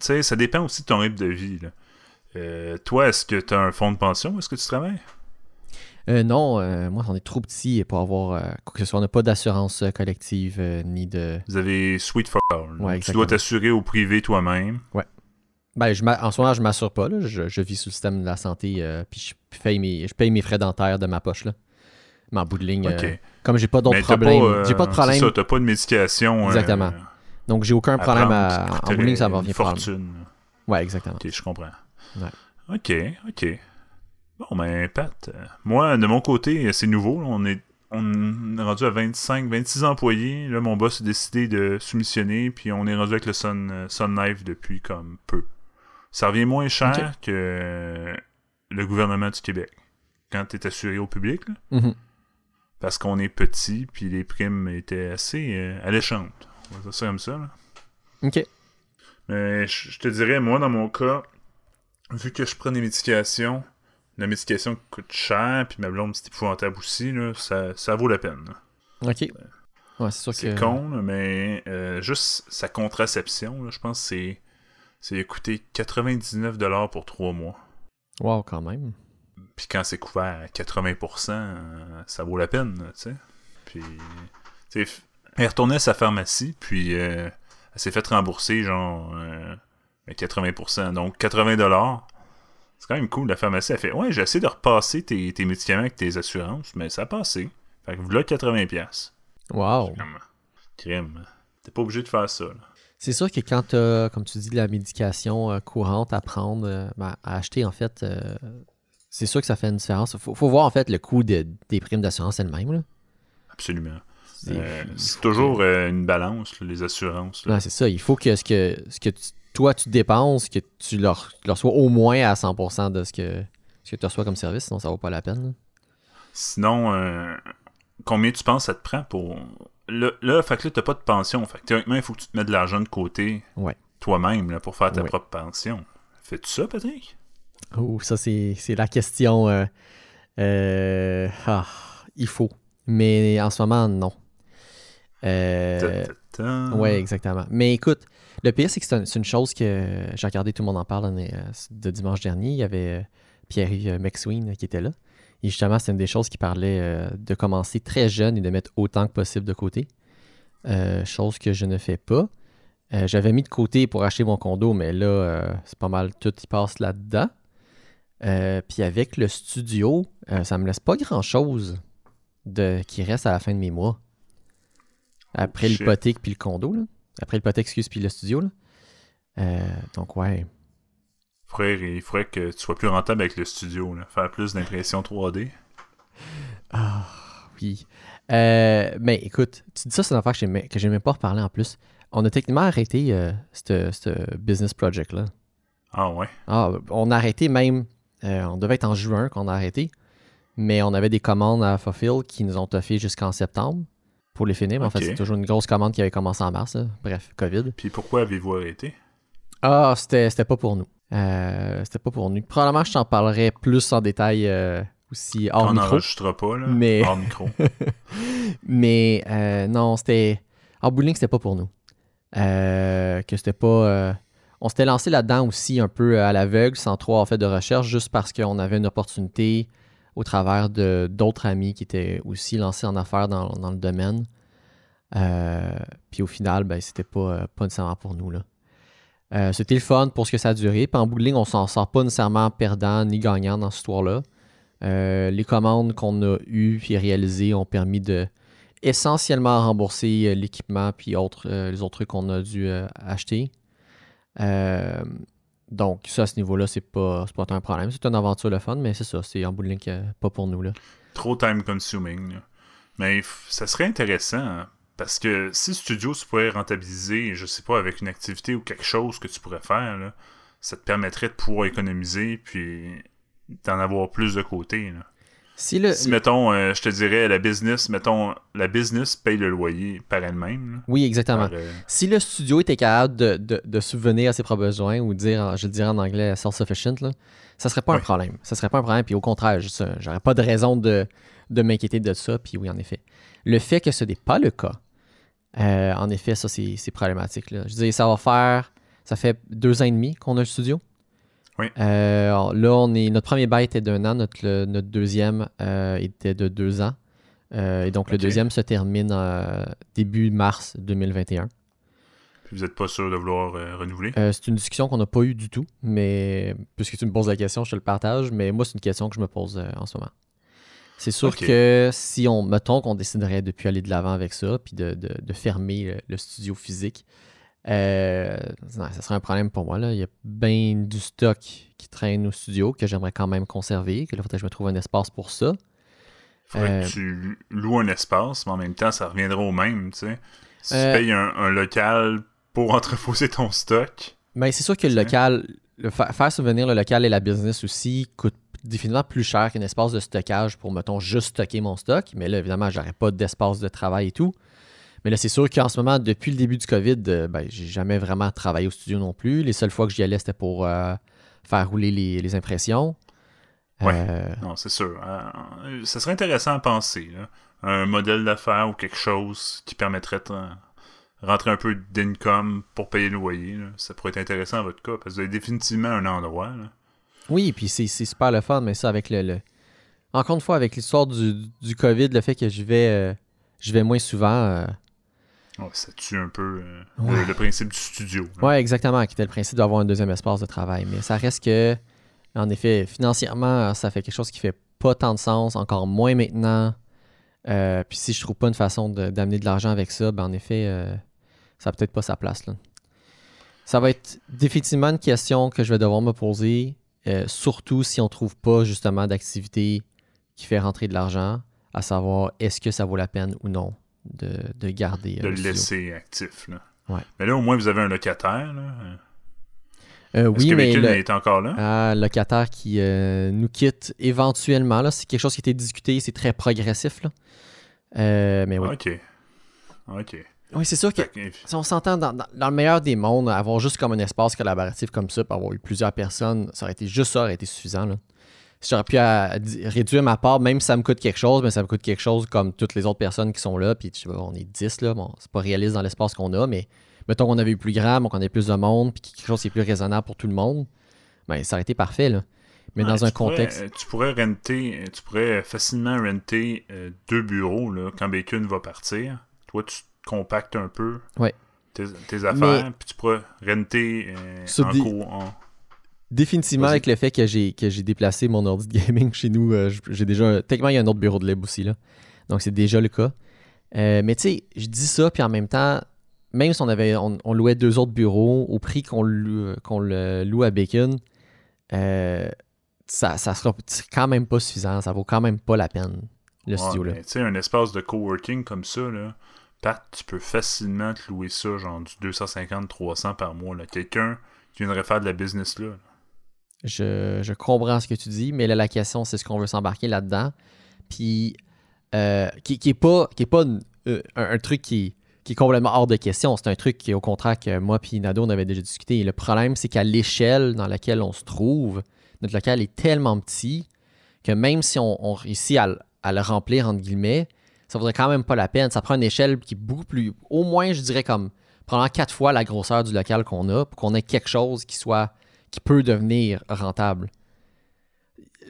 sais, ça dépend aussi de ton rythme de vie. Là. Euh, toi, est-ce que tu as un fonds de pension? Est-ce que tu travailles? Euh, non, euh, moi, on est trop petit pour avoir quoi que ce soit. On n'a pas d'assurance collective ni de. Vous avez Sweet for All. Ouais, tu dois t'assurer au privé toi-même. Ben, je en ce moment, je m'assure pas. Là. Je, je vis sous le système de la santé, puis je paye, mes, je paye mes frais dentaires de ma poche. Là. Mais en bout de ligne, comme j'ai pas d'autres problèmes, j'ai pas de problème, ça, t'as pas de médication. euh, Exactement. Donc j'ai aucun problème à. En ça va une revenir fortune. Ouais, exactement. Ok, je comprends. Ouais. Ok, ok. Bon, ben, Pat, moi, de mon côté, c'est nouveau. On est, on est rendu à 25, 26 employés. Là, mon boss a décidé de soumissionner, puis on est rendu avec le Sun, Sun Life depuis comme peu. Ça revient moins cher que le gouvernement du Québec. Quand tu es assuré au public, là, Mhm. parce qu'on est petit, puis les primes étaient assez euh, alléchantes. On va dire ça comme ça. là. Ok. Mais je je te dirais, moi, dans mon cas, vu que je prends des médications, la médication coûte cher, puis ma blonde, c'est épouvantable aussi, là, ça, ça vaut la peine. là. Ok. Ouais, c'est sûr C'est que. con, là, mais euh, juste sa contraception, là, je pense que c'est c'est coûté 99$ pour 3 mois. Wow, quand même. Puis quand c'est couvert à 80%, euh, ça vaut la peine, tu sais. Puis, tu sais, f- elle est retournée à sa pharmacie, puis euh, elle s'est fait rembourser, genre, euh, à 80%. Donc, 80$. C'est quand même cool. La pharmacie a fait Ouais, j'ai essayé de repasser tes, tes médicaments avec tes assurances, mais ça a passé. Fait que voilà 80$. Wow. Comme, crime. T'es pas obligé de faire ça, là. C'est sûr que quand tu as, comme tu dis, de la médication euh, courante à prendre, euh, ben, à acheter, en fait, euh, c'est sûr que ça fait une différence. Faut, faut voir, en fait, le coût de- des primes d'assurance elles-mêmes. là. Absolument. C'est Euh, toujours euh, une balance, les assurances. là. Non, c'est ça. Il faut que ce que, ce que tu- toi, tu dépenses, que tu leur, leur sois au moins à 100% de ce que, ce que tu reçois comme service, sinon ça vaut pas la peine. là. Sinon, euh, combien tu penses ça te prend pour. Là, là, fait que là, t'as pas de pension. Fait que théoriquement, il faut que tu te mettes de l'argent de côté Ouais. toi-même pour faire ta Ouais. propre pension. Fais-tu ça, Patrick? Oh, ça, c'est c'est la question. euh, euh, ah, il faut. Mais en ce moment, non. Euh. Oui, exactement. Mais écoute, le pire, c'est que c'est un- c'est une chose que j'ai regardé, tout le monde en parle euh, de dimanche dernier. Il y avait euh, Pierre-Yves McSween qui était là. Et justement, c'est une des choses qui parlait euh, de commencer très jeune et de mettre autant que possible de côté. Euh, chose que je ne fais pas. J'avais mis de côté pour acheter mon condo, mais là, c'est pas mal tout qui passe là-dedans. Puis avec le studio, ça me laisse pas grand-chose de qui reste à la fin de mes mois. Après l'hypothèque puis le condo, là. Après l'hypothèque, excuse, puis le studio, là. Euh, donc, ouais. Frère, il faudrait que tu sois plus rentable avec le studio, là. faire plus d'impression 3D. Ah, oui. Euh, mais écoute, tu dis ça, c'est une affaire que j'ai même- pas reparlé en plus. On a techniquement arrêté euh, ce ce business project-là. Ah ouais. Ah, on a arrêté même, euh, on devait être en juin qu'on a arrêté, mais on avait des commandes à fulfill qui nous ont toffé jusqu'en septembre pour les finir. Mais en fait, c'est toujours une grosse commande qui avait commencé en mars. là. Bref, COVID. Puis pourquoi avez-vous arrêté? Ah, c'était pas pour nous. Euh, c'était pas pour nous. Probablement, je t'en parlerai plus en détail euh, aussi hors On micro. n'enregistrera pas, là. Mais- Hors micro. Mais euh, non, c'était. En bowling, c'était pas pour nous. Que c'était pas. On s'était lancé là-dedans aussi un peu à l'aveugle, sans trop en fait de recherche, juste parce qu'on avait une opportunité au travers de d'autres amis qui étaient aussi lancés en affaires dans, dans le domaine. Euh, puis au final, ben, c'était pas, euh, pas nécessairement pour nous. Là. Euh, c'était le fun pour ce que ça a duré. Puis en bout de ligne, on s'en sort pas nécessairement perdant ni gagnant dans cette histoire-là. Les commandes qu'on a eues et réalisées ont permis de essentiellement rembourser l'équipement puis autres, les autres trucs qu'on a dû acheter. Euh, donc, ça, à ce niveau-là, c'est pas, c'est pas un problème. C'est une aventure le fun, mais c'est ça, c'est en bout de ligne que pas pour nous. Là. Trop time consuming. là. Mais ça serait intéressant hein, parce que si Studio se pourrait rentabiliser, je sais pas, avec une activité ou quelque chose que tu pourrais faire, là, ça te permettrait de pouvoir économiser puis d'en avoir plus de côté. là. Si le, Si, mettons, euh, je te dirais, la business, mettons, la business paye le loyer par elle-même. oui, exactement. par, euh, Si le studio était capable de, de, de subvenir à ses propres besoins ou dire, je dirais en anglais self-sufficient, là, ça serait pas un problème. Ça serait pas un problème. Puis au contraire, je- ça, j'aurais pas de raison de, de m'inquiéter de ça. Puis oui, en effet. Le fait que ce n'est pas le cas, euh, en effet, ça c'est, c'est problématique. Là. Je dire, ça va faire. Ça fait deux ans et demi qu'on a le studio. Oui. Euh, alors là, on est, notre premier bail était d'un an, notre, le- notre deuxième euh, était de deux ans. Euh, et donc, le deuxième se termine début mars 2021. Puis vous n'êtes pas sûr de vouloir renouveler? C'est une discussion qu'on n'a pas eue du tout, mais puisque tu me poses la question, je te le partage, mais moi, c'est une question que je me pose en ce moment. C'est sûr que si on, mettons qu'on déciderait de plus aller de l'avant avec ça, puis de, de- de fermer le, le studio physique, euh, non, ça serait un problème pour moi. Là. Il y a bien du stock qui traîne au studio que j'aimerais quand même conserver, que là, il faudrait que je me trouve un espace pour ça. faudrait euh, que tu loues un espace, mais en même temps, ça reviendra au même, tu sais. Si Euh, tu payes un, un local pour entreposer ton stock, Mais c'est sûr que le local, le fa- faire souvenir le local et la business aussi coûte définitivement plus cher qu'un espace de stockage pour, mettons, juste stocker mon stock. Mais là, évidemment, j'aurais pas d'espace de travail et tout. Mais là, c'est sûr qu'en ce moment, depuis le début du COVID, euh, ben, j'ai jamais vraiment travaillé au studio non plus. Les seules fois que j'y allais, c'était pour euh, faire rouler les, les impressions. Ouais. Euh, non, c'est sûr. Euh, ça serait intéressant à penser, là. Un modèle d'affaires ou quelque chose qui permettrait de rentrer un peu d'income pour payer le loyer, là. Ça pourrait être intéressant à votre cas, parce que vous avez définitivement un endroit, là. Oui, puis c'est c'est super le fun, mais ça avec le. le- Encore une fois, avec l'histoire du, du COVID, le fait que je vais, euh, je vais moins souvent. Ouais, ça tue un peu euh, Ouais. le, le principe du studio. là. Ouais, exactement, qui était le principe d'avoir un deuxième espace de travail. Mais ça reste que, en effet, financièrement, ça fait quelque chose qui fait pas tant de sens, encore moins maintenant. Euh, puis si je trouve pas une façon d'amener de, l'argent avec ça, ben en effet, euh, ça n'a peut-être pas sa place. Là. Ça va être définitivement une question que je vais devoir me poser, surtout si on trouve pas justement d'activité qui fait rentrer de l'argent, à savoir est-ce que ça vaut la peine ou non? De, de garder. euh, de le laisser actif, là. Ouais. Mais là, au moins, vous avez un locataire, là. Euh, Est-ce oui, que mais le- est encore là? Ah, locataire qui euh, nous quitte éventuellement. Là, c'est quelque chose qui a été discuté, c'est très progressif. Là. Euh, mais oui. Ok. Ok. Oui, c'est sûr que- si on s'entend dans, dans- dans le meilleur des mondes, avoir juste comme un espace collaboratif comme ça, pour avoir eu plusieurs personnes, ça aurait été juste ça, aurait été suffisant. Là. J'aurais pu à- di- réduire ma part, même si ça me coûte quelque chose, mais ça me coûte quelque chose comme toutes les autres personnes qui sont là, puis sais pas, on est 10 là, bon, c'est pas réaliste dans l'espace qu'on a, mais mettons qu'on avait eu plus grand, qu'on avait plus de monde, puis quelque chose qui est plus raisonnable pour tout le monde, ben ça aurait été parfait, là. Mais Ouais, dans un tu pourrais- contexte... euh, tu pourrais renter, tu pourrais facilement renter euh, deux bureaux là, quand Bacon va partir. Toi, tu te compactes un peu Ouais. tes, tes affaires, puis tu pourrais renter euh, en des- co- en- Définitivement, avec le fait que j'ai que j'ai déplacé mon ordi de gaming chez nous, euh, j'ai déjà. Techniquement, il y a un autre bureau de lib aussi, là. Donc, c'est déjà le cas. Euh, mais tu sais, je dis ça, puis en même temps, même si on avait on, on louait deux autres bureaux au prix qu'on loue- qu'on le loue à Bacon, euh, ça, ça sera quand même pas suffisant. Ça vaut quand même pas la peine, le Ouais, studio, là. mais Tu sais, un espace de coworking comme ça, là, Pat, tu peux facilement te louer ça, genre du 250-300 par mois. Là. Quelqu'un qui viendrait faire de la business là. Je, comprends ce que tu dis, mais là, la question, c'est ce qu'on veut s'embarquer là-dedans. Puis, euh, qui, qui pas, qui est euh, un, truc qui, qui est complètement hors de question. C'est un truc qui, au contraire, que moi et Nado, on avait déjà discuté. Le problème, c'est qu'à l'échelle dans laquelle on se trouve, notre local est tellement petit que même si on, réussit à, le- remplir, entre guillemets, ça vaudrait quand même pas la peine. Ça prend une échelle qui est beaucoup plus, au moins, je dirais, comme probablement quatre fois la grosseur du local qu'on a pour qu'on ait quelque chose qui soit qui peut devenir rentable.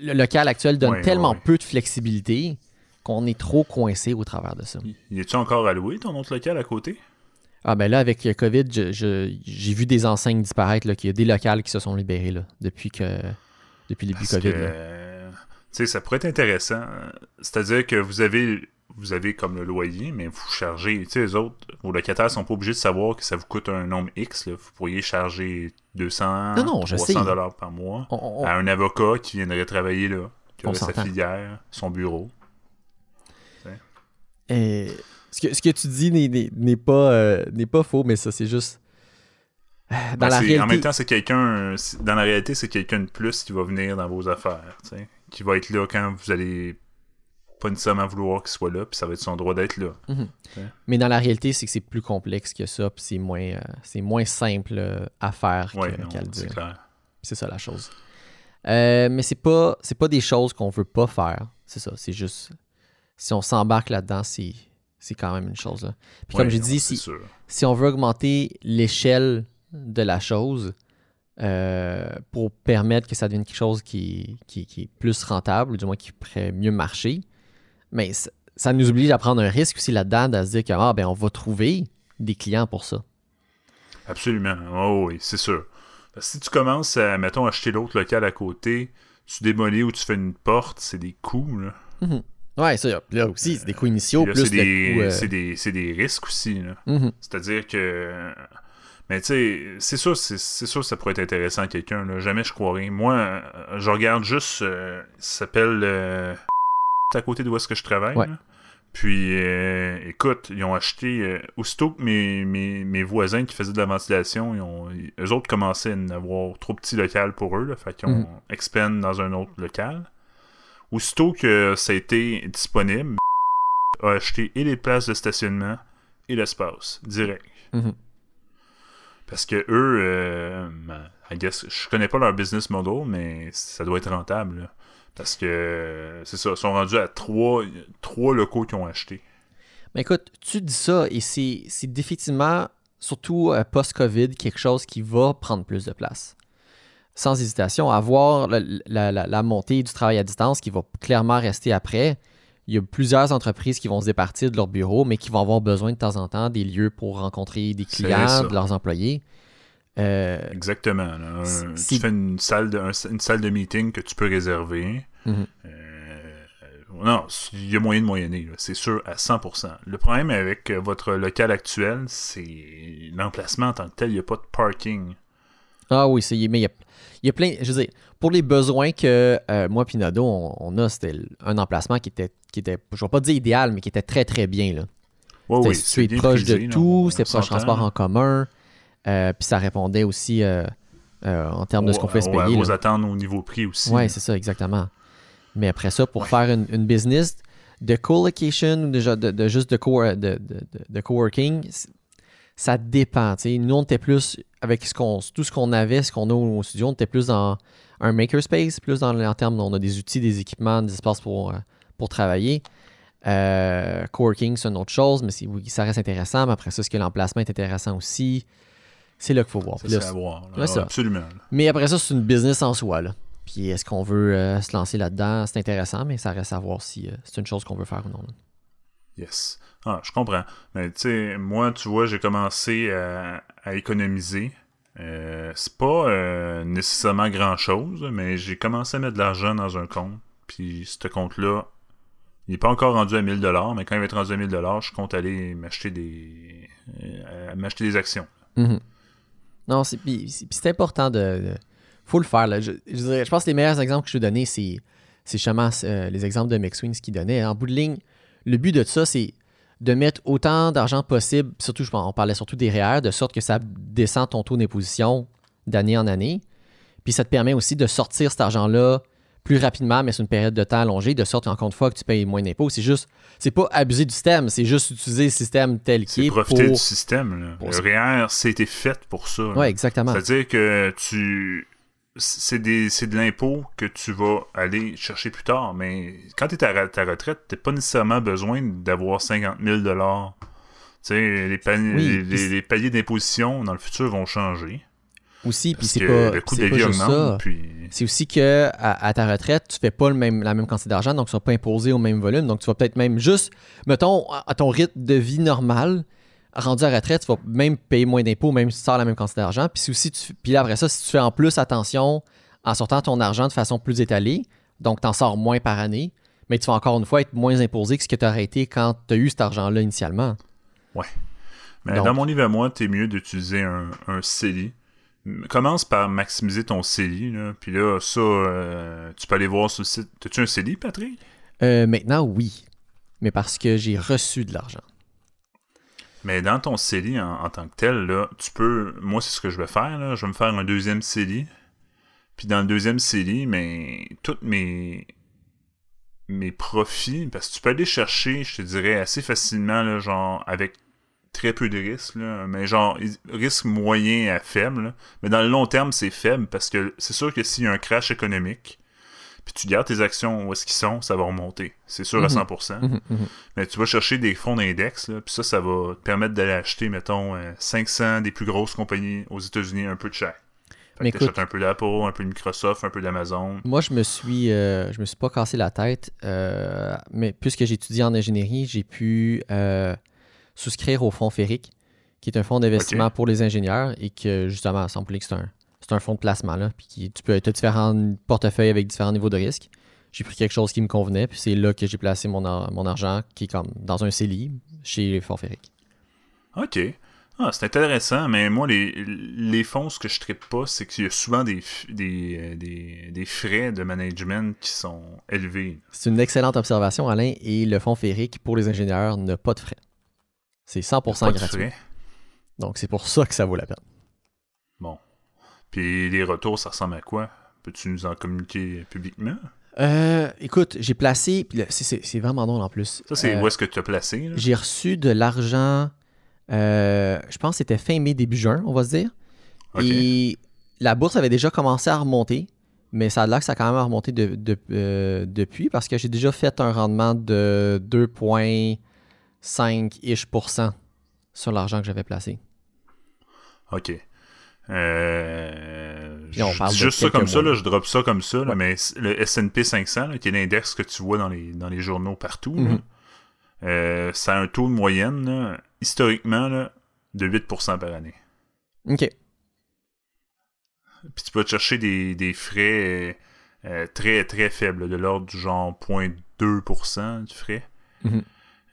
Le local actuel donne Ouais, tellement ouais. peu de flexibilité qu'on est trop coincé au travers de ça. Y es-tu encore alloué ton autre local à côté? Ah ben là, avec le COVID, j'ai vu des enseignes disparaître, qu'il y a des locales qui se sont libérés là, depuis que depuis le début que, COVID. sais, ça pourrait être intéressant. C'est-à-dire que vous avez vous avez comme le loyer, mais vous chargez, tu sais, les autres, vos locataires sont pas obligés de savoir que ça vous coûte un nombre X. là. Vous pourriez charger 200, Non, non, je 300 sais. dollars par mois On- on- à un avocat qui viendrait travailler là, qui aurait sa filière, son bureau. Et ce, que, ce que tu dis n'est- pas, euh, n'est pas faux, mais ça, c'est juste. euh, Dans Ben, la c'est- réalité. En même temps, c'est quelqu'un. Dans la réalité, c'est quelqu'un de plus qui va venir dans vos affaires, tu sais, qui va être là quand vous allez pas nécessairement vouloir qu'il soit là, puis ça va être son droit d'être là. Mais dans la réalité, c'est que c'est plus complexe que ça, puis c'est moins, euh, c'est moins simple euh, à faire Ouais, qu'à le dire. C'est ça la chose. Euh, mais c'est pas, c'est pas des choses qu'on veut pas faire. C'est ça. C'est juste. Si on s'embarque là-dedans, c'est, c'est quand même une chose. là. Puis comme j'ai dit, si, sûr. si on veut augmenter l'échelle de la chose euh, pour permettre que ça devienne quelque chose qui, qui, qui est plus rentable, ou du moins qui pourrait mieux marcher. Mais ça, ça nous oblige à prendre un risque aussi là-dedans, de se dire que ah, ben, on va trouver des clients pour ça. Absolument. Oh oui, c'est sûr. Parce que si tu commences à, mettons, acheter l'autre local à côté, tu démolis ou tu fais une porte, c'est des coûts, là. Mhm. Ouais, ça, là aussi, c'est des coûts initiaux, là, plus c'est des, euh, c'est des, c'est des risques aussi, là. mhm. C'est-à-dire que. Mais tu sais, c'est sûr, c'est sûr que ça pourrait être intéressant à quelqu'un. là. Jamais je croirais. Moi, euh, je regarde juste. euh, ça s'appelle. euh, à côté de où est-ce que je travaille. Ouais. Puis, euh, écoute, ils ont acheté. euh, aussitôt que mes, mes, mes voisins qui faisaient de la ventilation, ils ont, ils- eux autres commençaient à avoir trop petit local pour eux. Là, fait qu'ils ont Mhm. expand dans un autre local. Aussitôt que ça a été disponible, a acheté et les places de stationnement et l'espace direct. Mhm. Parce que eux, euh, I guess, je connais pas leur business model, mais ça doit être rentable. là. Parce que c'est ça, ils sont rendus à trois, trois locaux qu'ils ont achetés. Mais écoute, tu dis ça et c'est définitivement, surtout euh, post-COVID, quelque chose qui va prendre plus de place. Sans hésitation, avoir la, la- la- la montée du travail à distance qui va clairement rester après. Il y a plusieurs entreprises qui vont se départir de leur bureau, mais qui vont avoir besoin de temps en temps des lieux pour rencontrer des clients, de leurs employés. Euh, Exactement. Un- tu fais une salle, de, un- une salle de meeting que tu peux réserver. Mhm. Euh, non, il y a moyen de moyenner, c'est sûr, à 100%. Le problème avec euh, votre local actuel, c'est l'emplacement en tant que tel. Il n'y a pas de parking. Ah oui, c'est, mais il y a, il y a plein. Je veux dire, pour les besoins que euh, moi et Nado, on, on a, c'était un emplacement qui était, qui était, je vais pas dire idéal, mais qui était très très bien. Là. Ouais, C'était oui, bien proche prisé, de tout, c'était proche s'entend, transport en commun. Euh, puis ça répondait aussi euh, euh, en termes de ce qu'on fait se payer. Aux attentes au niveau prix aussi. Là. c'est ça, exactement. Mais après ça, pour Ouais. faire une, une business de co-location ou déjà de, de juste de, co de, de, coworking, ça dépend. Nous, on était plus, avec ce qu'on, tout ce qu'on avait, ce qu'on a au studio, on était plus dans un makerspace, plus dans, en termes, on a des outils, des équipements, des espaces pour, pour travailler. Coworking, c'est une autre chose, mais oui, ça reste intéressant. Mais après ça, est-ce que l'emplacement est intéressant aussi? C'est là qu'il faut voir. C'est à voir. là. ça. Absolument. là. mais après ça, c'est une business en soi. Là. Puis est-ce qu'on veut euh, se lancer là-dedans? C'est intéressant, mais ça reste à voir si euh, c'est une chose qu'on veut faire ou non. là. Yes. Ah, je comprends. Mais tu sais, moi, tu vois, j'ai commencé à, à économiser. Euh, c'est pas euh, nécessairement grand-chose, mais j'ai commencé à mettre de l'argent dans un compte. Puis ce compte-là, il n'est pas encore rendu à 1000$, mais quand il va être rendu à 1000$, je compte aller m'acheter des euh, m'acheter des actions. Mhm. Non, c'est, important de, de- faut le faire. là. Je, dirais- je pense que les meilleurs exemples que je peux donner, c'est, justement euh, les exemples de McSwing, ce qu'il donnait. En bout de ligne, le but de ça, c'est de mettre autant d'argent possible, surtout, je on parlait surtout des REER, de sorte que ça descend ton taux d'imposition d'année en année. Puis ça te permet aussi de sortir cet argent-là plus rapidement, mais sur une période de temps allongée, de sorte qu'encore une fois que tu payes moins d'impôts. C'est juste, c'est pas abuser du système, c'est juste utiliser le système tel qu'il C'est est profiter pour... du système. Là. pour Le. REER, c'était fait pour ça. Ouais, exactement. C'est-à-dire que tu. C'est des- c'est de l'impôt que tu vas aller chercher plus tard, mais quand tu es à ta retraite, tu pas nécessairement besoin d'avoir 50 000 Tu sais, les, paniers- Oui, les, puis- les paliers d'imposition dans le futur vont changer. Aussi, puis c'est pas, le coût de c'est la pas vie juste augmente. ça. Puis... C'est aussi que à, à ta retraite, tu fais pas le même, la même quantité d'argent, donc tu vas pas imposer au même volume. Donc tu vas peut-être même juste, mettons, à ton rythme de vie normal, rendu à retraite, tu vas même payer moins d'impôts, même si tu sors la même quantité d'argent. Puis, si aussi tu, puis là, après ça, si tu fais en plus attention en sortant ton argent de façon plus étalée, donc tu en sors moins par année, mais tu vas encore une fois être moins imposé que ce que tu aurais été quand tu as eu cet argent-là initialement. Mais Donc- dans mon livre à moi, t'es mieux d'utiliser un, un CELI. Commence par maximiser ton CELI. Là. Puis là, ça, euh, tu peux aller voir sur le site. T'as-tu un CELI, Patrick? Euh, maintenant, oui, mais parce que j'ai reçu de l'argent. Mais dans ton CELI en, en tant que tel, là, tu peux. Moi, c'est ce que je vais faire. Là. Je vais me faire un deuxième CELI. Puis dans le deuxième CELI, mais tous mes mes profits, parce que tu peux aller chercher, je te dirais, assez facilement, là, genre, avec très peu de risques, là, mais genre, risque moyen à faible. là. Mais dans le long terme, c'est faible, parce que c'est sûr que s'il y a un crash économique, puis tu gardes tes actions où est-ce qu'ils sont, ça va remonter. C'est sûr à Mhm. 100%. Mhm, mhm. Mais tu vas chercher des fonds d'index, puis ça, ça va te permettre d'aller acheter, mettons, euh, 500 des plus grosses compagnies aux États-Unis un peu de chaque. Mais écoute- un peu d'Apple, un peu de Microsoft, un peu d'Amazon. Moi, je me suis, euh, je me suis pas cassé la tête, euh, mais puisque j'ai étudié en ingénierie, j'ai pu euh, souscrire au fonds Ferric, qui est un fonds d'investissement pour les ingénieurs et que justement, semble que c'est un, c'est un fonds de placement là, puis qui, tu peux as différents portefeuilles avec différents niveaux de risque. J'ai pris quelque chose qui me convenait, puis c'est là que j'ai placé mon, mon argent, qui est comme dans un CELI chez fonds Ferric. OK. Ah, c'est intéressant, mais moi, les, les fonds, ce que je ne pas, c'est qu'il y a souvent des, des, euh, des, des frais de management qui sont élevés. C'est une excellente observation, Alain, et le fonds Ferric pour les ingénieurs n'a pas de frais. C'est 100% Pas de gratuit. Donc c'est pour ça que ça vaut la peine. Bon. Puis les retours, ça ressemble à quoi? Peux-tu nous en communiquer publiquement? Euh, écoute, j'ai placé. c'est- vraiment drôle en plus. Ça, c'est Euh, où est-ce que tu as placé? J'ai reçu de l'argent. euh, je pense que c'était fin mai, début juin, on va se dire. Et la bourse avait déjà commencé à remonter. Mais ça a l'air que ça a quand même remonté de- de- euh, depuis parce que j'ai déjà fait un rendement de 2,5-ish% sur l'argent que j'avais placé. OK. Euh, Puis on je parle de juste ça comme ça, là, je drop ça comme ça, là, Ouais. mais le S&P 500, là, qui est l'index que tu vois dans les, dans les journaux partout, Mhm. euh, ça a un taux de moyenne, historiquement, là, de 8% par année. OK. Puis tu peux te chercher des, des frais euh, euh, très, très faibles, de l'ordre du genre 0.2% du frais. Mhm.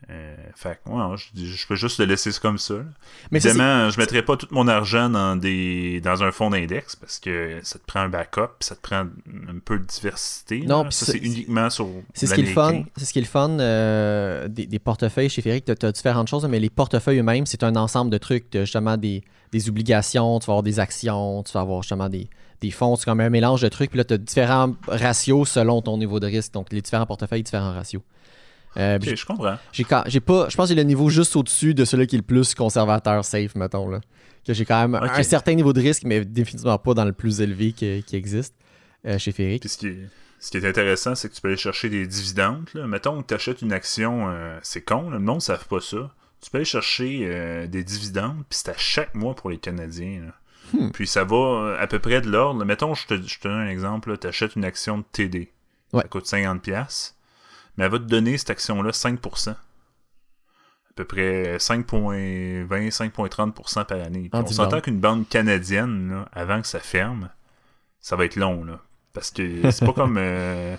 Euh, fait que, ouais, je, peux juste le laisser comme ça. là. Mais Évidemment, je mettrai pas tout mon argent dans des dans un fonds d'index parce que ça te prend un backup, ça te prend un peu de diversité. Non, ça c'est- uniquement sur C'est ce qui est le fun. l'américain. C'est ce qui est le fun euh, des, des portefeuilles chez Ferric. Tu as, différentes choses, mais les portefeuilles eux-mêmes, c'est un ensemble de trucs. Tu as justement des, des obligations, tu vas avoir des actions, tu vas avoir justement des, des fonds. C'est comme un mélange de trucs. Puis là, tu as différents ratios selon ton niveau de risque. Donc, les différents portefeuilles, différents ratios. Euh, je comprends. j'ai pas, je pense que j'ai le niveau juste au-dessus de celui qui est le plus conservateur safe, mettons. Là. Que j'ai quand même un certain niveau de risque, mais définitivement pas dans le plus élevé qui, qui existe euh, chez. Puis ce qui est, ce qui est intéressant, c'est que tu peux aller chercher des dividendes. Là. Mettons que tu achètes une action, euh, c'est con, là, le monde ne savent pas ça. Tu peux aller chercher des dividendes, puis c'est à chaque mois pour les Canadiens. là. Hmm. Puis ça va à peu près de l'ordre. Mettons, je te, je te donne un exemple. Tu achètes une action de TD. Ouais. Ça coûte 50$. Mais elle va te donner cette action-là 5%. À peu près 5,20, 5,30% par année. En on s'entend qu'une banque canadienne, là, avant que ça ferme, ça va être long. Là, parce que c'est pas comme euh,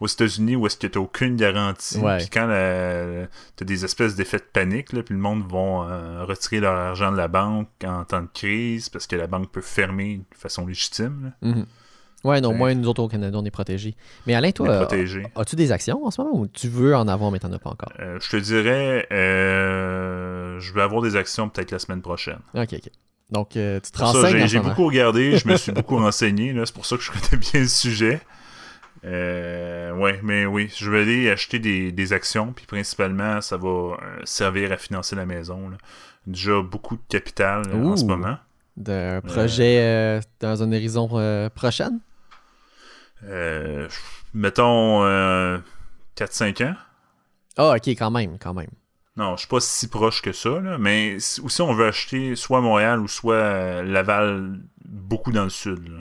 aux États-Unis où est-ce que t'as aucune garantie. Ouais. Puis quand t'as des espèces d'effets de panique, là, puis le monde vont euh, retirer leur argent de la banque en temps de crise parce que la banque peut fermer de façon légitime. Là, Mhm. Ouais, non, C'est- moi, nous autres au Canada, on est protégés. Mais Alain, toi, euh, as-tu des actions en ce moment ou tu veux en avoir, mais t'en as pas encore? Euh, je te dirais, euh, je vais avoir des actions peut-être la semaine prochaine. Ok, ok. Donc, euh, tu te renseignes j'ai- beaucoup regardé, je me suis beaucoup renseigné, c'est pour ça que je connais bien le sujet. Euh, ouais, mais oui, je vais aller acheter des, des actions, puis principalement, ça va servir à financer la maison. là. Déjà beaucoup de capital là, en ce moment. D'un projet euh, dans un horizon euh, prochaine? Euh, mettons euh, 4-5 ans. Ah, ok, quand même, quand même. Non, je suis pas si proche que ça, là, mais si, ou si on veut acheter soit Montréal ou soit euh, Laval, beaucoup dans le sud. là.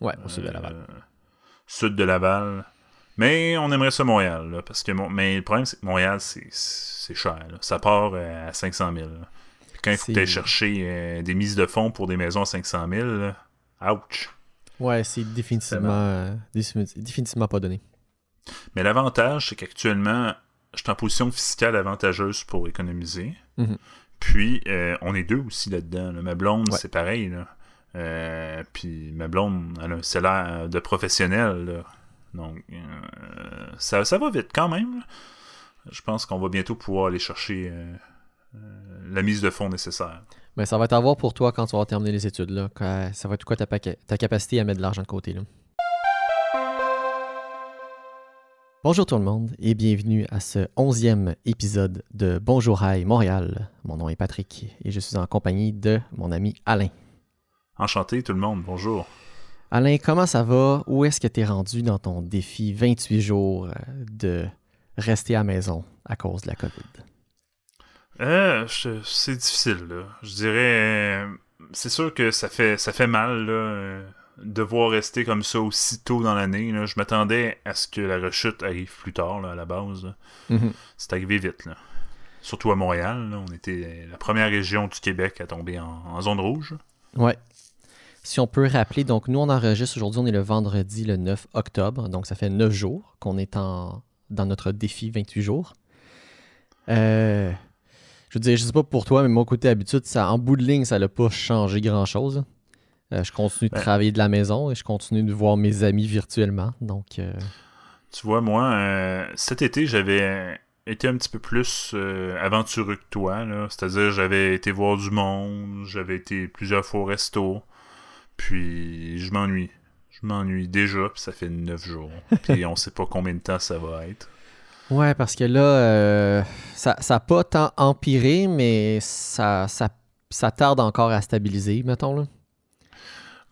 Ouais, au sud de Laval. Euh, sud de Laval. Mais on aimerait ça Montréal, là, parce que Mon- mais le problème c'est que Montréal c'est c'est cher. là. Ça part euh, à 500 000. là. Quand il faut que t'ailles chercher euh, des mises de fonds pour des maisons à 500 000, là, ouch. Ouais, c'est définitivement, euh, défini- définitivement pas donné. Mais l'avantage, c'est qu'actuellement, je suis en position fiscale avantageuse pour économiser. Mhm. Puis, euh, on est deux aussi là-dedans. là. Ma blonde, Ouais. c'est pareil. Là. Euh, puis, ma blonde, elle a un salaire de professionnel. là. Donc, euh, ça, ça va vite quand même. Je pense qu'on va bientôt pouvoir aller chercher la mise de fonds nécessaire. Mais ça va être à voir pour toi quand tu vas terminé les études. Là. Quand- ça va être quoi ta, ta capacité à mettre de l'argent de côté. Là? Bonjour tout le monde et bienvenue à ce onzième épisode de Bonjour Hi Montréal. Mon nom est Patrick et je suis en compagnie de mon ami Alain. Enchanté tout le monde, bonjour. Alain, comment ça va? Où est-ce que tu es rendu dans ton défi 28 jours euh, de rester à la maison à cause de la COVID? Euh, c'est difficile, là. Je dirais. C'est sûr que ça fait, ça fait mal, là, devoir rester comme ça aussi tôt dans l'année. Je m'attendais à ce que la rechute arrive plus tard, là, à la base. Mhm. C'est arrivé vite, là. Surtout à Montréal, là, on était la première région du Québec à tomber en, en zone rouge. Ouais. Si on peut rappeler, donc nous on enregistre aujourd'hui, on est le vendredi le 9 octobre, donc ça fait 9 jours qu'on est en, dans notre défi 28 jours. Euh, je veux dire, je sais pas pour toi, mais mon côté habitude, ça, en bout de ligne, ça n'a pas changé grand-chose. Euh, je continue de Ben. travailler de la maison et je continue de voir mes amis virtuellement. Donc, euh, Tu vois, moi, euh, cet été, j'avais été un petit peu plus aventureux que toi. C'est-à-dire, j'avais été voir du monde, j'avais été plusieurs fois au resto, puis je m'ennuie. Je m'ennuie déjà, puis ça fait 9 jours. Puis on sait pas combien de temps ça va être. Ouais, parce que là, euh, ça n'a pas tant empiré, mais ça, ça, ça tarde encore à stabiliser, mettons. Là.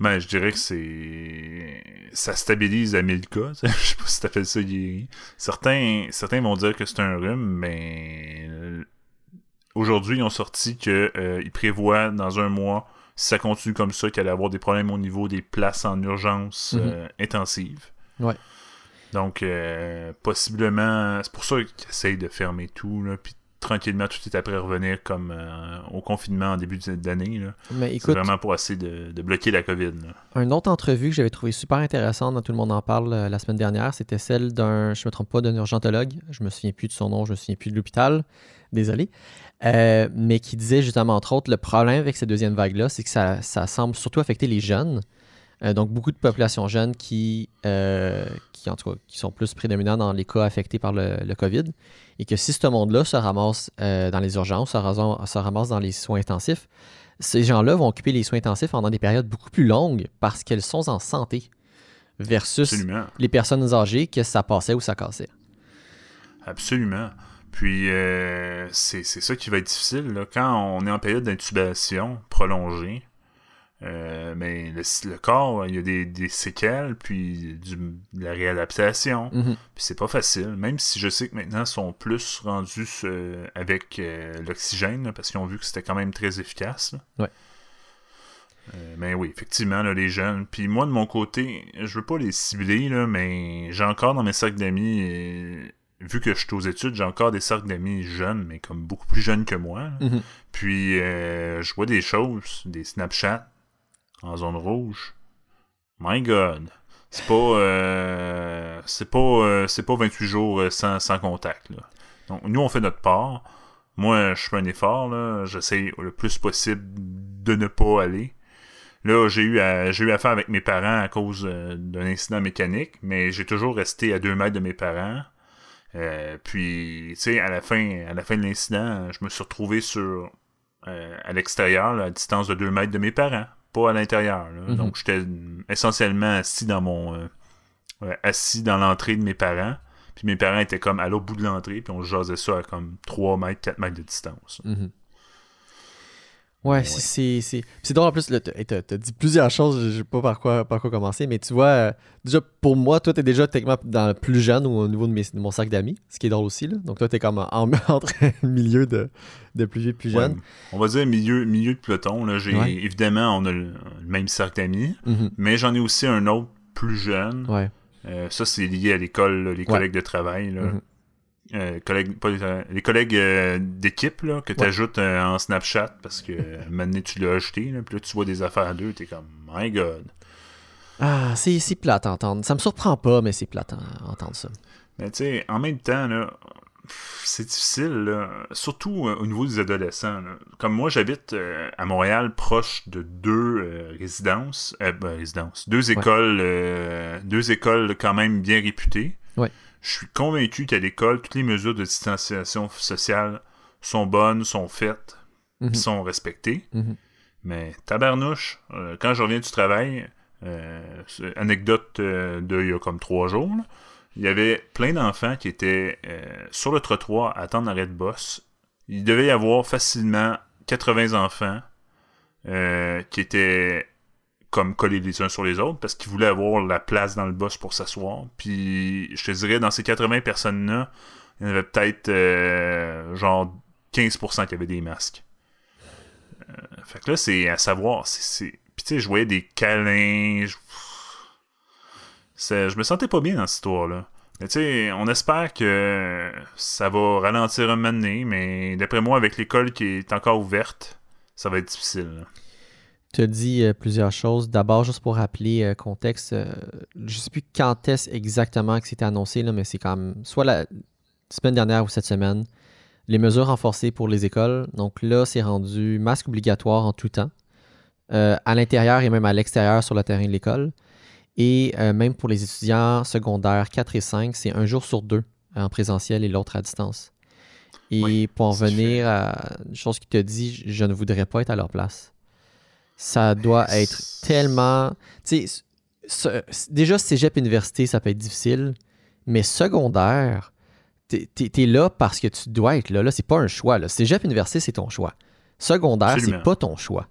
Ben, je dirais que c'est. Ça stabilise à 1000 cas. Je sais pas si t'appelles ça guéri. Certains, certains vont dire que c'est un rhume, mais. euh, Aujourd'hui, ils ont sorti qu'ils prévoient dans un mois, si ça continue comme ça, qu'il allait avoir des problèmes au niveau des places en urgence Mhm. euh, intensive. Ouais. Donc, euh, possiblement. C'est pour ça qu'ils essayent de fermer tout, là, puis tranquillement, tout est après revenir comme euh, au confinement en début d'année. C'est vraiment pour essayer de, de bloquer la COVID. là. Une autre entrevue que j'avais trouvé super intéressante, dont tout le monde en parle euh, la semaine dernière, c'était celle d'un, je me trompe pas, d'un urgentologue. Je me souviens plus de son nom, je me souviens plus de l'hôpital. Désolé. Mais qui disait justement, entre autres, le problème avec cette deuxième vague-là, c'est que ça, ça semble surtout affecter les jeunes. Euh, donc, beaucoup de populations jeunes qui, euh, qui, en tout cas, qui sont plus prédominants dans les cas affectés par le, le COVID. Et que si ce monde-là se ramasse euh, dans les urgences, se ramasse, se ramasse dans les soins intensifs, ces gens-là vont occuper les soins intensifs pendant des périodes beaucoup plus longues parce qu'elles sont en santé versus Absolument. les personnes âgées que ça passait ou ça cassait. Absolument. Puis euh, c'est c'est ça qui va être difficile là. quand on est en période d'intubation prolongée. Euh, mais le, le corps, il y a des, des séquelles, puis du, de la réadaptation. Mhm. Puis c'est pas facile, même si je sais que maintenant ils sont plus rendus euh, avec euh, l'oxygène, parce qu'ils ont vu que c'était quand même très efficace. Ouais. Euh, mais oui, effectivement, là, les jeunes. Puis moi, de mon côté, je veux pas les cibler, là, mais j'ai encore dans mes cercles d'amis, vu que je suis aux études, j'ai encore des cercles d'amis jeunes, mais comme beaucoup plus jeunes que moi. Mhm. Puis je vois des choses, des Snapchat en zone rouge. My God. C'est pas euh, c'est pas euh, c'est pas 28 jours euh, sans, contact nous on fait notre part. Moi je fais un effort là, j'essaie le plus possible de ne pas aller. Là, j'ai eu à, j'ai eu affaire avec mes parents à cause d'un incident mécanique, mais j'ai toujours resté à deux mètres de mes parents. Puis, tu à la fin, à la fin de l'incident, je me suis retrouvé sur à l'extérieur, à distance de 2 mètres de mes parents, pas à l'intérieur. Mhm. Donc, j'étais essentiellement assis dans mon euh, assis dans l'entrée de mes parents. Puis mes parents étaient comme à l'autre bout de l'entrée, puis on jasait ça à comme 3 mètres, 4 mètres de distance. Mhm. Ouais, c'est- c'est drôle en plus, t'as dit plusieurs choses, je sais pas par quoi, par quoi commencer, mais tu vois, euh, déjà pour moi, toi t'es déjà techniquement dans le plus jeune ou au niveau de, mes- de mon sac d'amis, ce qui est drôle aussi, là. donc toi t'es comme en, en- entre milieu de, de plus vieux et plus Ouais, jeune. on va dire milieu, milieu de peloton. Là, j'ai, Ouais. Évidemment, on a le, le même cercle d'amis, Mhm. mais j'en ai aussi un autre plus jeune. Ouais. Euh, ça, c'est lié à l'école, les collègues de travail. Là. Mhm. Euh, collègues, pas les, les collègues euh, d'équipe que tu ajoutes en Snapchat parce que euh, maintenant tu l'as ajouté, là, puis là tu vois des affaires à deux, t'es comme My God. Ah, c'est c'est plate à entendre. Ça me surprend pas, mais c'est plate à entendre ça. Mais tu sais, en même temps, là, c'est difficile, là, surtout euh, au niveau des adolescents. là. Comme moi, j'habite euh, à Montréal, proche de deux euh, résidences, euh, ben, résidences, deux écoles, euh, deux écoles quand même bien réputées. Ouais. Je suis convaincu qu'à l'école, toutes les mesures de distanciation sociale sont bonnes, sont faites, Mhm. sont respectées. Mhm. Mais tabarnouche, euh, quand je reviens du travail, euh, anecdote euh, de il y a comme trois jours, là, il y avait plein d'enfants qui étaient euh, sur le trottoir à attendre l'arrêt de boss. Il devait y avoir facilement 80 enfants qui étaient comme collés les uns sur les autres parce qu'ils voulaient avoir la place dans le bus pour s'asseoir. Puis je te dirais, dans ces 80 personnes-là, il y en avait peut-être euh, genre 15% qui avaient des masques. Euh, fait que là, c'est à savoir. c'est Puis tu sais, je voyais des câlins. Je... je me sentais pas bien dans cette histoire-là. Mais tu sais, on espère que ça va ralentir un moment donné, mais d'après moi, avec l'école qui est encore ouverte, ça va être difficile. Tu as dit euh, plusieurs choses. D'abord, juste pour rappeler euh, contexte, euh, je ne sais plus quand est-ce exactement que c'était annoncé, là, mais c'est quand même soit la semaine dernière ou cette semaine, les mesures renforcées pour les écoles. Donc là, c'est rendu masque obligatoire en tout temps, à l'intérieur et même à l'extérieur sur le terrain de l'école. Et même pour les étudiants secondaires 4 et 5, c'est un jour sur deux en présentiel et l'autre à distance. Et pour en venir à une chose qui te dit, je ne voudrais pas être à leur place ça doit être tellement. Tu sais, déjà, cégep université, ça peut être difficile, mais secondaire, t'es es, là parce que tu dois être là. Là, c'est pas un choix. Là. Cégep université, c'est ton choix. Secondaire, c'est pas ton choix.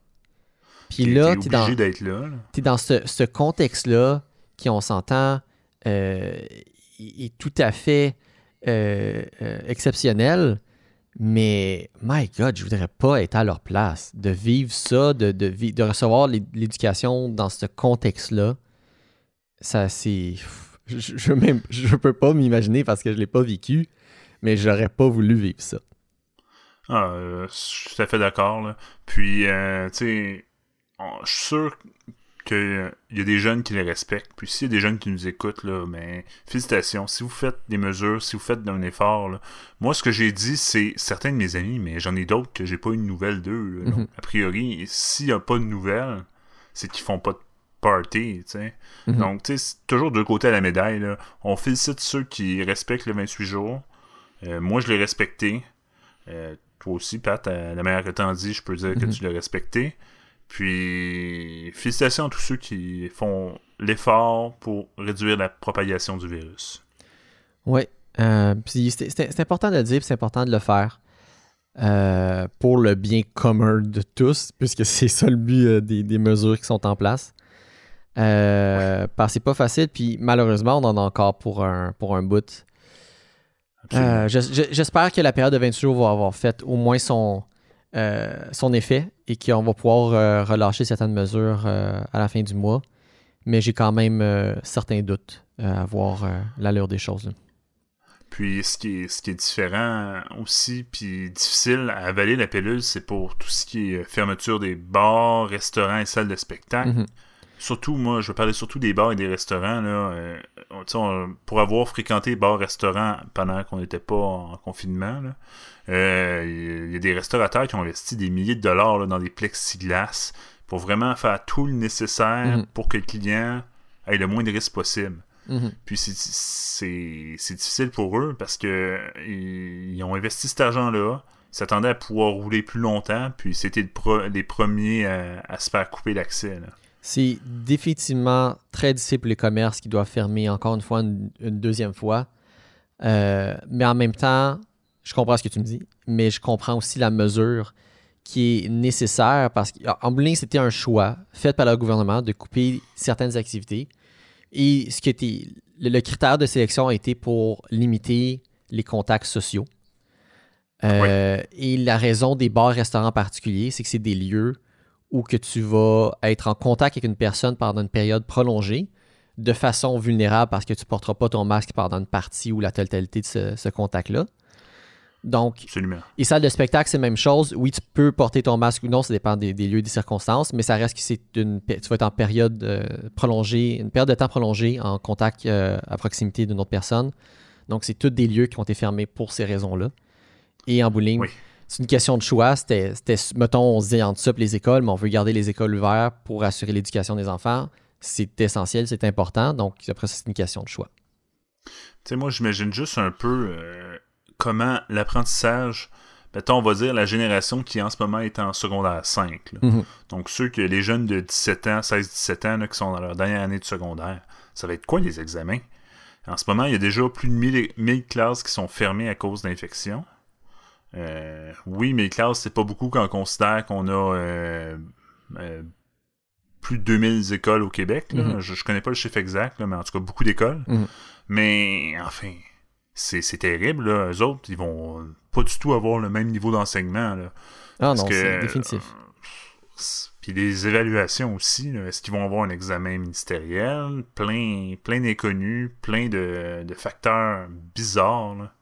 Puis là, t'es dans, es dans ce, ce contexte-là qui, on s'entend, euh, est tout à fait euh, euh, exceptionnel. Mais, my God, je voudrais pas être à leur place. De vivre ça, de, de, de recevoir l'éducation dans ce contexte-là, ça, c'est. Je, je, je peux pas m'imaginer parce que je l'ai pas vécu, mais j'aurais pas voulu vivre ça. Ah, euh, je suis tout à fait d'accord. Puis, euh, tu sais, je suis sûr qu'il y a des jeunes qui les respectent. Puis s'il y a des jeunes qui nous écoutent, là, ben, félicitations. Si vous faites des mesures, si vous faites un effort, moi, ce que j'ai dit, c'est certains de mes amis, mais j'en ai d'autres que j'ai pas eu de nouvelles d'eux. Mhm. A priori, s'il n'y a pas de nouvelles, c'est qu'ils font pas de party, tu sais. Mhm. Donc, tu sais, toujours deux côtés à la médaille, là. On félicite ceux qui respectent les 28 jours. Euh, moi, je l'ai respecté. Euh, toi aussi, Pat, la manière que t'en dis, je peux dire que mhm. tu l'as respecté. Puis, félicitations à tous ceux qui font l'effort pour réduire la propagation du virus. Oui. Euh, c'est important de le dire, c'est important de le faire. Euh, pour le bien commun de tous, puisque c'est ça le but euh, des, mesures qui sont en place. Parce que c'est pas facile, puis malheureusement, on en a encore pour un, pour un bout. J'espère que la période de 28 jours va avoir fait au moins son, son effet et qu'on va pouvoir euh, relâcher certaines mesures euh, à la fin du mois. Mais j'ai quand même certains doutes à voir l'allure des choses. Puis ce qui, est, ce qui est différent aussi, puis difficile à avaler la pilule, c'est pour tout ce qui est fermeture des bars, restaurants et salles de spectacle. Mm-hmm. Surtout, moi, je veux parler surtout des bars et des restaurants. Là, pour avoir fréquenté bars, restaurants pendant qu'on n'était pas en confinement, là, il euh, y a des restaurateurs qui ont investi des milliers de dollars dans des plexiglas pour vraiment faire tout le nécessaire mhm. pour que le client ait le moins de risques possible. Mhm. Puis c'est difficile pour eux parce que ils, ont investi cet argent-là, ils s'attendaient à pouvoir rouler plus longtemps, puis c'était les premiers à, se faire couper l'accès. C'est définitivement très difficile pour les commerces qui doivent fermer encore une fois une, deuxième fois. Euh, mais en même temps, je comprends ce que tu me dis, mais je comprends aussi la mesure qui est nécessaire parce qu'en bowling, c'était un choix fait par le gouvernement de couper certaines activités. Et ce qui était le, critère de sélection a été pour limiter les contacts sociaux. Euh, et la raison des bars-restaurants particuliers, c'est que c'est des lieux où que tu vas être en contact avec une personne pendant une période prolongée de façon vulnérable parce que tu ne porteras pas ton masque pendant une partie ou la totalité de ce contact-là. Donc, et salle de spectacle, c'est la même chose. Oui, tu peux porter ton masque ou non, ça dépend des, lieux et des circonstances, mais ça reste que c'est une, tu vas être en période euh, prolongée, une période de temps prolongée en contact euh, à proximité d'une autre personne. Donc, c'est tous des lieux qui ont été fermés pour ces raisons-là. Et en bowling, c'est une question de choix. C'était, mettons, on se dit entre ça les écoles, mais on veut garder les écoles ouvertes pour assurer l'éducation des enfants. C'est essentiel, c'est important. Donc, après, c'est une question de choix. Tu sais, moi, j'imagine juste un peu. Euh, comment l'apprentissage, mettons, on va dire la génération qui en ce moment est en secondaire 5. Mhm. Donc ceux que les jeunes de 17 ans, 16-17 ans, qui sont dans leur dernière année de secondaire, ça va être quoi les examens? En ce moment, il y a déjà plus de 1000, classes qui sont fermées à cause d'infections. Euh, oui, 1000 classes, c'est pas beaucoup quand on considère qu'on a euh, euh, plus de 2000 écoles au Québec. là. Mhm. je, je connais pas le chiffre exact, là, mais en tout cas, beaucoup d'écoles. Mhm. Mais enfin, c'est c'est terrible. Là. Eux autres, ils vont pas du tout avoir le même niveau d'enseignement. là. Ah non, c'est définitif. c'est- Puis les évaluations aussi, est-ce qu'ils vont avoir un examen ministériel, plein, plein d'inconnus, plein de, de facteurs bizarres. là.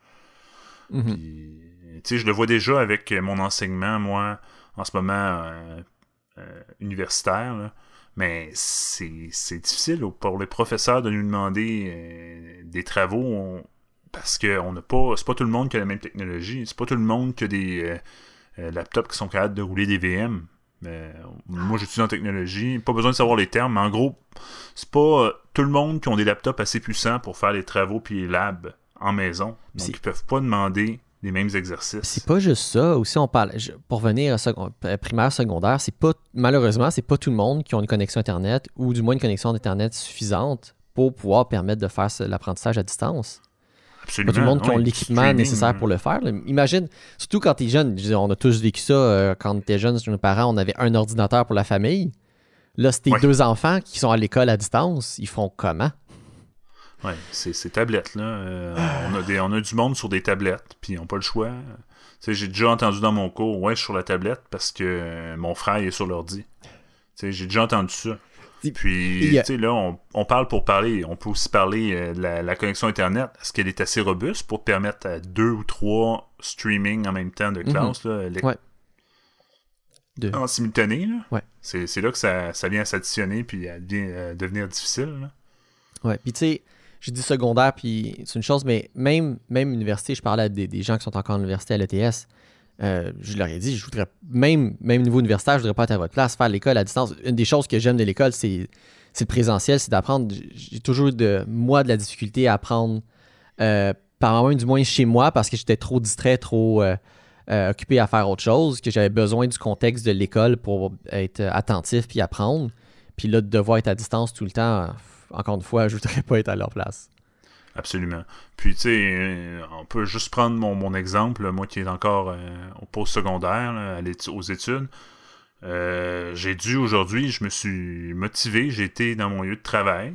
Mhm. Puis, tu sais, je le vois déjà avec mon enseignement, moi, en ce moment euh, euh, universitaire. là. Mais c'est c'est difficile pour les professeurs de nous demander euh, des travaux on- parce que on n'a pas. C'est pas tout le monde qui a la même technologie. C'est pas tout le monde qui a des euh, euh, laptops qui sont capables de rouler des VM. Mais, moi, j'étudie en technologie. Pas besoin de savoir les termes, mais en gros, c'est pas euh, tout le monde qui ont des laptops assez puissants pour faire les travaux puis les labs en maison. Donc, ils peuvent pas demander les mêmes exercices. C'est pas juste ça. Aussi, on parle. je- pour venir à second- euh, primaire, secondaire, c'est pas malheureusement, c'est pas tout le monde qui a une connexion Internet ou du moins une connexion Internet suffisante pour pouvoir permettre de faire l'apprentissage à distance. Absolument. Pas tout le monde qui a Oui, l'équipement nécessaire pour le faire. là. Imagine, surtout quand tu es jeune, on a tous vécu ça euh, quand on était jeune, chez nos parents, on avait un ordinateur pour la famille. Là, c'est tes Ouais. deux enfants qui sont à l'école à distance, ils font comment? Ouais, c'est ces tablettes là. Euh, on, a des, on a du monde sur des tablettes, puis ils n'ont pas le choix. Tu j'ai déjà entendu dans mon cours, ouais, je suis sur la tablette parce que euh, mon frère est sur l'ordi. Tu j'ai déjà entendu ça. Puis, a- tu sais, là, on, on parle pour parler. On peut aussi parler euh, de la, la connexion Internet. Est-ce qu'elle est assez robuste pour permettre à deux ou trois streaming en même temps de classe, là, les- Mhm. Ouais. De- en simultané? Là? Ouais. C'est là que ça, ça vient à s'additionner puis à à devenir difficile. là. Ouais, puis tu sais, j'ai dit secondaire, puis c'est une chose, mais même, même université, je parlais à des, des gens qui sont encore en université à l'ETS, euh, je leur ai dit, je voudrais, même, même niveau universitaire, je voudrais pas être à votre place, faire l'école à distance. Une des choses que j'aime de l'école, c'est le présentiel, c'est d'apprendre. J'ai toujours de, moi, de la difficulté à apprendre, euh, par moment, du moins chez moi, parce que j'étais trop distrait, trop euh, occupé à faire autre chose, que j'avais besoin du contexte de l'école pour être attentif puis apprendre. Puis là, de devoir être à distance tout le temps, encore une fois, je voudrais pas être à leur place. Absolument. Puis, tu sais, euh, on peut juste prendre mon, mon exemple, moi qui est encore euh, au post-secondaire, là, aux études. Euh, j'ai dû aujourd'hui, je me suis motivé, j'ai été dans mon lieu de travail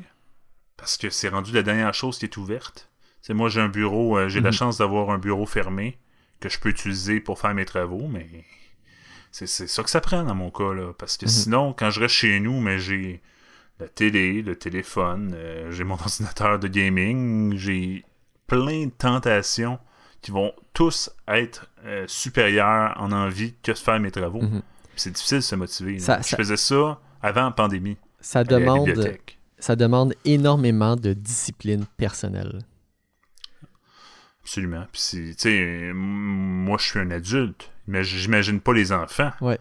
parce que c'est rendu la dernière chose qui est ouverte. Tu sais, moi, j'ai un bureau, euh, j'ai la Mhm. chance d'avoir un bureau fermé que je peux utiliser pour faire mes travaux, mais c'est c'est ça que ça prend dans mon cas, là. Parce que Mhm. sinon, quand je reste chez nous, mais j'ai la télé, le téléphone, euh, j'ai mon ordinateur de gaming, j'ai plein de tentations qui vont tous être euh, supérieures en envie que de faire mes travaux. Mhm. C'est difficile de se motiver. Ça- je ça- faisais ça avant la pandémie. Ça à demande, bibliothèque. ça demande énormément de discipline personnelle. Absolument. Puis, tu sais, moi, je suis un adulte, mais j'imagine pas les enfants. Ouais.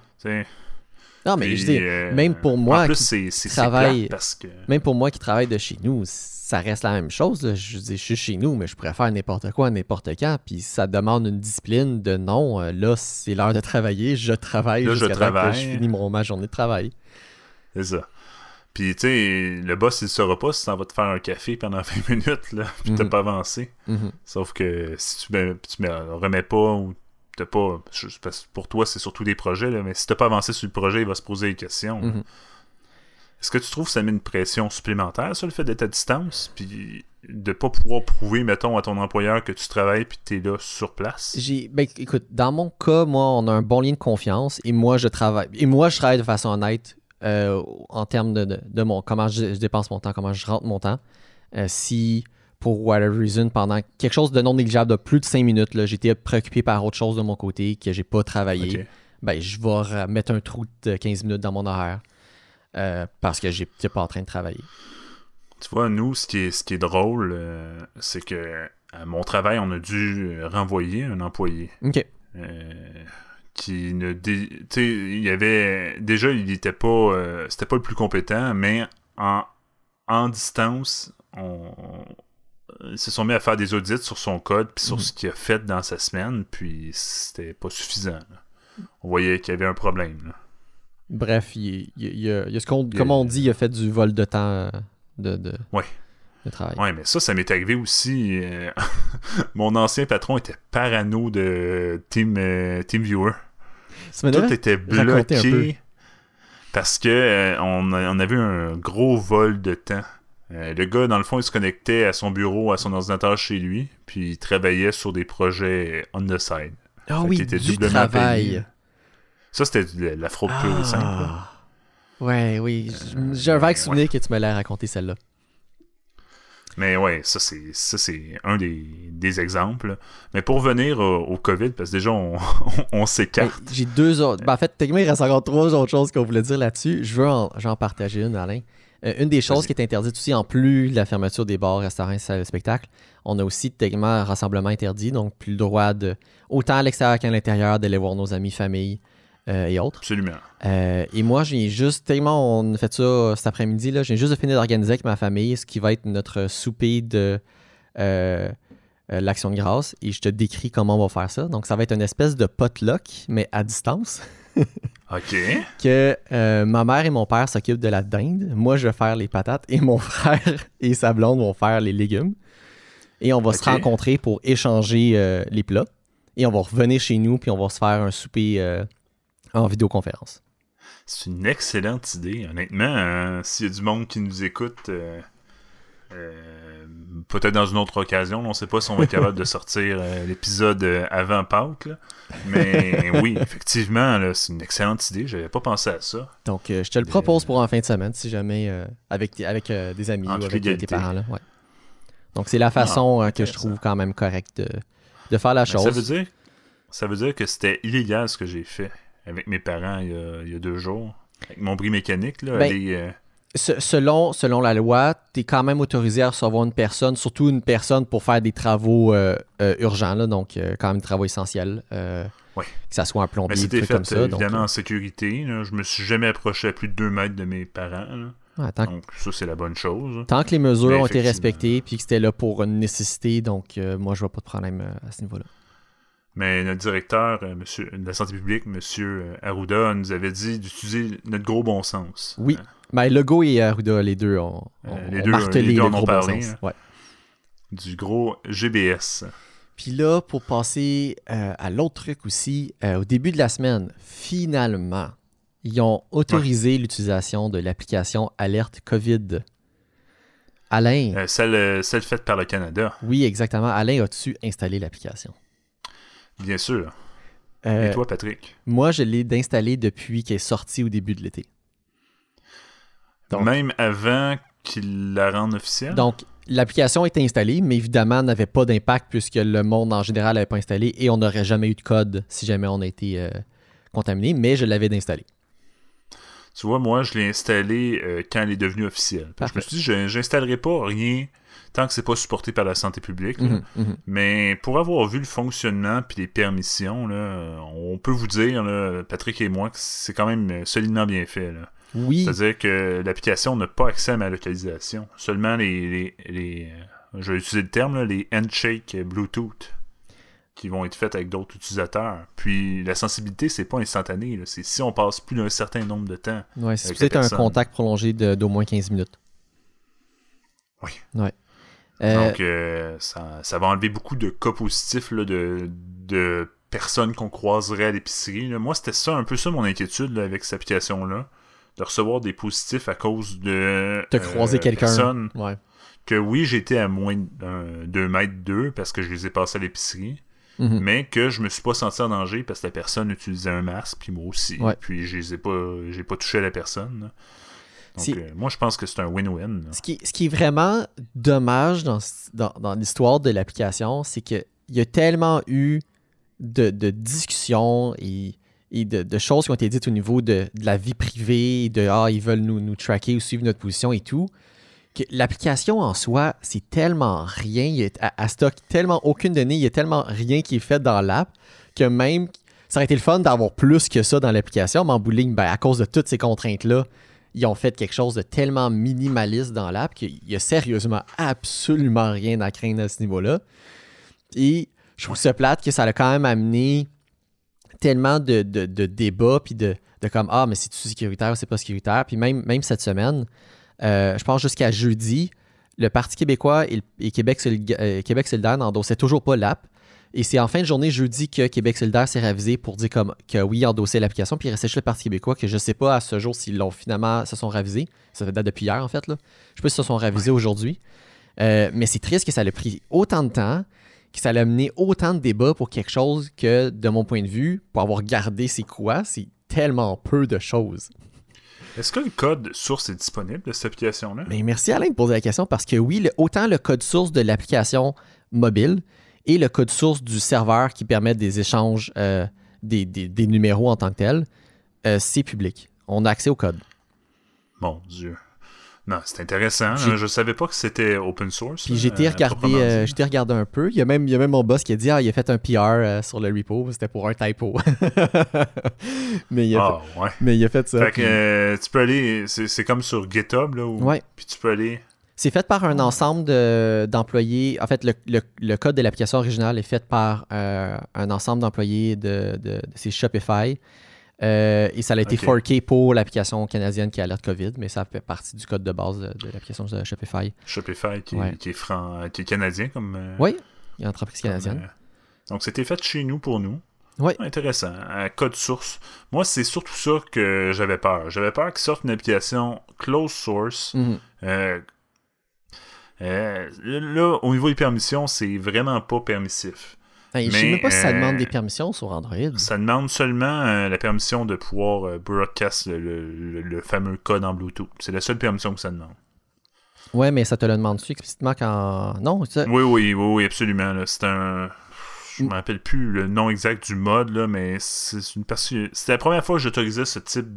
Non, mais Puis, je dis, euh, même pour moi En plus, qui c'est travaille- plate parce que. même pour moi qui travaille de chez nous, ça reste la même chose. là. Je dis, je suis chez nous, mais je pourrais faire n'importe quoi, n'importe quand. Puis ça demande une discipline de non, euh, là, c'est l'heure de travailler, je travaille Là, je temps que travaille. je finis mon, ma journée de travail. C'est ça. Puis, tu sais, le boss, il saura pas si ça va te faire un café pendant 20 minutes, là, puis t'as Mhm. pas avancé. Mhm. Sauf que si tu me, tu me remets pas ou t'as pas. parce pour toi, c'est surtout des projets, là, mais si t'as pas avancé sur le projet, il va se poser des questions. Mhm. Est-ce que tu trouves que ça met une pression supplémentaire sur le fait d'être à distance, puis de pas pouvoir prouver, mettons, à ton employeur que tu travailles puis que t'es là sur place? J'ai, ben, écoute, dans mon cas, moi, on a un bon lien de confiance et moi, je travaille. Et moi, je travaille de façon honnête euh, en termes de, de, de mon, comment je, je dépense mon temps, comment je rentre mon temps. Euh, si, pour whatever reason, pendant quelque chose de non négligeable de plus de 5 minutes, là, j'étais préoccupé par autre chose de mon côté, que j'ai pas travaillé, ben, je vais re- mettre un trou de 15 minutes dans mon horaire euh, parce que j'étais pas en train de travailler. Tu vois, nous, ce qui est, ce qui est drôle, euh, c'est que à mon travail, on a dû renvoyer un employé. OK. Euh, qui ne dé- tu sais il y avait déjà il était pas c'était pas le plus compétent mais en en distance on- ils se sont mis à faire des audits sur son code puis sur Mhm. ce qu'il a fait dans sa semaine puis c'était pas suffisant là. on voyait qu'il y avait un problème là. Bref, il, il- a, il y a ce qu'on, comme on dit, il a fait du vol de temps euh, de, de, Ouais. de travail. ouais mais ça ça m'est arrivé aussi euh, mon ancien patron était parano de team euh, TeamViewer Ça me tout était bloqué. Parce que euh, on, a- on avait un gros vol de temps. Euh, le gars, dans le fond, il se connectait à son bureau, à son ordinateur chez lui, puis il travaillait sur des projets on the side. Ah Fait oui, était du travail. payé. Ça, c'était de la, fraude pure et simple. là. Ah. Ouais, oui. J'ai un vague ouais. souvenir que tu me l'as raconté celle-là. Mais ouais, ça c'est ça c'est un des, des exemples. Mais pour venir au, au COVID, parce que déjà on, s'écarte. J'ai deux autres. Ben, en fait, techniquement, il reste encore trois autres choses qu'on voulait dire là-dessus. Je veux en, partager une, Alain. Euh, une des choses qui est interdite aussi, en plus de la fermeture des bars, restaurants, salles de spectacle, on a aussi techniquement un rassemblement interdit, donc plus le droit de, autant à l'extérieur qu'à l'intérieur, d'aller voir nos amis, famille euh, et autres. Absolument. Euh, et moi, j'ai juste, tellement on a fait ça cet après-midi, là, j'ai juste de finir d'organiser avec ma famille ce qui va être notre souper de euh, l'Action de grâce. Et je te décris comment on va faire ça. Donc, ça va être une espèce de potluck, mais à distance. OK. Que ma mère et mon père s'occupent de la dinde. Moi, je vais faire les patates. Et mon frère et sa blonde vont faire les légumes. Et on va se rencontrer pour échanger les plats. Et on va revenir chez nous, puis on va se faire un souper en vidéoconférence. C'est une excellente idée, honnêtement. hein. S'il y a du monde qui nous écoute, euh, euh, peut-être dans une autre occasion, on ne sait pas si on va être capable de sortir euh, l'épisode avant Pâques. là. Mais oui, effectivement, c'est une excellente idée. J'avais pas pensé à ça. Donc, je te le propose pour en fin de semaine, si jamais, avec, avec des amis ou avec tes parents. Là. Ouais. Donc, c'est la façon euh, que je trouve quand même correcte de, de faire la Mais chose. ça veut dire, ça veut dire que c'était illégal ce que j'ai fait avec mes parents il y a, il y a deux jours. Avec mon bris mécanique, là, Ben, euh, Se- selon, selon la loi, tu es quand même autorisé à recevoir une personne, surtout une personne pour faire des travaux euh, euh, urgents, là, donc quand même des travaux essentiels. Ouais. Que ça soit un plombier, des trucs fait comme ça. évidemment en sécurité. là. Je me suis jamais approché à plus de deux mètres de mes parents. là. ouais, tant, Donc ça, c'est la bonne chose. tant que les mesures Mais ont été respectées puis que c'était là pour une nécessité, donc euh, moi, je vois pas de problème à ce niveau-là. Mais notre directeur euh, monsieur, de la santé publique, M. Arruda, nous avait dit d'utiliser notre gros bon sens. Oui. Ben, Legault et Arruda, les deux ont, Euh, ont- les ont deux, martelé les deux le gros bon parlé, sens. hein. Ouais. Du gros GBS. Puis là, pour passer euh, à l'autre truc aussi, euh, au début de la semaine, finalement, ils ont autorisé l'utilisation de l'application Alerte COVID. Alain, Euh, celle, euh, celle faite par le Canada, oui, exactement. Alain, as-tu installé l'application? Bien sûr. Euh, Et toi, Patrick? moi, je l'ai installée depuis qu'elle est sortie au début de l'été. donc- Même avant qu'il la rende officielle? Donc, l'application était installée, mais évidemment, n'avait pas d'impact puisque le monde en général n'avait pas installé et on n'aurait jamais eu de code si jamais on a été euh, contaminé, mais je l'avais installé. Tu vois, moi, je l'ai installé euh, quand elle est devenue officielle. Je me suis dit, je n'installerai pas rien tant que c'est pas supporté par la santé publique. là. Mhm, mhm. Mais pour avoir vu le fonctionnement puis les permissions, là, on peut vous dire, là, Patrick et moi, que c'est quand même solidement bien fait. là. Oui, C'est-à-dire que l'application n'a pas accès à ma localisation. Seulement les, les, les, euh, je vais utiliser le terme, là, les handshakes Bluetooth qui vont être faites avec d'autres utilisateurs. Puis la sensibilité, c'est pas instantané. C'est si on passe plus d'un certain nombre de temps. Ouais, c'est peut-être un contact prolongé d'au moins 15 minutes. Oui. Ouais. Euh, Donc, euh, ça, ça va enlever beaucoup de cas positifs là, de, de personnes qu'on croiserait à l'épicerie. Moi, c'était ça, un peu ça mon inquiétude là, avec cette application-là. De recevoir des positifs à cause de Te euh, croiser quelqu'un. personnes ouais. que oui, j'étais à moins de 2 mètres 2 parce que je les ai passés à l'épicerie, Mhm. mais que je me suis pas senti en danger parce que la personne utilisait un masque, puis moi aussi. Ouais. Puis je les ai pas, j'ai pas touché à la personne. là. Donc, euh, moi, je pense que c'est un win-win. Ce qui, ce qui est vraiment dommage dans, dans, dans l'histoire de l'application, c'est qu'il y a tellement eu de, de discussions et, et de, de choses qui ont été dites au niveau de, de la vie privée, de Ah, ils veulent nous, nous tracker ou suivre notre position et tout, que l'application en soi, c'est tellement rien, il y a, à, à stock tellement aucune donnée, il y a tellement rien qui est fait dans l'app que même ça aurait été le fun d'avoir plus que ça dans l'application, mais en bout de ligne, ben, à cause de toutes ces contraintes-là, ils ont fait quelque chose de tellement minimaliste dans l'app qu'il y a sérieusement absolument rien à craindre à ce niveau-là. Et je trouve ça plate que ça a quand même amené tellement de, de, débats, puis de, de comme Ah, mais c'est-tu sécuritaire ou c'est pas sécuritaire? Puis même, même cette semaine, euh, je pense jusqu'à jeudi, le Parti québécois et, le- et Québec, Solid- euh, solidaire n'endossaient toujours pas l'app. Et c'est en fin de journée jeudi que Québec solidaire s'est ravisé pour dire comme que oui, endosser l'application, puis il restait juste le Parti québécois, que je sais pas à ce jour s'ils l'ont finalement, se sont ravisés. Ça fait date depuis hier, en fait. Là. Je sais pas s'ils se sont ravisés aujourd'hui. Euh, mais c'est triste que ça ait pris autant de temps, que ça a amené autant de débats pour quelque chose que, de mon point de vue, pour avoir gardé c'est quoi, c'est tellement peu de choses. Est-ce que le code source est disponible de cette application-là? Mais merci Alain de poser la question parce que oui, le- autant le code source de l'application mobile et le code source du serveur qui permet des échanges euh, des, des- des numéros en tant que tel, euh, c'est public. On a accès au code. Mon Dieu. Non, c'est intéressant. Hein. Je savais pas que c'était open source. Puis là, j'ai été euh, proprement euh, regarder un peu. Il y, a même, il y a même mon boss qui a dit Ah, il a fait un PR euh, sur le repo, c'était pour un typo. mais, il a Ah, ouais. mais il a fait ça. Fait que puis- euh, tu peux aller, c'est c'est comme sur GitHub, là, où, Ouais. puis tu peux aller, C'est fait par un ensemble de- d'employés. en fait, le, le- le code de l'application originale est fait par euh, un ensemble d'employés de, de, de ces Shopify. Euh, et ça a été Ok. forké pour l'application canadienne qui alerte COVID, mais ça fait partie du code de base de, l'application de Shopify. Shopify, qui, Ouais. qui est, fran- qui est canadien comme... euh, Oui, il y a une entreprise canadienne. donc c'était fait chez nous pour nous. Oui. Intéressant. Un code source. Moi, c'est surtout ça que j'avais peur. J'avais peur qu'ils sortent une application closed source. Mhm. Euh, euh, là, au niveau des permissions, c'est vraiment pas permissif. Hey, je sais même pas si ça euh, demande des permissions sur Android. Ça demande seulement euh, la permission de pouvoir euh, broadcast le, le- le fameux code en Bluetooth. C'est la seule permission que ça demande. Ouais, mais ça te le demande-tu explicitement quand. Non, ça- Oui, oui, oui, oui, absolument. C'est un. Je me rappelle plus le nom exact du mode, là, mais c'est une partie. C'était la première fois que j'autorisais ce type.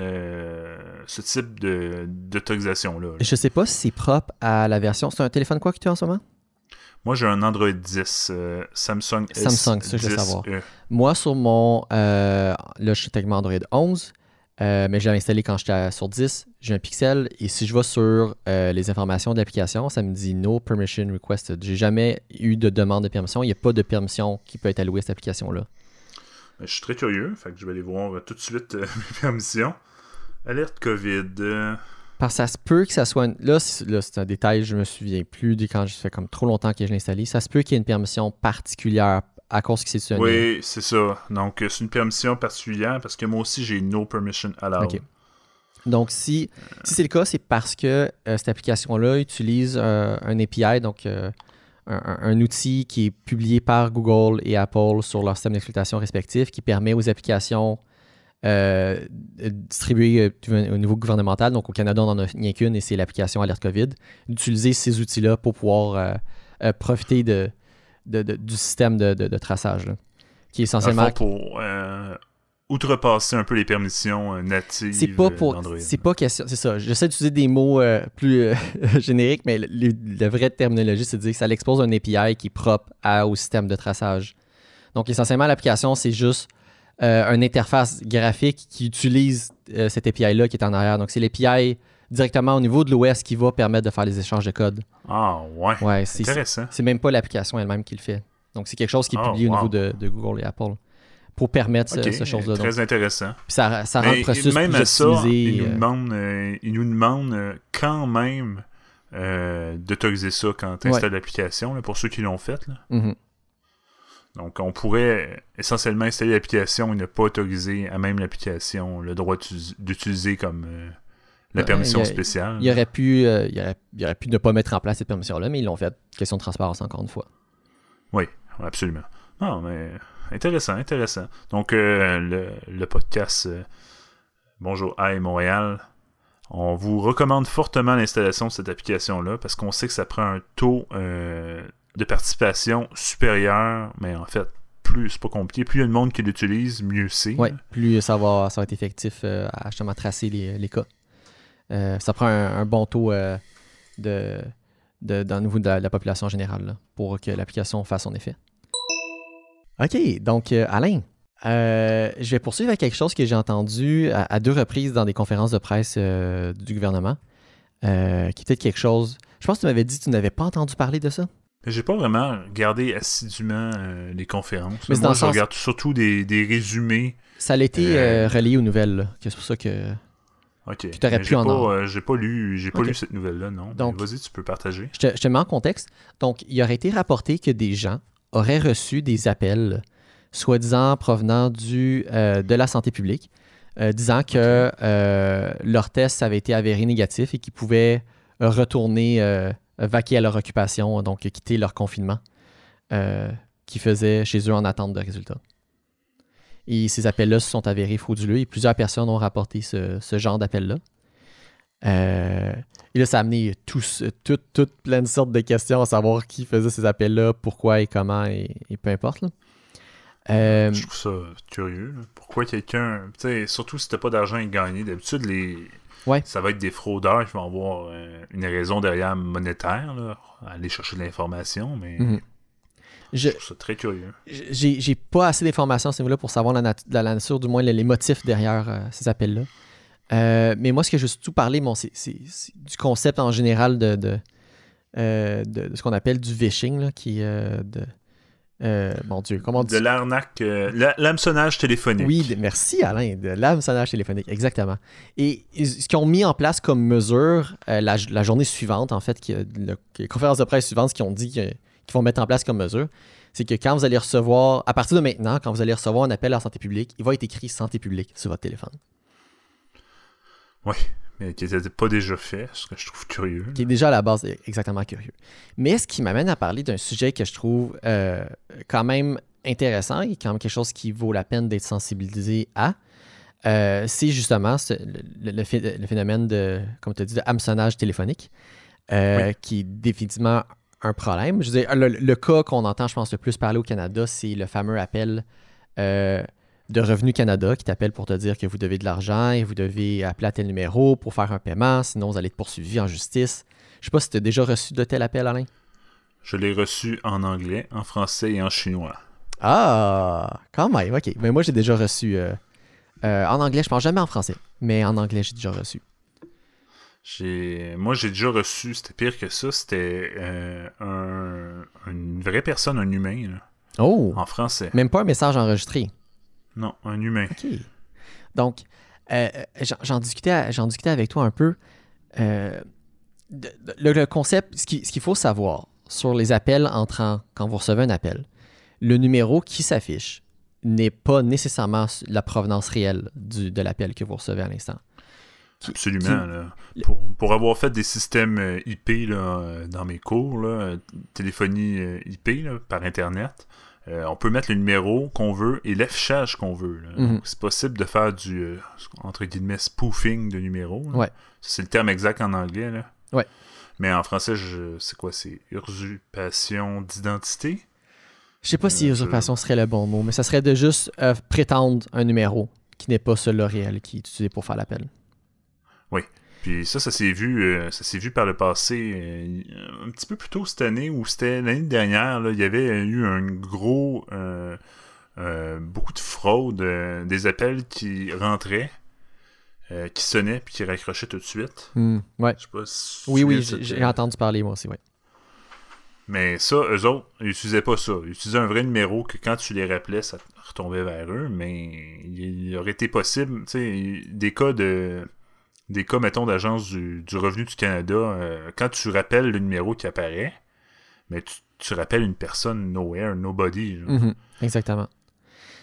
Euh, ce type de- d'autorisation-là. là. je sais pas si c'est propre à la version. C'est un téléphone quoi que tu as en ce moment? Moi, j'ai un Android 10, euh, Samsung Samsung, ça, je veux S10e. savoir. Moi, sur mon. euh, là, je suis techniquement Android 11, euh, mais je l'ai installé quand j'étais sur 10. J'ai un Pixel et si je vais sur les informations de l'application, ça me dit No permission requested. J'ai jamais eu de demande de permission. Il n'y a pas de permission qui peut être allouée à cette application-là. Je suis très curieux, fait que je vais aller voir euh, tout de suite euh, mes permissions. Alerte COVID. Parce que ça se peut que ça soit. une- Là, c'est un détail, je me souviens plus de quand je fait comme trop longtemps que je l'ai installé. Ça se peut qu'il y ait une permission particulière à cause que c'est Oui, c'est ça. Donc, euh, c'est une permission particulière parce que moi aussi, j'ai no permission allowed. Ok. Donc, si, si c'est le cas, c'est parce que euh, cette application-là utilise euh, un API, donc euh, un, outil qui est publié par Google et Apple sur leur système d'exploitation respectif qui permet aux applications euh, distribuées euh, au niveau gouvernemental, donc au Canada, on n'en a qu'une et c'est l'application Alerte COVID, d'utiliser ces outils-là pour pouvoir euh, profiter de, du système de, de- traçage, pour outrepasser un peu les permissions euh, natives C'est pas euh, pour. C'est pas question. C'est ça. J'essaie d'utiliser des mots euh, plus euh, génériques, mais le- le- la vraie terminologie, c'est de dire que ça l'expose un API qui est propre à- au système de traçage. Donc, essentiellement, l'application, c'est juste euh, une interface graphique qui utilise cet API-là qui est en arrière. Donc, c'est l'API directement au niveau de l'OS qui va permettre de faire les échanges de code. Ah, ouais. Ouais, c'est Intéressant. c'est même pas l'application elle-même qui le fait. Donc, c'est quelque chose qui est Oh, publié au niveau de, de Google et Apple pour permettre ce- Ok, ce chose-là. Donc, Très intéressant. puis ça, ça rend le processus même plus à ça, optimisé. il nous euh, demande, euh, il nous demande euh, quand même euh, d'autoriser ça quand tu installes l'application, pour ceux qui l'ont fait. là. mhm. Donc, on pourrait essentiellement installer l'application et ne pas autoriser à même l'application le droit d'utiliser comme euh, la Ouais, permission il a- spéciale. Il aurait pu, euh, il aurait, il aurait pu ne pas mettre en place cette permission-là, mais ils l'ont fait. Question de transparence, encore une fois. Oui, absolument. Non, mais intéressant, intéressant. Donc, euh, le, podcast euh, Bonjour Hi Montréal, on vous recommande fortement l'installation de cette application-là parce qu'on sait que ça prend un taux euh, de participation supérieur, mais en fait, plus c'est pas compliqué, plus il y a de monde qui l'utilise, mieux c'est. Oui, plus ça va, ça va être effectif à justement tracer les, les cas. Ça prend un, bon taux de, de, dans de la, population générale pour que l'application fasse son effet. OK, donc euh, Alain, euh, je vais poursuivre avec quelque chose que j'ai entendu à, à deux reprises dans des conférences de presse euh, du gouvernement, euh, qui était quelque chose... Je pense que tu m'avais dit que tu n'avais pas entendu parler de ça. J'ai pas vraiment regardé assidûment les conférences. Mais Moi, je sens- regarde surtout des, des résumés. Ça a été relayé aux nouvelles, c'est pour ça que... Ok. Tu t'aurais Mais pu en euh, j'ai pas lu, j'ai pas lu cette nouvelle-là, non. Donc- Vas-y, tu peux partager. Je te, je te mets en contexte. Donc, il aurait été rapporté que des gens auraient reçu des appels, soi-disant provenant du, euh, de la santé publique, euh, disant que euh, leur test avait été avéré négatif et qu'ils pouvaient retourner vaquer à leur occupation, donc quitter leur confinement qu'ils faisaient chez eux en attente de résultats. Et ces appels-là se sont avérés frauduleux et plusieurs personnes ont rapporté ce, ce genre d'appels-là. Et là, ça a amené tous, tout, tout plein de sortes de questions à savoir qui faisait ces appels-là, pourquoi et comment et, et peu importe. là. Euh, Je trouve ça curieux. Pourquoi quelqu'un. Surtout si t'as pas d'argent à gagner, d'habitude, les. Ouais. Ça va être des fraudeurs qui vont avoir euh, une raison derrière monétaire, là, aller chercher de l'information, mais Mhm. je, je trouve ça très curieux. j'ai pas assez d'informations à ce niveau-là pour savoir la, nat- la- la nature, du moins les, les motifs derrière euh, ces appels-là. Euh, mais moi, ce que je veux surtout parler, bon, c'est du concept en général de, de, euh, de- de ce qu'on appelle du vishing, là, qui euh, de. mon Dieu, comment De l'arnaque, la- l'hameçonnage téléphonique. Oui, merci Alain, de l'hameçonnage téléphonique, exactement. Et ce qu'ils ont mis en place comme mesure la, la journée suivante, en fait, qui, le- qui- la conférence de presse suivante, ce qu'ils ont dit qu'ils vont mettre en place comme mesure, c'est que quand vous allez recevoir, à partir de maintenant, quand vous allez recevoir un appel à la santé publique, il va être écrit santé publique sur votre téléphone, Oui, mais qui n'était pas déjà fait, ce que je trouve curieux. qui est déjà à la base exactement curieux. Mais ce qui m'amène à parler d'un sujet que je trouve euh, quand même intéressant et quand même quelque chose qui vaut la peine d'être sensibilisé à, euh, c'est justement ce- le, le phé- le phénomène de, comme tu as dit, de hameçonnage téléphonique, euh, qui est définitivement un problème. Je veux dire, le, le cas qu'on entend, je pense, le plus parler au Canada, c'est le fameux appel euh, de Revenu Canada qui t'appelle pour te dire que vous devez de l'argent et vous devez appeler à tel numéro pour faire un paiement, sinon vous allez être poursuivi en justice. Je sais pas si tu as déjà reçu de tel appel, Alain. Je l'ai reçu en anglais, en français et en chinois. Ah, quand même, ok. Mais moi, j'ai déjà reçu euh, euh, en anglais, je pense jamais en français, mais en anglais, j'ai déjà reçu. J'ai, moi, j'ai déjà reçu, c'était pire que ça, c'était euh, un- une vraie personne, un humain, là, Oh, en français. même pas un message enregistré. Non, un humain. OK. Donc, euh, euh, j'en- discutais, avec toi un peu. Euh, de- de- le, le concept, ce qui- ce qu'il faut savoir sur les appels entrants, quand vous recevez un appel, le numéro qui s'affiche n'est pas nécessairement la provenance réelle du- de l'appel que vous recevez à l'instant. Absolument. qui- là. le- Pour, pour avoir fait des systèmes IP là, dans mes cours, là, téléphonie IP par Internet, euh, on peut mettre le numéro qu'on veut et l'affichage qu'on veut. Donc, C'est possible de faire du, euh, entre guillemets, spoofing de numéros. Ouais. C'est le terme exact en anglais. Là. Ouais. Mais en français, je, c'est quoi? C'est usurpation d'identité? Je sais pas si Euh, usurpation serait le bon mot, mais ça serait de juste prétendre un numéro qui n'est pas celui-là réel qui est utilisé pour faire l'appel. Puis ça, ça s'est vu, euh, ça s'est vu par le passé, euh, un petit peu plus tôt cette année, ou c'était l'année dernière, là, il y avait eu un gros, euh, euh, beaucoup de fraude, euh, des appels qui rentraient, qui sonnaient, puis qui raccrochaient tout de suite. Hmm, ouais. Je sais pas si Oui, oui, j'ai entendu parler moi aussi, oui. Mais ça, eux autres, ils utilisaient pas ça. Ils utilisaient un vrai numéro que quand tu les rappelais, ça retombait vers eux, mais il aurait été possible, tu sais, des cas de des cas, mettons, d'agence du, du revenu du Canada, euh, quand tu rappelles le numéro qui apparaît, mais tu, tu rappelles une personne nowhere, nobody. Mhm, Exactement.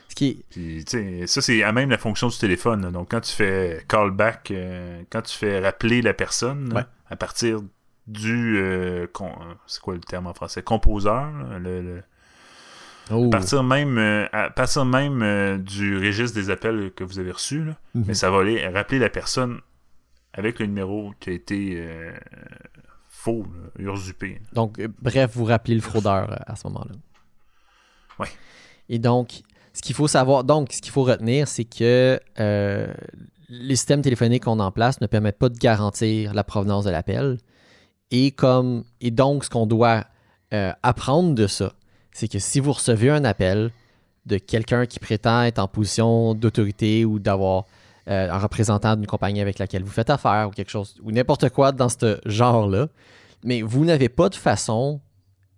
Ce qui Puis, tu sais, ça, c'est à même la fonction du téléphone. là. Donc, quand tu fais callback, euh, quand tu fais rappeler la personne, là, à partir du. euh, c'est quoi le terme en français? Composeur. là, le- le- Oh. à partir même, euh, à partir même euh, du registre des appels que vous avez reçus, là, Mhm. mais ça va aller rappeler la personne avec le numéro qui a été euh, faux, là, usurpé. là. Donc, euh, bref, vous rappelez le fraudeur euh, à ce moment-là. Ouais. Et donc, ce qu'il faut savoir, donc, ce qu'il faut retenir, c'est que euh, les systèmes téléphoniques qu'on a en place ne permettent pas de garantir la provenance de l'appel. Et comme et donc, ce qu'on doit euh, apprendre de ça, c'est que si vous recevez un appel de quelqu'un qui prétend être en position d'autorité ou d'avoir euh, un représentant d'une compagnie avec laquelle vous faites affaire ou quelque chose, ou n'importe quoi dans ce genre-là, mais vous n'avez pas de façon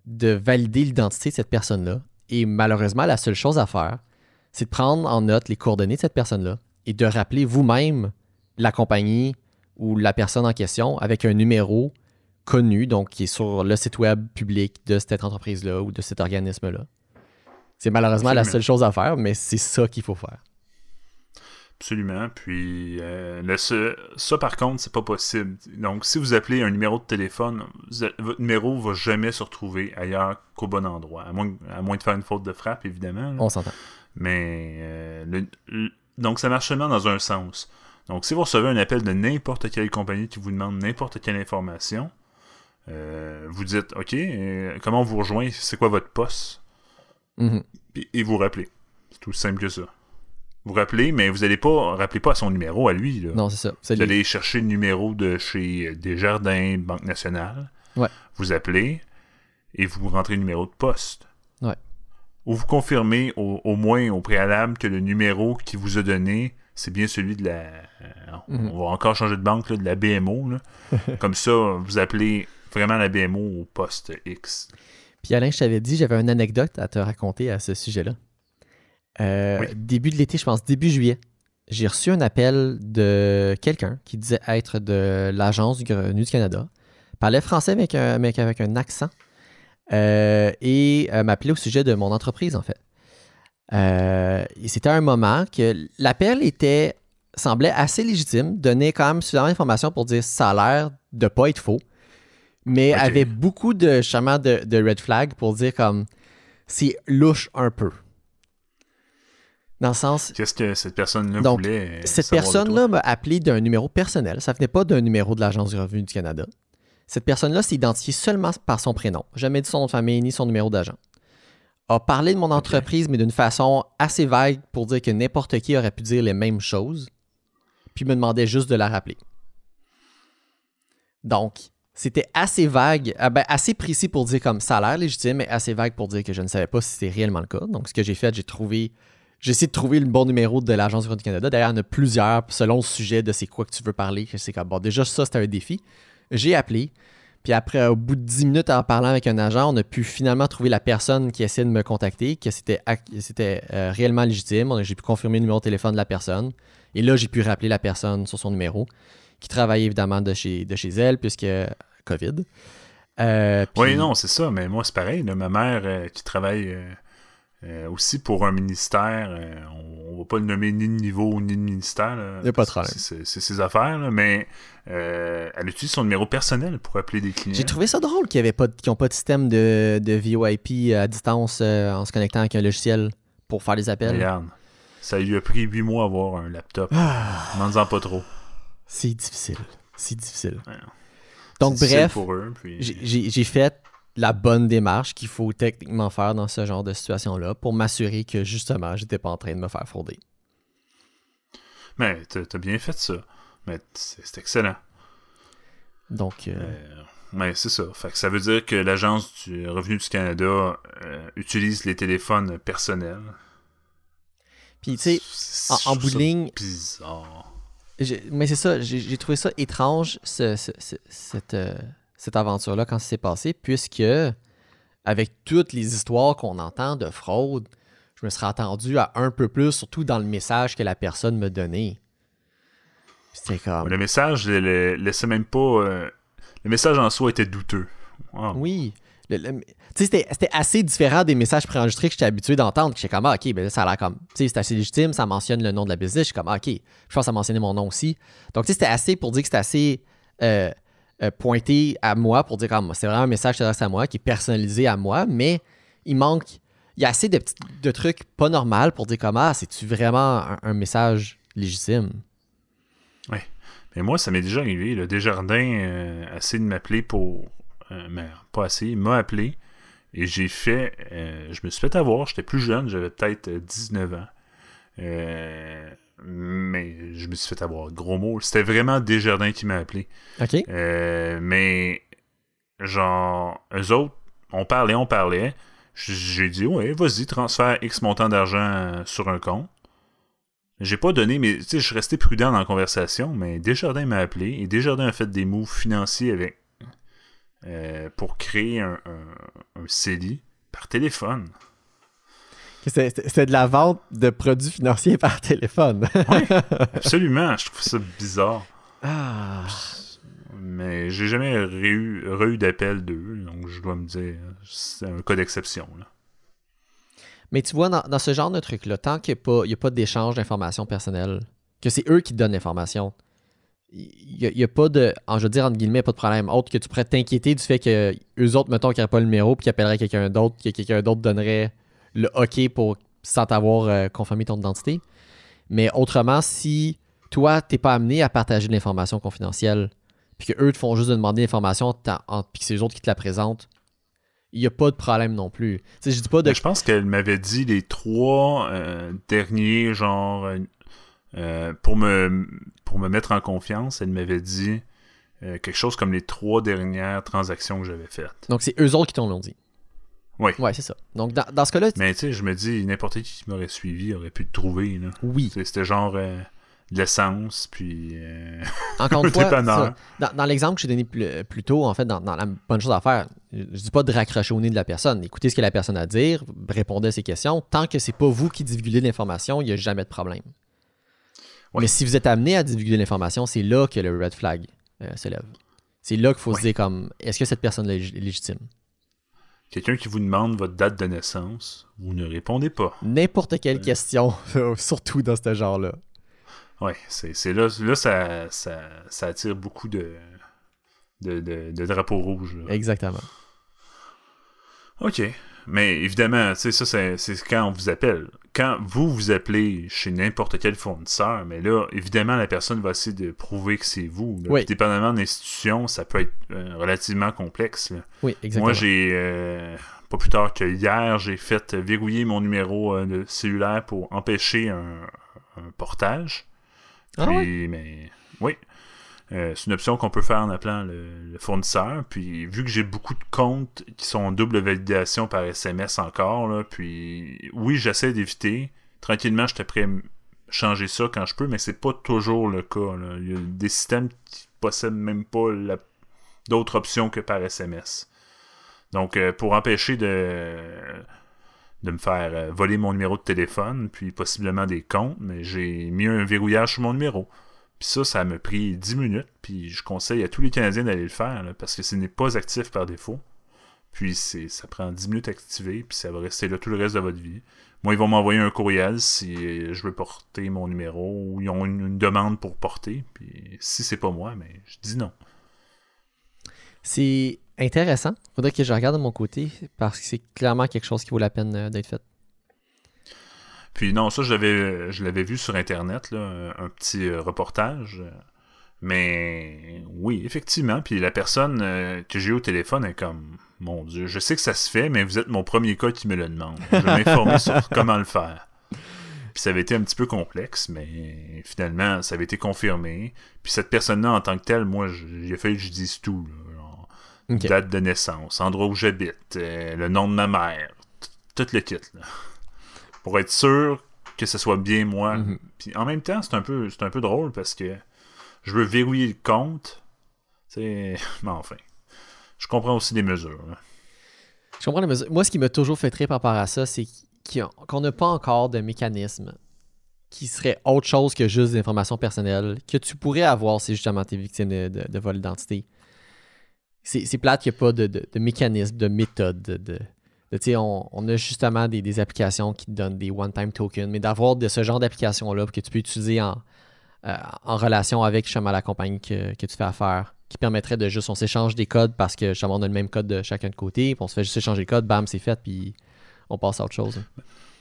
de valider l'identité de cette personne-là. Et malheureusement, la seule chose à faire, c'est de prendre en note les coordonnées de cette personne-là et de rappeler vous-même la compagnie ou la personne en question avec un numéro connu, donc qui est sur le site web public de cette entreprise-là ou de cet organisme-là. C'est malheureusement la seule chose à faire, mais c'est ça qu'il faut faire. Absolument. Puis euh, le ça, par contre, c'est pas possible. Donc, si vous appelez un numéro de téléphone, vous votre numéro va jamais se retrouver ailleurs qu'au bon endroit. À moins, à moins de faire une faute de frappe, évidemment. là. On s'entend. Mais euh, le- le- donc ça marche seulement dans un sens. Donc si vous recevez un appel de n'importe quelle compagnie qui vous demande n'importe quelle information, euh, vous dites OK, comment on vous rejoint, c'est quoi votre poste Mhm. Puis- et vous rappelez. C'est tout simple que ça. Vous rappelez, mais vous n'allez pas rappelez pas à son numéro à lui. Là. Non, c'est ça. Vous les- allez chercher le numéro de chez Desjardins, Banque Nationale. Ouais. Vous appelez et vous rentrez le numéro de poste. Ouais. Ou vous confirmez au, au moins au préalable que le numéro qui vous a donné, c'est bien celui de la. euh, Mhm. On va encore changer de banque, là, de la BMO. là. Comme ça, vous appelez vraiment la BMO au poste X. Puis Alain, je t'avais dit, j'avais une anecdote à te raconter à ce sujet-là. Euh, Oui. Début de l'été, je pense, début juillet, j'ai reçu un appel de quelqu'un qui disait être de l'Agence du Revenu du Canada. Parlait français avec un, avec, avec un accent euh, et euh, m'appelait au sujet de mon entreprise, en fait. Et c'était un moment que l'appel était semblait assez légitime, donnait quand même suffisamment d'informations pour dire ça a l'air de pas être faux, mais avait beaucoup de de, de red flag pour dire comme c'est louche un peu. Dans le sens, Qu'est-ce que cette personne-là voulait euh, cette personne-là m'a appelé d'un numéro personnel. Ça venait pas d'un numéro de l'Agence du revenu du Canada. Cette personne-là s'est identifiée seulement par son prénom. Jamais dit son nom de famille ni son numéro d'agent. A parlé de mon entreprise, mais d'une façon assez vague pour dire que n'importe qui aurait pu dire les mêmes choses. Puis me demandait juste de la rappeler. Donc, c'était assez vague, ah ben, assez précis pour dire comme ça a l'air légitime, mais assez vague pour dire que je ne savais pas si c'était réellement le cas. Donc, ce que j'ai fait, j'ai trouvé j'ai essayé de trouver le bon numéro de l'Agence du du Canada. D'ailleurs, il y en a plusieurs selon le sujet de c'est quoi que tu veux parler. C'est comme, bon, déjà, ça, c'était un défi. J'ai appelé. Puis après, au bout de 10 minutes en parlant avec un agent, on a pu finalement trouver la personne qui essayait de me contacter, que c'était, euh, réellement légitime. J'ai pu confirmer le numéro de téléphone de la personne. Et là, j'ai pu rappeler la personne sur son numéro, qui travaillait évidemment de chez, de chez elle, puisque COVID. Euh, puis- Oui, non, c'est ça, mais moi, c'est pareil. là. ma mère euh, qui travaille euh, aussi pour un ministère, euh, on, on va pas le nommer ni de niveau ni de ministère. là, Y a pas de problème. C'est ses affaires, là, mais euh, elle utilise son numéro personnel pour appeler des clients. J'ai trouvé ça drôle qu'ils n'ont pas de système de, de VoIP à distance en se connectant avec un logiciel pour faire des appels. Regarde, ça lui a pris 8 mois à avoir un laptop. Ah, Demande-en pas trop. c'est difficile. C'est difficile. Ouais. Donc, bref, puis- j'ai fait la bonne démarche qu'il faut techniquement faire dans ce genre de situation-là pour m'assurer que justement, j'étais pas en train de me faire frauder. Mais t'as bien fait ça. Mais c'est excellent. Donc, euh, Euh, mais c'est ça. Fait que ça veut dire que l'Agence du Revenu du Canada euh, utilise les téléphones personnels. puis tu sais, en- bout de ligne, Bizarre. Mais c'est ça, j'ai trouvé ça étrange, ce- ce- ce- cette, cette aventure-là, quand ça s'est passé, puisque, avec toutes les histoires qu'on entend de fraude, je me serais attendu à un peu plus, surtout dans le message que la personne me donnait. C'était comme. Le message le, le- laissait même pas. euh, le message en soi était douteux. Wow. Oui. Le- le- Tu sais, c'était c'était assez différent des messages préenregistrés que j'étais habitué d'entendre. que J'étais comme, ah, ok, ben là, ça a l'air comme. Tu sais, c'est assez légitime, ça mentionne le nom de la business. Je suis comme, ah, ok, je pense que ça mentionnait mon nom aussi. Donc, tu sais, c'était assez pour dire que c'était assez euh, euh, pointé à moi, pour dire comme, c'est vraiment un message qui s'adresse à moi, qui est personnalisé à moi, mais il manque. Il y a assez de, trucs pas normaux pour dire comme, ah, c'est-tu vraiment un, message légitime? Mais moi, ça m'est déjà arrivé. Le Desjardins euh, a essayé de m'appeler pour. euh, mais pas assez. Il m'a appelé. Et j'ai fait. euh, je me suis fait avoir. J'étais plus jeune. J'avais peut-être euh, 19 ans. Euh, mais je me suis fait avoir. Gros mot. C'était vraiment Desjardins qui m'a appelé. OK? Euh, mais. Genre. Eux autres, on parlait, on parlait. J'ai dit, ouais, vas-y, transfère X montant d'argent euh, sur un compte. J'ai pas donné, mais tu sais, je suis resté prudent dans la conversation, mais Desjardins m'a appelé et Desjardins a fait des moves financiers avec euh, pour créer un, un, un CELI par téléphone. C'était de la vente de produits financiers par téléphone. Absolument, je trouve ça bizarre. ah. Mais j'ai jamais eu, eu d'appel d'eux, donc je dois me dire, c'est un cas d'exception. là. Mais tu vois, dans, ce genre de truc-là, tant qu'il n'y a pas, d'échange d'informations personnelles, que c'est eux qui donnent l'information, il n'y a, pas de, en, je veux dire, entre guillemets, pas de problème. Autre que tu pourrais t'inquiéter du fait que eux autres, mettons, qui n'auraient pas le numéro, puis qu'ils appelleraient quelqu'un d'autre, que quelqu'un d'autre donnerait le OK pour, sans t'avoir euh, confirmé ton identité. Mais autrement, si toi, tu n'es pas amené à partager de l'information confidentielle, puis qu'eux te font juste demander l'information, puis que c'est eux autres qui te la présentent, il n'y a pas de problème non plus. je dis pas de... je pense qu'elle m'avait dit les trois euh, derniers, genre, euh, pour, me, pour me mettre en confiance, elle m'avait dit quelque chose comme les trois dernières transactions que j'avais faites. Donc, c'est eux autres qui t'ont l'ont dit. Oui. Ouais, c'est ça. Donc, dans, ce cas-là. Mais tu sais, je me dis, n'importe qui qui m'aurait suivi aurait pu te trouver. Là. Oui. C'était genre de l'essence, puis. Euh, Encore une fois, dans, l'exemple que j'ai donné plus, tôt, en fait, dans, la bonne chose à faire, je, dis pas de raccrocher au nez de la personne. Écoutez ce que la personne a à dire, répondez à ses questions. Tant que c'est pas vous qui divulguez l'information, il n'y a jamais de problème. Mais si vous êtes amené à divulguer l'information, c'est là que le red flag euh, se lève. C'est là qu'il faut se dire comme est-ce que cette personne est légitime? Quelqu'un qui vous demande votre date de naissance, vous ne répondez pas. N'importe quelle euh. question, surtout dans ce genre-là. Oui, c'est là, là ça, ça, attire beaucoup de, de, de, drapeaux rouges. Exactement. OK. Mais évidemment, ça, c'est quand on vous appelle. Quand vous vous appelez chez n'importe quel fournisseur, mais là, évidemment, la personne va essayer de prouver que c'est vous. Dépendamment de l'institution, ça peut être euh, relativement complexe. Oui, exactement. Moi, j'ai, euh, pas plus tard que hier, j'ai fait verrouiller mon numéro euh, de cellulaire pour empêcher un portage. Ah oui? mais oui. Euh, c'est une option qu'on peut faire en appelant le, fournisseur. Puis vu que j'ai beaucoup de comptes qui sont en double validation par SMS encore, là, puis oui, j'essaie d'éviter. Tranquillement, je prêt à changer ça quand je peux, mais c'est pas toujours le cas. Il y a des systèmes qui possèdent même pas d'autres options que par SMS. Donc, euh, pour empêcher de de me faire euh, voler mon numéro de téléphone, puis possiblement des comptes, mais j'ai mis un verrouillage sur mon numéro. Puis ça, ça m'a pris 10 minutes, puis je conseille à tous les Canadiens d'aller le faire, parce que ce n'est pas actif par défaut. Puis ça prend 10 minutes à activer, puis ça va rester là tout le reste de votre vie. Moi, ils vont m'envoyer un courriel si je veux porter mon numéro, ou ils ont une, demande pour porter, puis si c'est pas moi, mais je dis non. C'est intéressant. Faudrait que je regarde de mon côté parce que c'est clairement quelque chose qui vaut la peine euh, d'être fait. Puis non, ça, je l'avais, je l'avais vu sur Internet, là, un petit euh, reportage. Mais oui, effectivement. Puis la personne euh, que j'ai eu au téléphone est comme, mon Dieu, je sais que ça se fait, mais vous êtes mon premier cas qui me le demande. Je vais m'informer sur comment le faire. Puis ça avait été un petit peu complexe, mais finalement, ça avait été confirmé. Puis cette personne-là, en tant que telle, moi, j'ai fallu que je dise tout. Date de naissance, endroit où j'habite, euh, le nom de ma mère, tout le kit. Pour être sûr que ce soit bien moi. Mhm. Puis en même temps, c'est un, peu, un peu drôle parce que je veux verrouiller le compte. Mais enfin, je comprends aussi les mesures. Je comprends les mesures. Moi, ce qui m'a toujours fait très par rapport à ça, c'est qu'on n'a pas encore de mécanisme qui serait autre chose que juste des informations personnelles que tu pourrais avoir si justement tu es victime de, de vol d'identité c'est plate qu'il n'y a pas de, de, mécanisme, de méthode. De, on, on, a justement des, applications qui te donnent des one-time tokens, mais d'avoir de ce genre d'application-là que tu peux utiliser en, euh, en relation avec justement la compagnie que, tu fais affaire, qui permettrait de juste, on s'échange des codes parce que justement on a le même code de chacun de côté, puis on se fait juste échanger les codes, bam, c'est fait, puis on passe à autre chose.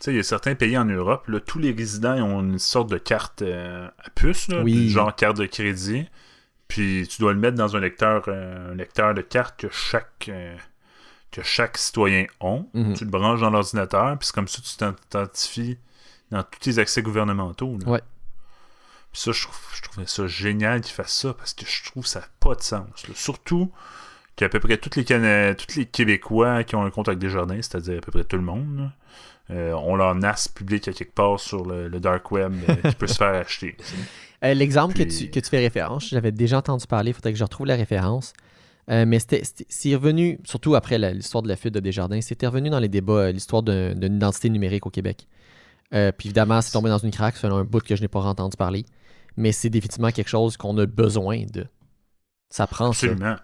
il y a certains pays en Europe, là, tous les résidents ont une sorte de carte euh, à puce, oui. genre carte de crédit. Puis tu dois le mettre dans un lecteur, euh, un lecteur de carte que chaque, que chaque citoyen a. Mhm. Tu le branches dans l'ordinateur, puis c'est comme ça que tu t'identifies dans tous tes accès gouvernementaux. Ouais. Puis ça, je, trouvais ça génial qu'ils fassent ça, parce que je trouve que ça n'a pas de sens. Surtout qu'à peu près tous les, tous les Québécois qui ont un compte avec Desjardins, c'est-à-dire à peu près tout le monde, euh, ont leur NAS public à quelque part sur le, dark web qui peut se faire acheter. Euh, l'exemple que, tu, fais référence, j'avais déjà entendu parler, il faudrait que je retrouve la référence. Euh, mais c'est revenu, surtout après l'histoire de la fuite de Desjardins, c'était revenu dans les débats euh, l'histoire d'une identité numérique au Québec. puis évidemment, c'est tombé dans une craque, c'est un bout que je n'ai pas entendu parler. Mais c'est définitivement quelque chose qu'on a besoin de. Ça prend Absolument.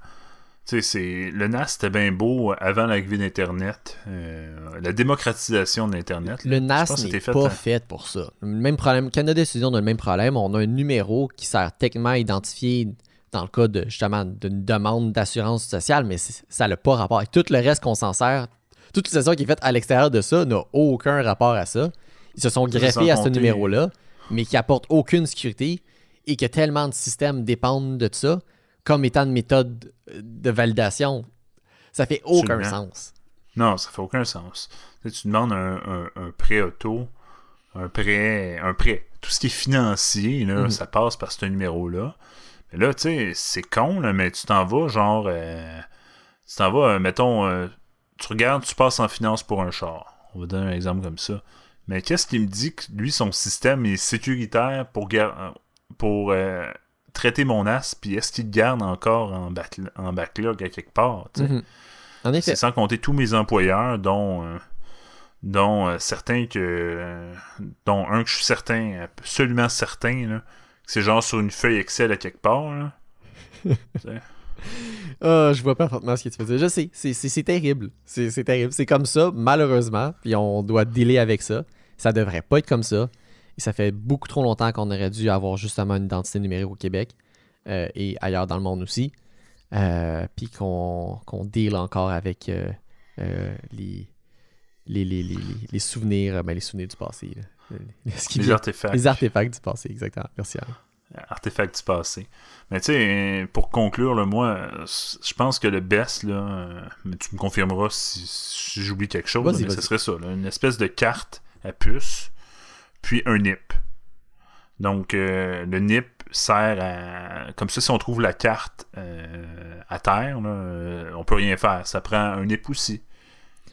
Tu sais, le NAS c'était bien beau avant l'arrivée d'Internet, euh, la démocratisation d'Internet. Le NAS n'est pas fait pour ça. Le même problème, Canada Décision a le même problème. On a un numéro qui sert techniquement à identifier dans le cas de justement d'une demande d'assurance sociale, mais ça n'a pas rapport. Et tout le reste qu'on s'en sert, toute l'utilisation qui est faite à l'extérieur de ça n'a aucun rapport à ça. Ils se sont greffés à ce numéro-là, mais qui apporte aucune sécurité et que tellement de systèmes dépendent de ça comme étant une méthode de validation. Ça fait aucun sens. Non, ça fait aucun sens. Tu, demandes un, prêt auto, un prêt, un prêt. Tout ce qui est financier, mhm. ça passe par ce numéro-là. Mais là, tu sais, c'est con, mais tu t'en vas, genre, euh, tu t'en vas, euh, mettons, euh, tu regardes, tu passes en finance pour un char. On va donner un exemple comme ça. Mais qu'est-ce qui me dit que lui, son système est sécuritaire pour, pour traiter mon as, puis est-ce qu'il garde encore en, en backlog à quelque part? Mhm. En effet. C'est sans compter tous mes employeurs, dont, dont certains que. dont un que je suis certain, absolument certain, c'est genre sur une feuille Excel à quelque part. Là. oh, je vois parfaitement ce que tu veux dire. Je sais, c'est terrible. C'est terrible. C'est comme ça, malheureusement. Puis on doit dealer avec ça. Ça devrait pas être comme ça. Et ça fait beaucoup trop longtemps qu'on aurait dû avoir justement une identité numérique au Québec euh, et ailleurs dans le monde aussi. Euh, puis qu'on deal encore avec euh, les, les, les, les, souvenirs, ben, les souvenirs du passé. Là les artefacts. Les artefacts du passé, exactement. Merci. Artefacts du passé. Mais tu sais, pour conclure, moi, je pense que le best, là, mais tu me confirmeras si, j'oublie quelque chose, mais ce serait ça, une espèce de carte à puce, puis un NIP. Donc, euh, le NIP sert à. Comme ça, si on trouve la carte euh, à terre, là, euh, on peut rien faire. Ça prend un NIP aussi.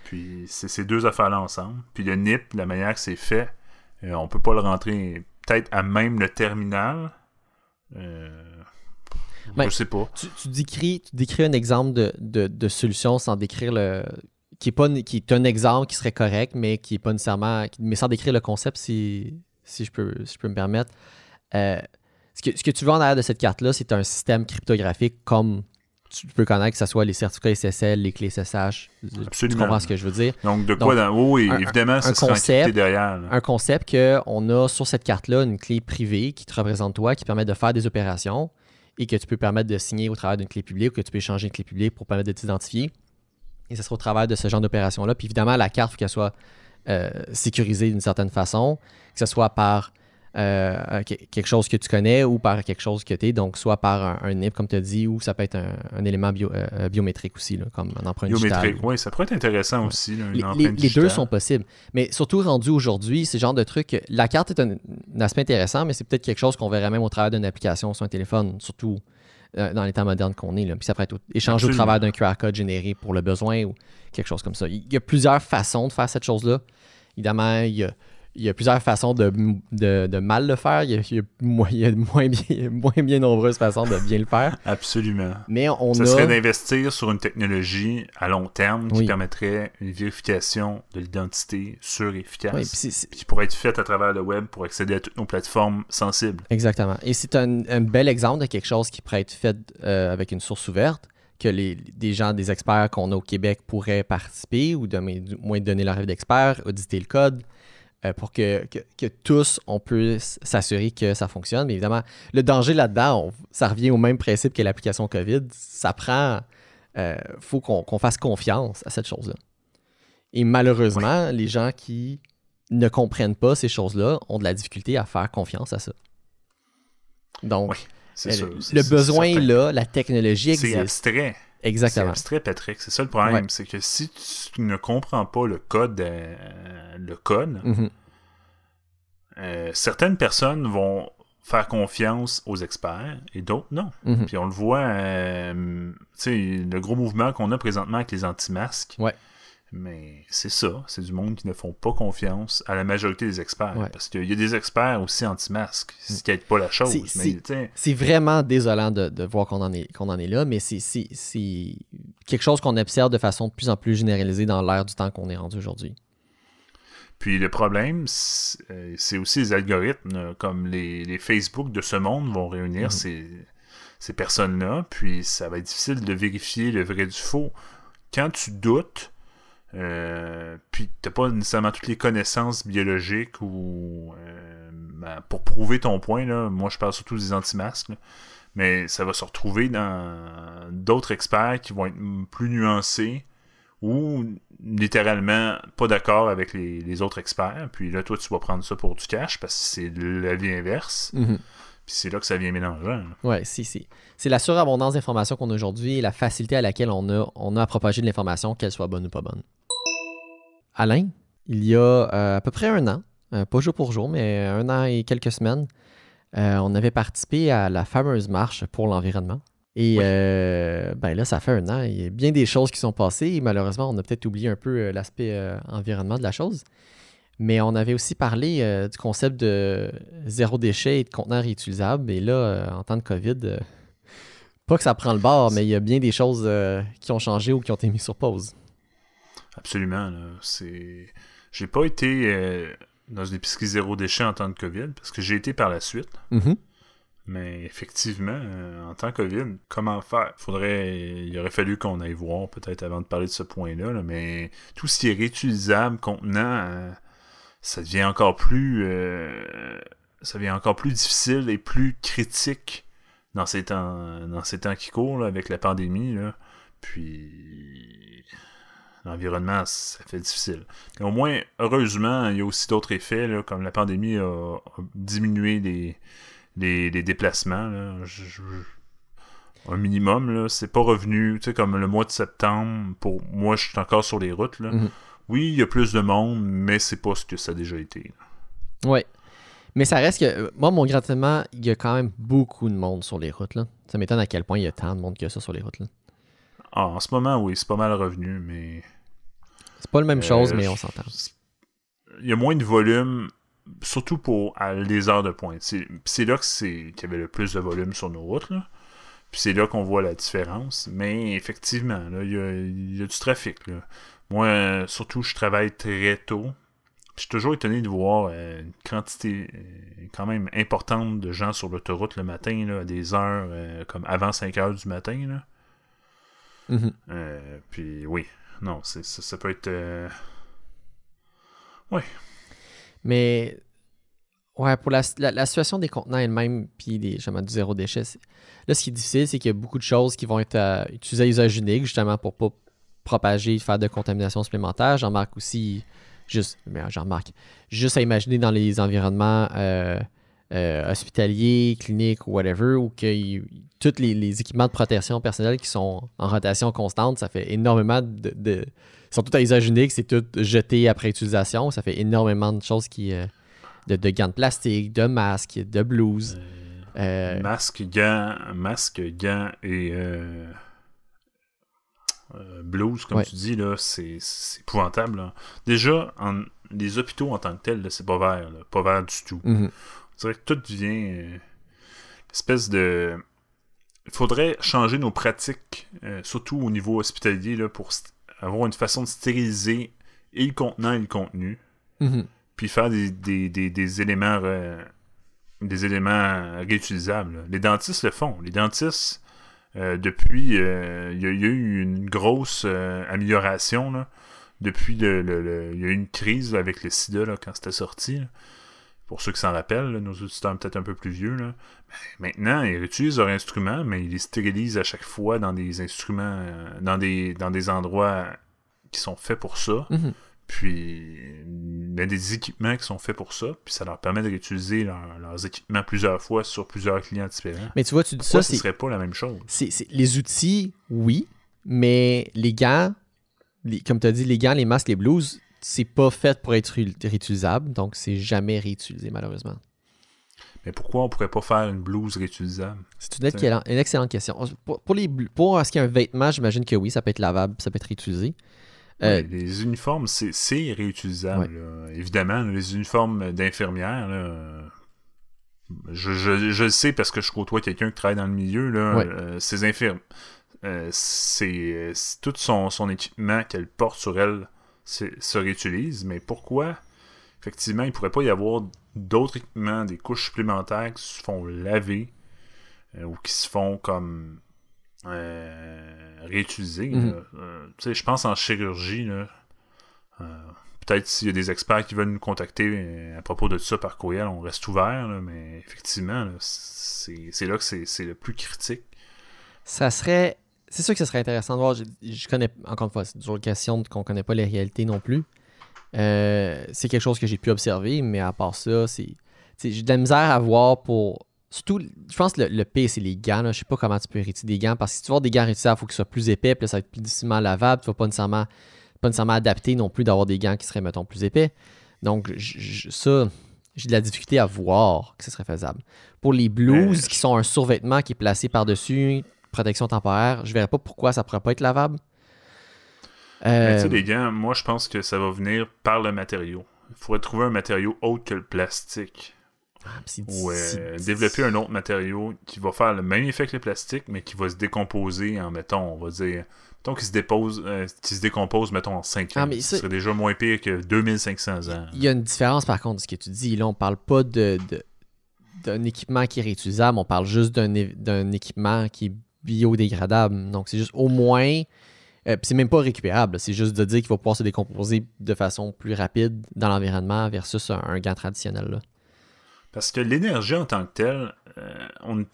Puis, c'est ces deux affaires-là ensemble. Puis, le NIP, la manière que c'est fait, on euh, on peut pas le rentrer peut-être à même le terminal. Euh, ben, je sais pas. Tu, décris, tu décris un exemple de, solution sans décrire le. Qui est, pas, qui est un exemple qui serait correct, mais qui est pas nécessairement. Mais sans décrire le concept, si, si, je, peux, je peux me permettre. Euh, ce, que, ce que tu veux en arrière de cette carte-là, c'est un système cryptographique comme tu peux connaître que ce soit les certificats SSL, les clés SSH. Absolument. Tu comprends ce que je veux dire? Donc, de quoi dans... Oui, évidemment, c'est un concept, derrière. Un concept qu'on a sur cette carte-là une clé privée qui te représente toi, qui permet de faire des opérations et que tu peux permettre de signer au travers d'une clé publique ou que tu peux échanger une clé publique pour permettre de t'identifier. Et ce sera au travers de ce genre d'opération-là. Puis évidemment, la carte, il faut qu'elle soit euh, sécurisée d'une certaine façon, que ce soit par euh, quelque chose que tu connais ou par quelque chose que tu es, donc soit par un, NIP, comme tu as dit, ou ça peut être un, élément euh, biométrique aussi, comme un empreinte biométrique, oui, ça pourrait être intéressant aussi. les, deux sont possibles. Mais surtout rendu aujourd'hui, c'est genre de truc. La carte est un, aspect intéressant, mais c'est peut-être quelque chose qu'on verrait même au travers d'une application sur un téléphone, surtout euh, dans l'état moderne qu'on est. Là. Puis ça pourrait être échangé au travers d'un QR code généré pour le besoin ou quelque chose comme ça. Il y a plusieurs façons de faire cette chose-là. Évidemment, il y a il y a plusieurs façons de, de, mal le faire. Il y a, moins, bien, moins bien nombreuses façons de bien le faire. Absolument. Mais on Ce serait d'investir sur une technologie à long terme qui permettrait une vérification de l'identité sûre et efficace. qui pourrait être faite à travers le web pour accéder à toutes nos plateformes sensibles. Exactement. Et c'est un, bel exemple de quelque chose qui pourrait être fait euh, avec une source ouverte que les, des gens, des experts qu'on a au Québec pourraient participer ou de, moins donner leur avis d'expert, auditer le code, euh, pour que, tous, on puisse s'assurer que ça fonctionne. Mais évidemment, le danger là-dedans, ça revient au même principe que l'application COVID. Ça prend... Il euh, faut qu'on fasse confiance à cette chose-là. Et malheureusement, les gens qui ne comprennent pas ces choses-là ont de la difficulté à faire confiance à ça. Donc, euh, le besoin est là, la technologie existe. C'est abstrait. Exactement. C'est abstrait, Patrick. C'est ça le problème. C'est que si tu ne comprends pas le code, euh, le code, mhm. euh, certaines personnes vont faire confiance aux experts et d'autres non. Mhm. Puis on le voit, euh, tu sais, le gros mouvement qu'on a présentement avec les anti-masques. Ouais. Mais c'est ça, c'est du monde qui ne font pas confiance à la majorité des experts. Parce qu'il y a des experts aussi anti-masques, ce qui n'aide pas la chose. C'est vraiment désolant de, voir qu'on en, est, qu'on en est là, mais c'est quelque chose qu'on observe de façon de plus en plus généralisée dans l'ère du temps qu'on est rendu aujourd'hui. Puis le problème, c'est aussi les algorithmes, comme les, Facebook de ce monde vont réunir ces ces personnes-là, puis ça va être difficile de vérifier le vrai du faux. Quand tu doutes, euh, puis t'as pas nécessairement toutes les connaissances biologiques ou euh, ben, pour prouver ton point, là, moi je parle surtout des anti-masques, mais ça va se retrouver dans d'autres experts qui vont être plus nuancés ou littéralement pas d'accord avec les, autres experts. Puis là, toi, tu vas prendre ça pour du cash parce que c'est la vie inverse. Mhm. Puis c'est là que ça vient mélanger. Oui, si, si. C'est la surabondance d'informations qu'on a aujourd'hui et la facilité à laquelle on a, on a à propager de l'information, qu'elle soit bonne ou pas bonne. Alain, il y a euh, à peu près un an, euh, pas jour pour jour, mais un an et quelques semaines, euh, on avait participé à la fameuse marche pour l'environnement. Et ben là, ça fait un an, il y a bien des choses qui sont passées. Et malheureusement, on a peut-être oublié un peu l'aspect environnement de la chose. Mais on avait aussi parlé du concept de zéro déchet et de conteneurs réutilisables. Et là, en temps de COVID, pas que ça prend le bord, mais il y a bien des choses qui ont changé ou qui ont été mises sur pause. Absolument. C'est. J'ai pas été euh, dans une épicerie zéro déchet en temps de COVID, parce que j'ai été par la suite. Mm-hmm. Mais effectivement, euh, en temps COVID, comment faire? Faudrait, il aurait fallu qu'on aille voir peut-être avant de parler de ce point-là. mais tout ce qui est réutilisable, contenant, euh, ça devient encore plus, ça devient encore plus difficile et plus critique dans ces temps, dans ces temps qui courent avec la pandémie. Là. Puis l'environnement, ça fait difficile. au moins, heureusement, il y a aussi d'autres effets, comme la pandémie a, diminué les, les, déplacements. un minimum, là, c'est pas revenu, tu sais, comme le mois de septembre, pour moi, je suis encore sur les routes. Là. Mhm. Oui, il y a plus de monde, mais c'est pas ce que ça a déjà été. Oui. Mais ça reste que, moi, mon grattement, il y a quand même beaucoup de monde sur les routes. Là. Ça m'étonne à quel point il y a tant de monde a ça sur les routes. Là. Ah, en ce moment, oui, c'est pas mal revenu, mais c'est pas la même chose, euh, mais on s'entend. Il y a moins de volume, surtout pour les heures de pointe. C'est là qu'il y avait le plus de volume sur nos routes. Puis c'est là qu'on voit la différence. Mais effectivement, il y, a, du trafic. Moi, surtout, je travaille très tôt. Je suis toujours étonné de voir euh, une quantité euh, quand même importante de gens sur l'autoroute le matin, à des heures comme avant 5 heures du matin. Mm-hmm. puis oui, non, ça, ça, peut être. Euh... Ouais. Mais. Ouais, pour la, situation des contenants elle-même, puis des, du zéro déchet, là, ce qui est difficile, c'est qu'il y a beaucoup de choses qui vont être euh, utilisées à usage unique, justement, pour pas propager, faire de contamination supplémentaire. J'en marque aussi, juste, mais j'en remarque, juste à imaginer dans les environnements euh, euh, hospitaliers, cliniques whatever, ou que tous les, équipements de protection personnelle qui sont en rotation constante, ça fait énormément de. de sont tous à usage unique, c'est tout jeté après utilisation. Ça fait énormément de choses qui. Euh, de, gants de plastique, de masques, de blouses. Euh, masques, gants, masques, gants et. blues, comme tu dis, là, c'est, épouvantable. Déjà, en, les hôpitaux en tant que tels, c'est pas vert, pas vert du tout. Mm-hmm. C'est vrai que tout devient euh, espèce de. Il faudrait changer nos pratiques, euh, surtout au niveau hospitalier, là, pour avoir une façon de stériliser et le contenant et le contenu. Mm-hmm. Puis faire des, des, éléments des éléments réutilisables. Les dentistes le font. Les dentistes, euh, depuis, il y, a eu une grosse amélioration. Là, depuis le, Il y a eu une crise avec le sida là, quand c'était sorti pour ceux qui s'en rappellent, nos auditeurs peut-être un peu plus vieux, là, ben, maintenant, ils utilisent leurs instruments, mais ils les stérilisent à chaque fois dans des instruments, euh, dans, des, dans des endroits qui sont faits pour ça. Mhm. Puis, ben, des équipements qui sont faits pour ça, puis ça leur permet de réutiliser leurs équipements plusieurs fois sur plusieurs clients différents. Mais tu vois, tu dis ça, ce serait pas la même chose? Les outils, oui, mais les gants, comme tu as dit, les gants, les masques, les blouses, c'est pas fait pour être réutilisable, donc c'est jamais réutilisé malheureusement. Mais pourquoi on pourrait pas faire une blouse réutilisable? C'est une, excellente question. Pour, les, pour ce qui est un vêtement, j'imagine que oui, ça peut être lavable, ça peut être réutilisé. Euh, les uniformes, c'est réutilisable. Évidemment, les uniformes d'infirmière, je, je, le sais parce que je côtoie quelqu'un qui travaille dans le milieu. Là, euh, ces infirmes, euh, c'est tout son, son équipement qu'elle porte sur elle se réutilisent, mais pourquoi? Effectivement il ne pourrait pas y avoir d'autres équipements, des couches supplémentaires qui se font laver ou qui se font comme réutiliser. Mhm. je pense en chirurgie. Peut-être s'il y a des experts qui veulent nous contacter à propos de ça par courriel, on reste ouvert, mais effectivement, c'est là que c'est le plus critique. Ça serait c'est sûr que ce serait intéressant de voir. Je, connais, encore une fois, c'est toujours une question qu'on ne connaît pas les réalités non plus. Euh, c'est quelque chose que j'ai pu observer, mais à part ça, c'est. J'ai de la misère à voir pour. Surtout, je pense que le, le P, c'est les gants. Là. Je sais pas comment tu peux hériter des gants. Parce que si tu avoir des gants réutilisables, il faut qu'ils soient plus épais. Puis là, ça va être plus difficilement lavable. Tu vas pas nécessairement, pas nécessairement adapter non plus d'avoir des gants qui seraient, mettons, plus épais. Donc, ça, j'ai de la difficulté à voir que ce serait faisable. Pour les blues, qui sont un survêtement qui est placé par-dessus, protection temporaire, je verrais pas pourquoi ça pourrait pas être lavable. Euh... Tu sais, les gants, moi, je pense que ça va venir par le matériau. Il faudrait trouver un matériau autre que le plastique. Ah, Ou euh, développer un autre matériau qui va faire le même effet que le plastique, mais qui va se décomposer en, mettons, on va dire, mettons qu'il se, dépose, euh, se décompose, mettons, en 5 ah, ans. ce serait déjà moins pire que 2500 ans. Il y a une différence, par contre, de ce que tu dis. Là, on parle pas de, d'un équipement qui est réutilisable, on parle juste d'un, d'un équipement qui est biodégradable. Donc, c'est juste au moins. Euh, c'est même pas récupérable. C'est juste de dire qu'il va pouvoir se décomposer de façon plus rapide dans l'environnement versus un, gant traditionnel. Là. Parce que l'énergie en tant que telle, euh,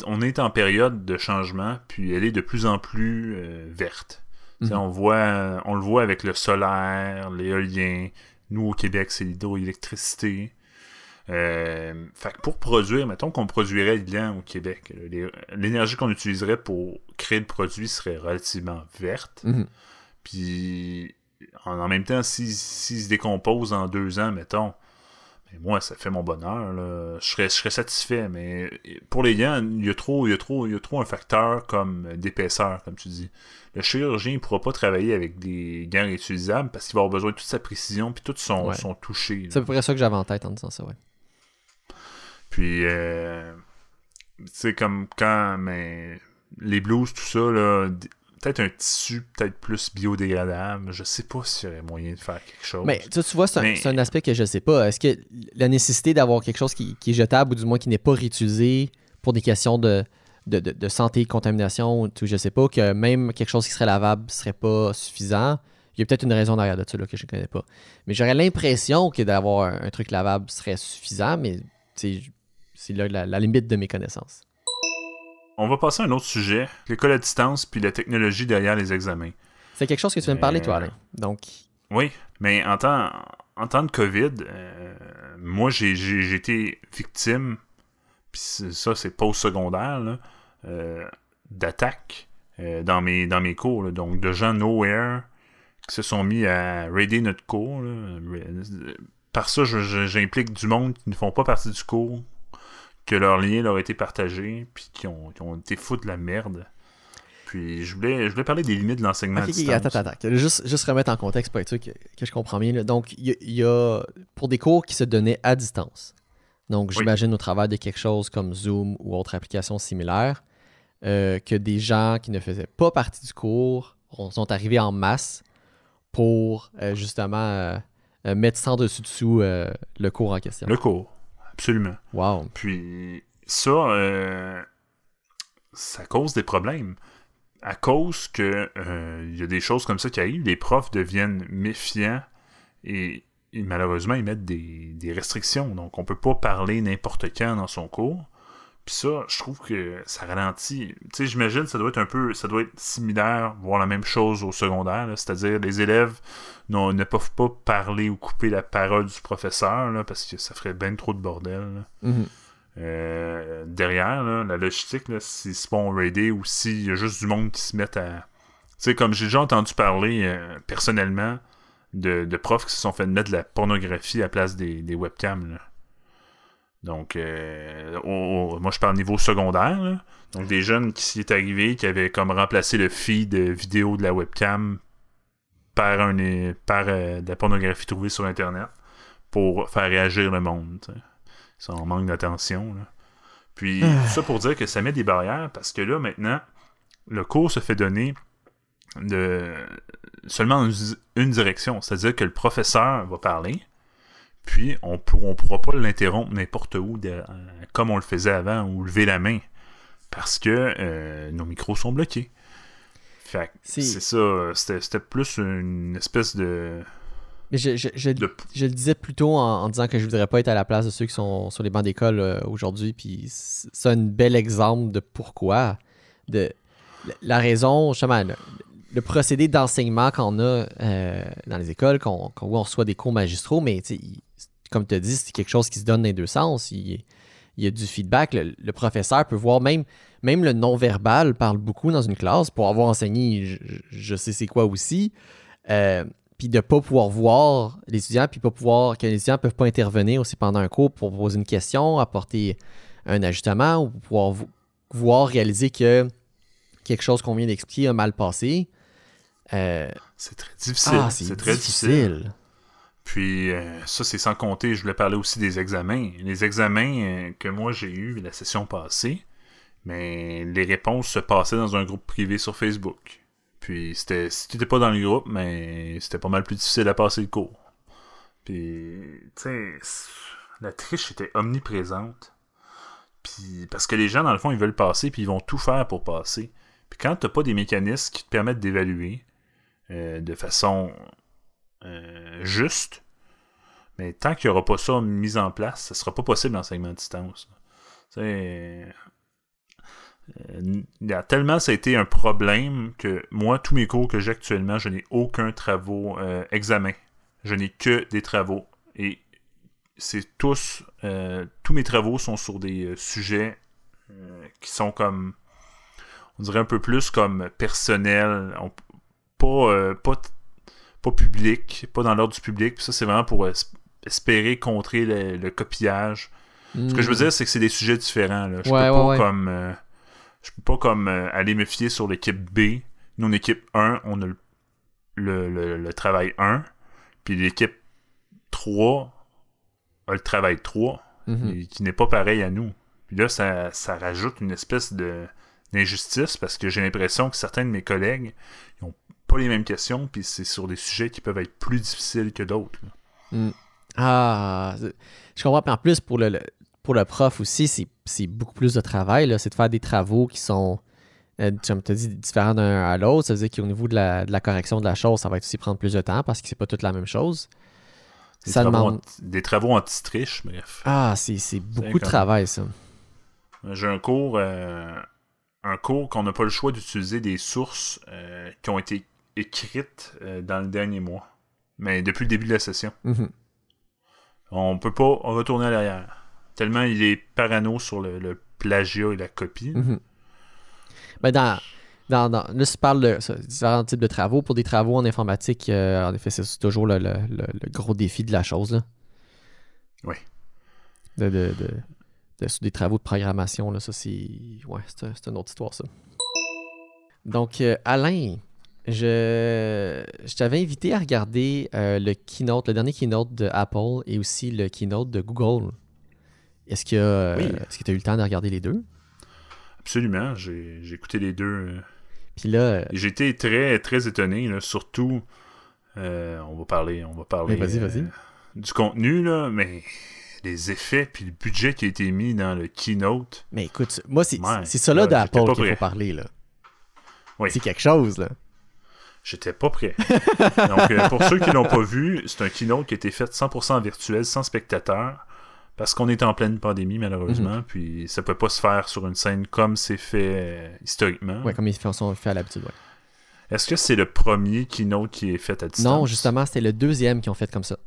on, est en période de changement, puis elle est de plus en plus euh, verte. Mhm. On, voit, on le voit avec le solaire, l'éolien. Nous, au Québec, c'est l'hydroélectricité. Euh, fait pour produire, mettons qu'on produirait de gants au Québec, l'énergie qu'on utiliserait pour créer le produit serait relativement verte. Mhm. Puis en, même temps, s'il si, se décompose en deux ans, mettons, ben, moi, ça fait mon bonheur. Je, serais, je serais satisfait. Mais pour les gants, il y a trop, il y a trop, il y a trop un facteur comme d'épaisseur, comme tu dis. Le chirurgien ne pourra pas travailler avec des gants réutilisables parce qu'il va avoir besoin de toute sa précision puis tout son, son toucher. C'est à peu près ça que j'avais en tête en disant ça, ouais. Puis, euh, tu sais, comme quand mais, les blues, tout ça, là, peut-être un tissu peut-être plus biodégradable. Je sais pas s'il y aurait moyen de faire quelque chose. Mais tu, vois, c'est un, aspect que je sais pas. Est-ce que la nécessité d'avoir quelque chose qui, est jetable ou du moins qui n'est pas réutilisé pour des questions de, de, de, santé, contamination, tout, je sais pas, que même quelque chose qui serait lavable serait pas suffisant? Il y a peut-être une raison derrière de ça là, que je ne connais pas. Mais j'aurais l'impression que d'avoir un, un, truc lavable serait suffisant, mais c'est là la, limite de mes connaissances. On va passer à un autre sujet, l'école à distance puis la technologie derrière les examens. C'est quelque chose que tu viens de parler, toi, Alain. Donc... Oui, mais en temps, en temps de COVID, euh, moi, j'ai été victime, puis ça, c'est post-secondaire, euh, d'attaques euh, dans, mes, dans mes cours. donc, de gens nowhere qui se sont mis à raider notre cours. Par ça, j'implique du monde qui ne font pas partie du cours, que leur lien leur a été partagé, puis qui ont, été fous de la merde. Puis je voulais, je voulais parler des limites de l'enseignement okay, à distance. Attends, attends, Juste, juste remettre en contexte pour être sûr que, je comprends bien. Donc, il y, a pour des cours qui se donnaient à distance. Donc, j'imagine au travers de quelque chose comme Zoom ou autre application similaire, euh, que des gens qui ne faisaient pas partie du cours sont arrivés en masse pour euh, justement euh, mettre sans dessus-dessous le cours en question. Le cours. Absolument. Wow. Puis ça, euh, ça cause des problèmes. À cause que euh, il y a des choses comme ça qui arrivent, les profs deviennent méfiants et, malheureusement ils mettent des, restrictions. Donc on peut pas parler n'importe quand dans son cours. Puis ça, je trouve que ça ralentit. Tu sais, j'imagine ça doit être un peu, ça doit être similaire, voire la même chose au secondaire. C'est-à-dire les élèves ne peuvent pas parler ou couper la parole du professeur là, parce que ça ferait bien trop de bordel. Mhm. Euh, derrière, la logistique, s'ils se font raider ou s'il y a juste du monde qui se met à. Tu sais, comme j'ai déjà entendu parler euh, personnellement de, profs qui se sont fait mettre de la pornographie à la place des, des webcams. Donc, euh, moi je parle niveau secondaire. Donc, des jeunes qui s'y est arrivé, qui avaient comme remplacé le feed vidéo de la webcam par, un, par euh, de la pornographie trouvée sur Internet pour faire réagir le monde. Ça en manque d'attention. Puis, ah. ça pour dire que ça met des barrières parce que là, maintenant, le cours se fait donner de seulement une direction. C'est-à-dire que le professeur va parler puis, on ne pourra pas l'interrompre n'importe où, euh, comme on le faisait avant, ou lever la main. parce que nos micros sont bloqués. Fait c'est ça, c'était plus une espèce de mais je, je, je, le disais plutôt en, disant que je voudrais pas être à la place de ceux qui sont sur les bancs d'école euh, aujourd'hui. Puis c'est un bel exemple de pourquoi. De, la raison, justement, le, procédé d'enseignement qu'on a euh, dans les écoles, qu'on on reçoit des cours magistraux, mais comme tu as dit, c'est quelque chose qui se donne dans les deux sens. Il, y a du feedback. Le, professeur peut voir même, même le non-verbal parle beaucoup dans une classe. Pour avoir enseigné, je, sais c'est quoi aussi. Euh, puis de ne pas pouvoir voir les étudiants, puis pas pouvoir que les étudiants ne peuvent pas intervenir aussi pendant un cours pour poser une question, apporter un ajustement ou pouvoir voir réaliser que quelque chose qu'on vient d'expliquer a mal passé. Euh, c'est très difficile. Ah, c'est très difficile. Puis euh, ça, c'est sans compter, je voulais parler aussi des examens. Les examens euh, que moi j'ai eus la session passée, mais les réponses se passaient dans un groupe privé sur Facebook. Puis c'était si tu n'étais pas dans le groupe, mais c'était pas mal plus difficile à passer le cours. Puis, tu sais, la triche était omniprésente. Puis, parce que les gens, dans le fond, ils veulent passer, puis ils vont tout faire pour passer. Puis quand t'as pas des mécanismes qui te permettent d'évaluer de façon euh, juste, mais tant qu'il n'y aura pas ça mis en place, ça sera pas possible l'enseignement à distance. Sais, il a tellement ça a été un problème que moi, tous mes cours que j'ai actuellement, je n'ai aucun travaux euh, examen. Je n'ai que des travaux. Et c'est tous, euh, tous mes travaux sont sur des euh, sujets qui sont comme, on dirait un peu plus comme personnels, pas, pas, pas public, pas dans l'ordre du public. Puis ça, c'est vraiment pour espérer contrer le, copillage. Ce que je veux hmm. dire, c'est que c'est des sujets différents. Là. Je peux pas comme je peux pas comme euh, aller me fier sur l'équipe B. Nous, en équipe 1, on a le, le, travail 1. Puis l'équipe 3 a le travail 3, mhm. qui n'est pas pareil à nous. Puis là, ça, ça rajoute une espèce de d'injustice parce que j'ai l'impression que certains de mes collègues n'ont pas les mêmes questions, puis c'est sur des sujets qui peuvent être plus difficiles que d'autres. Mm. Ah, je comprends. En plus, pour le, pour le prof aussi, c'est beaucoup plus de travail. C'est de faire des travaux qui sont, euh, comme tu as dit, différents d'un à l'autre. Ça veut dire qu'au niveau de la, de la, correction de la chose, ça va aussi prendre plus de temps parce que c'est pas toute la même chose. Des, ça travaux, demande... des travaux anti-triche, bref. Ah, c'est beaucoup de travail, ça. J'ai un cours, euh, un cours qu'on n'a pas le choix d'utiliser des sources euh, qui ont été écrites dans le dernier mois. Mais depuis le début de la session. Mm-hmm. On peut pas retourner à l'arrière. Tellement il est parano sur le, plagiat et la copie. Mhm. Ben, dans, dans, dans, là, tu parles de différents types de travaux. Pour des travaux en informatique, euh, en effet, c'est toujours le, gros défi de la chose. Là. Oui. De, de, des travaux de programmation, là, ça, c'est. Ouais, c'est une autre histoire, ça. Donc, euh, Alain, je, je t'avais invité à regarder euh, le keynote, le dernier keynote de Apple et aussi le keynote de Google. Est-ce que est tu as eu le temps de regarder les deux? Absolument. J'ai écouté les deux. Euh. Puis là. Euh, j'ai été très, très étonné, surtout. Euh, on va parler, on va parler du contenu, là, mais les effets puis le budget qui a été mis dans le keynote. Mais écoute, moi, c'est ça là d'Apple qu'il faut parler. là. C'est quelque chose, là. J'étais pas prêt. Donc, pour ceux qui l'ont pas vu, c'est un keynote qui a été fait 100% virtuel, sans spectateurs. Parce qu'on est en pleine pandémie, malheureusement, mhm. puis ça peut pas se faire sur une scène comme c'est fait euh, historiquement. Oui, comme ils sont fait à l'habitude, ouais. Est-ce que c'est le premier keynote qui est fait à distance? Non, justement, c'était le deuxième qui ont fait comme ça.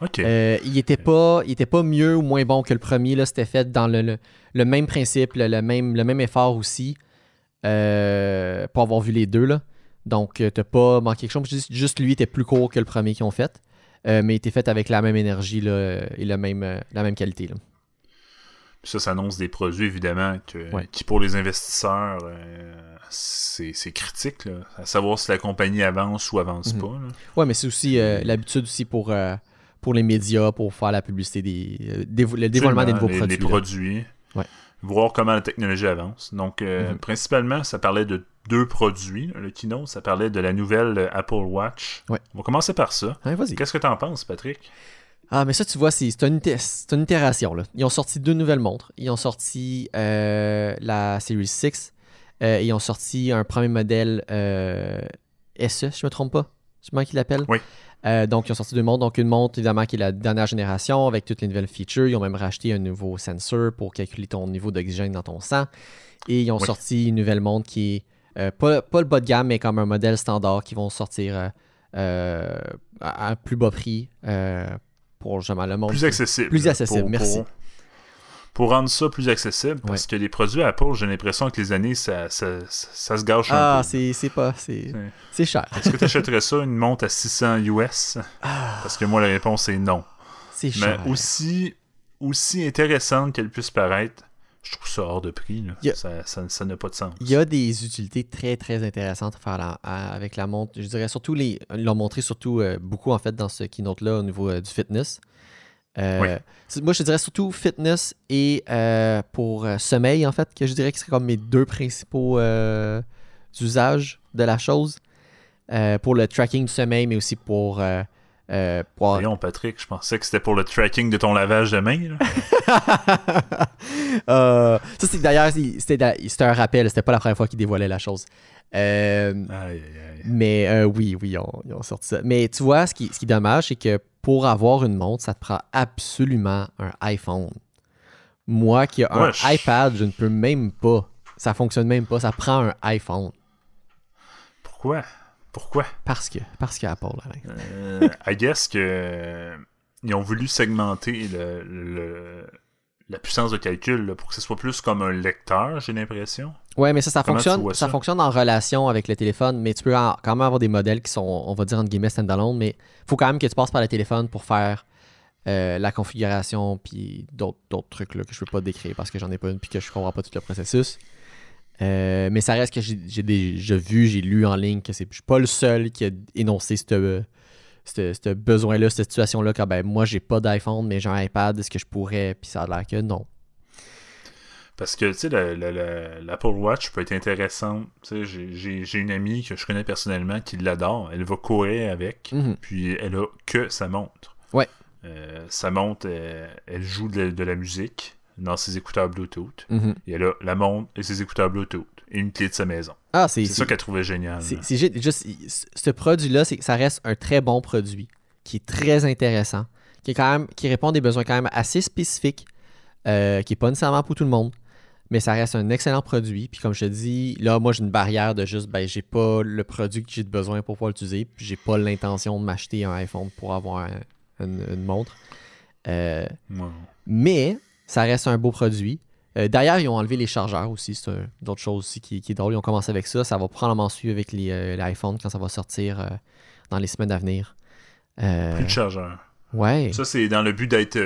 OK. Euh, il était pas, il était pas mieux ou moins bon que le premier. Là, c'était fait dans le, le, même principe, le, même, le même effort aussi. Euh, pour avoir vu les deux. Là. Donc, t'as pas manqué quelque chose. Juste, lui était plus court que le premier qu'ils ont fait. Euh, mais était fait avec la même énergie là, et la même, euh, la même qualité. Là. Ça, ça annonce des produits, évidemment, qui pour les investisseurs, euh, c'est critique, là, à savoir si la compagnie avance ou avance mhm. pas. Oui, mais c'est aussi l'habitude aussi pour, pour les médias, pour faire la publicité, des, le développement des nouveaux produits. Les produits. Voir comment la technologie avance. Donc, mhm. principalement, ça parlait de deux produits. Le keynote, ça parlait de la nouvelle Apple Watch. On va commencer par ça. Qu'est-ce que tu en penses, Patrick? Ah, mais ça, tu vois, c'est une, une, itération. Là. Ils ont sorti deux nouvelles montres. Ils ont sorti euh, la Series 6. Euh, ils ont sorti un premier modèle euh, SE, je ne me trompe pas. C'est moi qui l'appelle? Oui. Euh, donc, ils ont sorti deux montres. Donc, une montre, évidemment, qui est la dernière génération avec toutes les nouvelles features. Ils ont même racheté un nouveau sensor pour calculer ton niveau d'oxygène dans ton sang. Et ils ont sorti une nouvelle montre qui est pas, pas, le bas de gamme, mais comme un modèle standard qui vont sortir à un plus bas prix pour jamais le monde. Plus accessible. Plus accessible, merci. Pour, rendre ça plus accessible, parce que les produits Apple, j'ai l'impression que les années, ça, ça, ça, se gâche ah, un peu. Ah, c'est pas. C'est cher. Est-ce que tu achèterais ça, une montre à 600 US ah. Parce que moi, la réponse est non. C'est cher. Mais aussi, aussi intéressante qu'elle puisse paraître, je trouve ça hors de prix. Ça n'a pas de sens. Il y a des utilités très, très intéressantes à faire avec la montre. Je dirais surtout, les, ils l'ont montré surtout euh, beaucoup en fait dans ce keynote-là au niveau euh, du fitness. Euh, moi, je dirais surtout fitness et pour sommeil, en fait, que je dirais que c'est comme mes deux principaux usages de la chose. pour le tracking du sommeil, mais aussi pour euh, Voyons, Patrick, je pensais que c'était pour le tracking de ton lavage de main. euh, ça, c'est d'ailleurs, c'était un rappel, c'était pas la première fois qu'il dévoilait la chose. Euh, aïe, aïe, aïe. Mais euh, oui, oui, ils ont, sorti ça. Mais tu vois, ce qui, ce qui est dommage, c'est que pour avoir une montre, ça te prend absolument un iPhone. Moi qui ai un iPad, je ne peux même pas. Ça fonctionne même pas. Ça prend un iPhone. Pourquoi? Pourquoi? Parce que. Parce qu'Apple. euh, I guess que. Ils ont voulu segmenter le, la puissance de calcul pour que ce soit plus comme un lecteur, j'ai l'impression. Ouais, mais ça, ça fonctionne, ça, fonctionne en relation avec le téléphone, mais tu peux quand même avoir des modèles qui sont, on va dire, entre guillemets, standalone, mais il faut quand même que tu passes par le téléphone pour faire euh, la configuration puis d'autres trucs là, que je peux pas décrire parce que j'en ai pas une puis que je comprends pas tout le processus. Euh, mais ça reste que j'ai déjà vu, j'ai lu en ligne que je suis pas le seul qui a énoncé ce besoin-là, cette situation-là, quand ben, moi j'ai pas d'iPhone, mais j'ai un iPad, est-ce que je pourrais, puis ça a l'air que non. Parce que, tu sais, l'Apple Watch peut être intéressante. J'ai une amie que je connais personnellement qui l'adore. Elle va courir avec, mm-hmm. puis elle a que sa montre. Ouais. Euh, sa montre, elle, joue de la musique dans ses écouteurs Bluetooth. Mm Et elle a la montre et ses écouteurs Bluetooth et une clé de sa maison. Ah, c'est ça qu'elle trouvait génial. C'est juste, ce produit-là, ça reste un très bon produit qui est très intéressant, qui est quand même, qui répond à des besoins quand même assez spécifiques, euh, qui n'est pas nécessairement pour tout le monde. Mais ça reste un excellent produit. Puis comme je te dis, là, moi, j'ai une barrière de juste, ben, j'ai pas le produit que j'ai besoin pour pouvoir l'utiliser. Puis j'ai pas l'intention de m'acheter un iPhone pour avoir une, montre. Euh, mais ça reste un beau produit. Euh, d'ailleurs, ils ont enlevé les chargeurs aussi. C'est d'autres choses aussi qui, qui, est drôle. Ils ont commencé avec ça. Ça va probablement suivre avec euh, l'iPhone quand ça va sortir euh, dans les semaines à venir. Plus de chargeurs. Ouais. Ça, c'est dans le but d'être.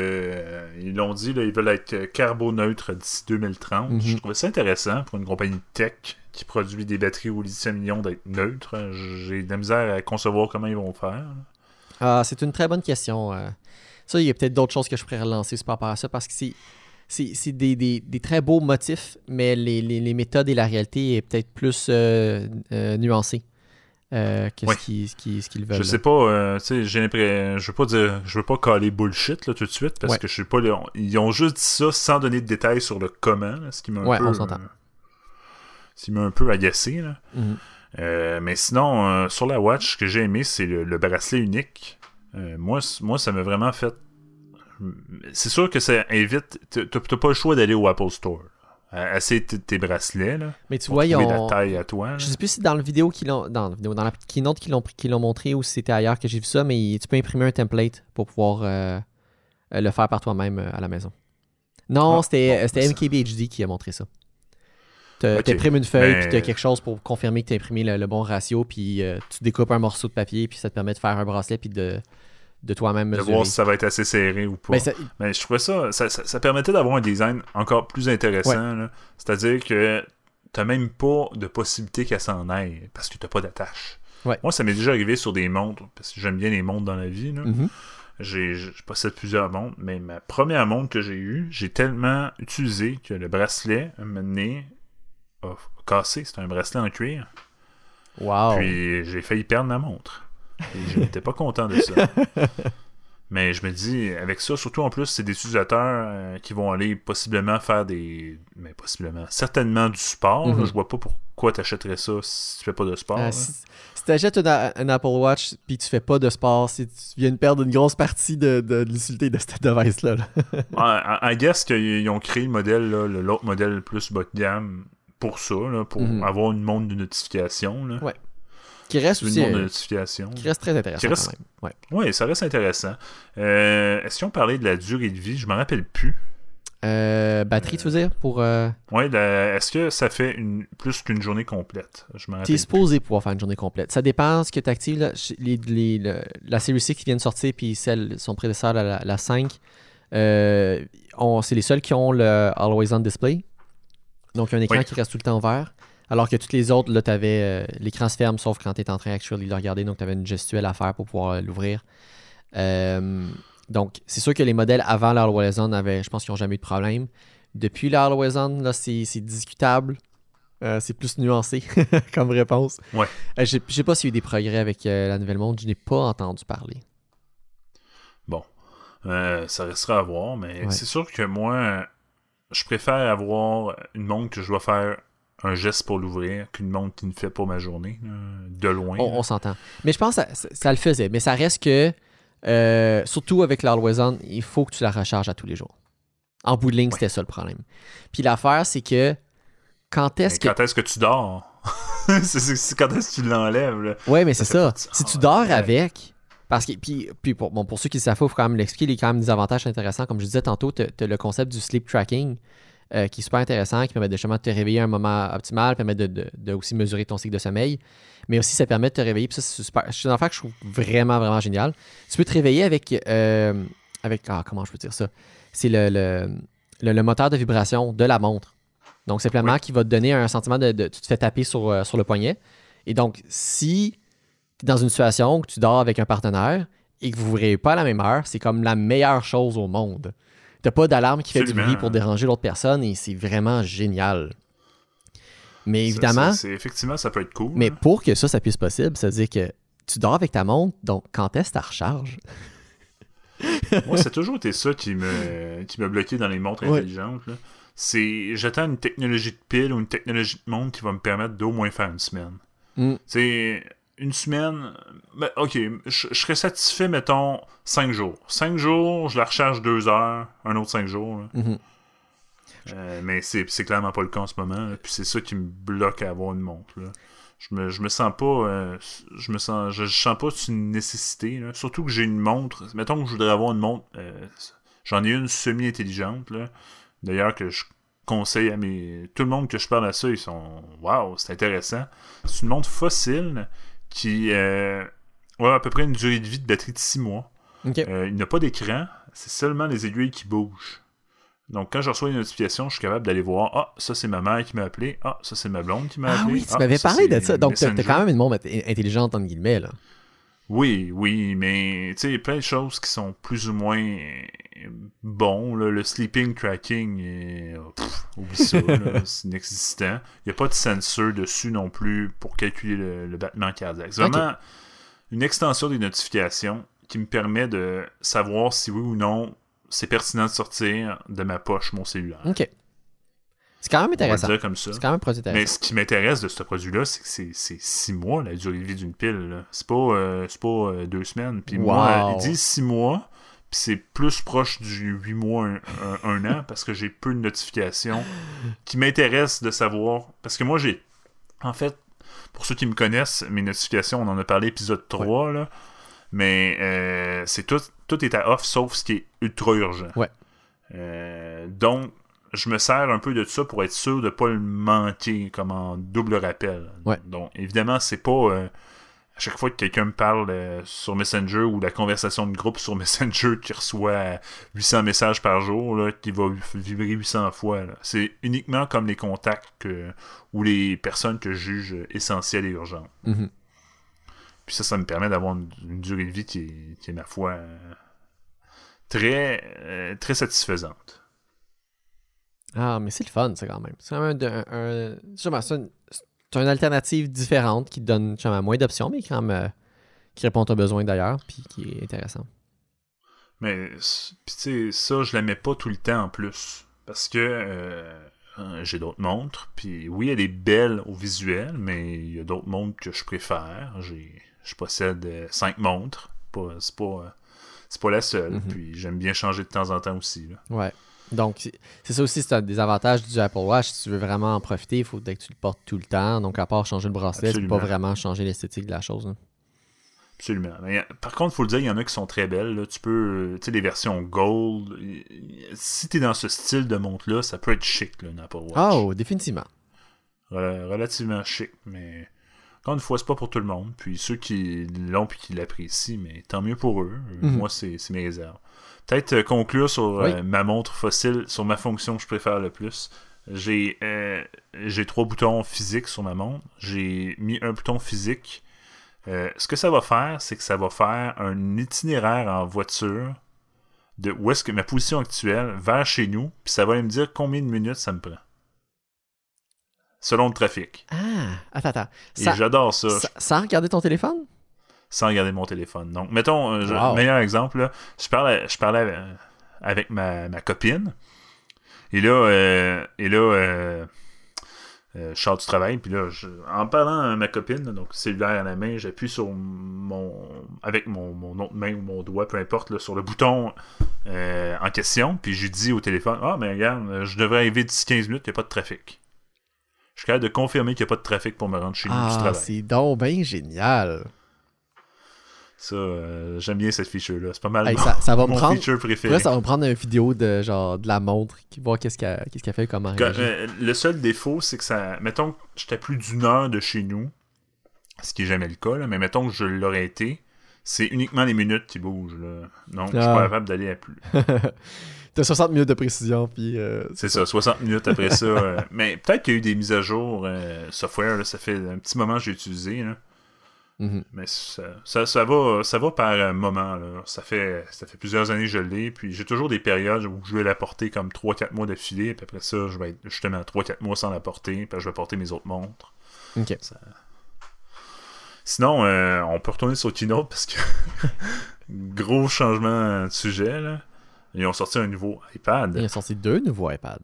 ils l'ont dit, ils veulent être carboneutres d'ici 2030. Mhm. Je trouvais ça intéressant pour une compagnie tech qui produit des batteries au lithium-ion d'être neutre. J'ai de la misère à concevoir comment ils vont faire. Ah, c'est une très bonne question. Ça, il y a peut-être d'autres choses que je pourrais relancer par rapport à ça parce que c'est. C'est des, des, des, très beaux motifs, mais les, les, les, méthodes et la réalité est peut-être plus euh, euh, euh, que ce qu'ils qu'ils veulent. Je sais pas, tu sais, j'ai l'impression. Je veux pas dire. Je veux pas caler bullshit là, tout de suite parce que je sais pas. Ils ont juste dit ça sans donner de détails sur le comment, ce qui m'a un peu. On s'entend. ce qui m'a un peu agacé. Là. Mm-hmm. mais sinon, sur la Watch, ce que j'ai aimé, c'est le, bracelet unique. Euh, moi, moi, ça m'a vraiment fait. C'est sûr que ça invite. T'as pas le choix d'aller au Apple Store. Assez tes bracelets, là. Mais tu vois, ils ont. la taille à toi. Je sais plus si dans la vidéo qu'ils l'ont. Dans, dans la keynote qu'ils l'ont, qu'ils l'ont montré ou si c'était ailleurs que j'ai vu ça, mais tu peux imprimer un template pour pouvoir euh, le faire par toi-même euh, à la maison. Non, ah, c'était, c'était MKBHD qui a montré ça. Tu imprimes une feuille, puis tu as quelque chose pour confirmer que tu as imprimé le, bon ratio, puis tu découpes un morceau de papier, puis ça te permet de faire un bracelet, puis de, de toi-même mesurer. De voir si ça va être assez serré ou pas. Ben, Mais, je trouvais ça, ça, permettait d'avoir un design encore plus intéressant. C'est-à-dire que t'as même pas de possibilité qu'elle s'en aille parce que t'as pas d'attache. Moi, ça m'est déjà arrivé sur des montres, parce que j'aime bien les montres dans la vie. Là. Mm-hmm. J'ai, possède plusieurs montres, mais ma première montre que j'ai eue, j'ai tellement utilisé que le bracelet, un moment donné, a cassé. C'était un bracelet en cuir. Wow. Puis j'ai failli perdre ma montre. Et je n'étais pas content de ça. Mais je me dis, avec ça, surtout en plus, c'est des utilisateurs euh, qui vont aller possiblement faire des. Mais possiblement. Certainement du sport. Mhm. Je vois pas pourquoi tu achèterais ça si tu fais pas de sport. Euh, là. si si tu achètes un Apple Watch puis tu fais pas de sport, c'est- tu viens de perdre une grosse partie de, de, de l'utilité de ce device-là. là. I, I- guess qu'ils ont créé le modèle, l'autre modèle plus bas de gamme pour ça, là, pour Mhm. avoir une montre de notification. Là. Ouais. Qui reste Une aussi. montre de euh, notification. qui reste très intéressant Qui reste- quand même. Ouais. Oui, ça reste intéressant. Euh, Est-ce qu'on parlait de la durée de vie? Je me rappelle plus. Euh, batterie, tu veux dire pour. euh, Ouais, la- est-ce que ça fait une, plus qu'une journée complète? Tu es supposé pouvoir faire une journée complète. Ça dépend ce que tu actives. Les, les- le- la série 6 qui vient de sortir, puis celle, son prédécesseur, la, la 5, euh, c'est les seuls qui ont le Always On Display. Donc, un écran Oui. qui reste tout le temps ouvert. Alors que toutes les autres, là, tu avais l'écran se ferme, sauf quand tu es en train actually de le regarder. Donc, tu avais une gestuelle à faire pour pouvoir euh, l'ouvrir. Euh, donc, c'est sûr que les modèles avant l'Always On avaient, je pense qu'ils n'ont jamais eu de problème. Depuis On, là, c'est discutable. Euh, c'est plus nuancé comme réponse. Ouais. Euh, je sais pas s'il y a eu des progrès avec euh, la nouvelle montre. Je n'ai pas entendu parler. Bon, Euh, ça restera à voir, mais Ouais. c'est sûr que moi, je préfère avoir une montre que je dois faire un geste pour l'ouvrir qu'une montre qui ne fait pas ma journée, de loin. On, s'entend. Mais je pense que ça, le faisait. Mais ça reste que, euh, surtout avec On, il faut que tu la recharges à tous les jours. En bout de ligne, Ouais. c'était ça le problème. Puis l'affaire, c'est que quand est-ce que. Quand est-ce que tu dors? C'est, quand est-ce que tu l'enlèves? Ouais, mais c'est Ça. Si tu dors Ouais. avec. Parce que, puis, puis pour, bon, pour ceux qui le savent, il faut quand même l'expliquer. Il y a quand même des avantages intéressants. Comme je disais tantôt, tu as le concept du sleep tracking euh, qui est super intéressant, qui permet de, justement de te réveiller à un moment optimal, permet de, de- de aussi mesurer ton cycle de sommeil. Mais aussi, ça permet de te réveiller. Puis ça, c'est super. C'est une affaire que je trouve vraiment, vraiment génial. Tu peux te réveiller avec. euh, avec ah, comment je peux dire ça? C'est le, le, le- le moteur de vibration de la montre. Donc, simplement, qui va te donner un sentiment de. tu te fais taper sur, euh, sur le poignet. Et donc, si dans une situation où tu dors avec un partenaire et que vous ne vous réveillez pas à la même heure, c'est comme la meilleure chose au monde. Tu pas d'alarme qui fait du bruit pour déranger l'autre personne et c'est vraiment génial. Mais évidemment, effectivement, ça peut être cool. mais là. pour que ça, ça puisse possible, ça veut dire que tu dors avec ta montre, donc quand est-ce que tu recharges? Moi, c'est toujours été ça qui me, qui m'a bloqué dans les montres Ouais. intelligentes. C'est j'attends une technologie de pile ou une technologie de montre qui va me permettre d'au moins faire une semaine. Mm. C'est une semaine. ben, ok, je, je serais satisfait, mettons, 5 jours. 5 jours, je la recharge 2 heures, un autre 5 jours. là. Mhm. Euh, mais c'est clairement pas le cas en ce moment. là. Puis c'est ça qui me bloque à avoir une montre. là. Je me, je me sens pas. euh, je me sens. Je, je sens pas une nécessité. là. Surtout que j'ai une montre. Mettons que je voudrais avoir une montre. euh, J'en ai une semi-intelligente. D'ailleurs, que je conseille à mes. Tout le monde que je parle à ça, ils sont. Waouh, c'est intéressant. C'est une montre fossile qui euh, a à peu près une durée de vie de batterie de 6 mois. Euh, il n'a pas d'écran, c'est seulement les aiguilles qui bougent. Donc, quand je reçois une notification, je suis capable d'aller voir Ah, ça c'est ma mère qui m'a appelé. Ah, ça c'est ma blonde qui m'a Ah appelé. oui, tu Ah, m'avais parlé de ça. Donc, Messenger. quand même une montre int- intelligente, entre guillemets. Là. Oui, oui, mais tu sais, plein de choses qui sont plus ou moins euh, bons. là. Le sleeping tracking, est... pff, oublie ça, c'est inexistant. Il n'y a pas de sensor dessus non plus pour calculer le, le battement cardiaque. C'est vraiment une extension des notifications qui me permet de savoir si oui ou non c'est pertinent de sortir de ma poche mon cellulaire. Ok. C'est quand même On va le intéressant. dire comme ça. C'est quand même produit Mais intéressant. ce qui m'intéresse de ce produit-là, c'est que c'est- c'est six mois la durée de vie d'une pile. C'est pas, euh, pas euh, deux semaines. Puis moi, ils disent six mois, puis c'est plus proche du huit mois, un, un- un an, parce que j'ai peu de notifications qui m'intéressent de savoir. Parce que moi, j'ai. En fait, pour ceux qui me connaissent, mes notifications, on en a parlé épisode 3, là. Mais euh, c'est tout, tout est à off sauf ce qui est ultra urgent. Ouais. Euh, donc, je me sers un peu de ça pour être sûr de pas le manquer comme en double rappel. Ouais. Donc, évidemment, c'est pas euh, à chaque fois que quelqu'un me parle euh, sur Messenger ou la conversation de groupe sur Messenger qui reçoit 800 messages par jour, là, qui va vibrer 800 fois. C'est uniquement comme les contacts que- ou les personnes que je juge essentielles et urgentes. Mhm. Puis ça, ça me permet d'avoir une, une durée de vie qui est, qui est, ma foi, euh, très, euh, très satisfaisante. Ah, mais c'est le fun, ça, quand même. C'est quand même un, un- c'est une, alternative différente qui te donne justement, moins d'options, mais quand même, euh, qui répond à ton besoin d'ailleurs, puis qui est intéressant. Mais, tu sais, ça, je la mets pas tout le temps en plus. Parce que euh, j'ai d'autres montres. Puis oui, elle est belle au visuel, mais il y a d'autres montres que je préfère. Je possède euh, cinq montres. c'est pas, c'est pas la seule. Mm-hmm. Puis j'aime bien changer de temps en temps aussi. Là. Ouais. Donc, c'est ça aussi, c'est un des avantages du Apple Watch. Si tu veux vraiment en profiter, il faut que tu le portes tout le temps. Donc, à part changer le bracelet, tu peux pas vraiment changer l'esthétique de la chose. Absolument. par contre, il faut le dire, il y en a qui sont très belles. Tu peux, tu sais, les versions gold. Si tu es dans ce style de montre-là, ça peut être chic, là, Apple Watch. Oh, définitivement. relativement chic, mais encore une fois, c'est pas pour tout le monde. Puis ceux qui l'ont et qui l'apprécient, mais tant mieux pour eux. Mhm. Moi, c'est mes réserves. Peut-être euh, conclure sur euh, ma montre fossile, sur ma fonction que je préfère le plus. J'ai euh, j'ai trois boutons physiques sur ma montre. J'ai mis un bouton physique. ce que ça va faire, c'est que ça va faire un itinéraire en voiture de où est-ce que ma position actuelle vers chez nous, puis ça va me dire combien de minutes ça me prend. Selon le trafic. Ah, attends, attends. Et j'adore ça. Sans regarder ton téléphone? Sans regarder mon téléphone. Donc, mettons, un meilleur exemple, je parlais, je parlais avec ma, copine, et là, euh, et là euh, euh, je sors du travail, puis là, en parlant à ma copine, donc cellulaire à la main, j'appuie sur mon. avec mon, autre main ou mon doigt, peu importe, sur le bouton en question, puis je lui dis au téléphone Ah, mais regarde, je devrais arriver d'ici 15 minutes, il n'y a pas de trafic. Je suis capable de confirmer qu'il n'y a pas de trafic pour me rendre chez nous du ah, travail. C'est donc bien génial. Ça, euh, j'aime bien cette feature-là. C'est pas mal ça, ça va mon prendre, feature préféré. ça va me prendre une vidéo de genre de la montre, qui voir qu'est-ce qu'elle qu fait, comment euh, Le seul défaut, c'est que ça. Mettons que j'étais plus d'une heure de chez nous, ce qui est jamais le cas, là, mais mettons que je l'aurais été, c'est uniquement les minutes qui bougent. Là. Donc, je suis pas ah. capable d'aller à plus. T'as 60 minutes de précision, puis... Euh, c'est ça, 60 minutes après ça. mais peut-être qu'il y a eu des mises à jour software, là, ça fait un petit moment que j'ai utilisé. Là. Mhm. Mais ça, ça, va, ça va par moment. Là. Ça, fait, ça fait plusieurs années que je l'ai. Puis j'ai toujours des périodes où je vais la porter comme 3-4 mois d'affilée. Puis après ça, je vais être justement 3-4 mois sans la porter. Puis je vais porter mes autres montres. Sinon, euh, on peut retourner sur Keynote parce que gros changement de sujet. Là. Ils ont sorti un nouveau iPad. Ils ont sorti deux nouveaux iPads.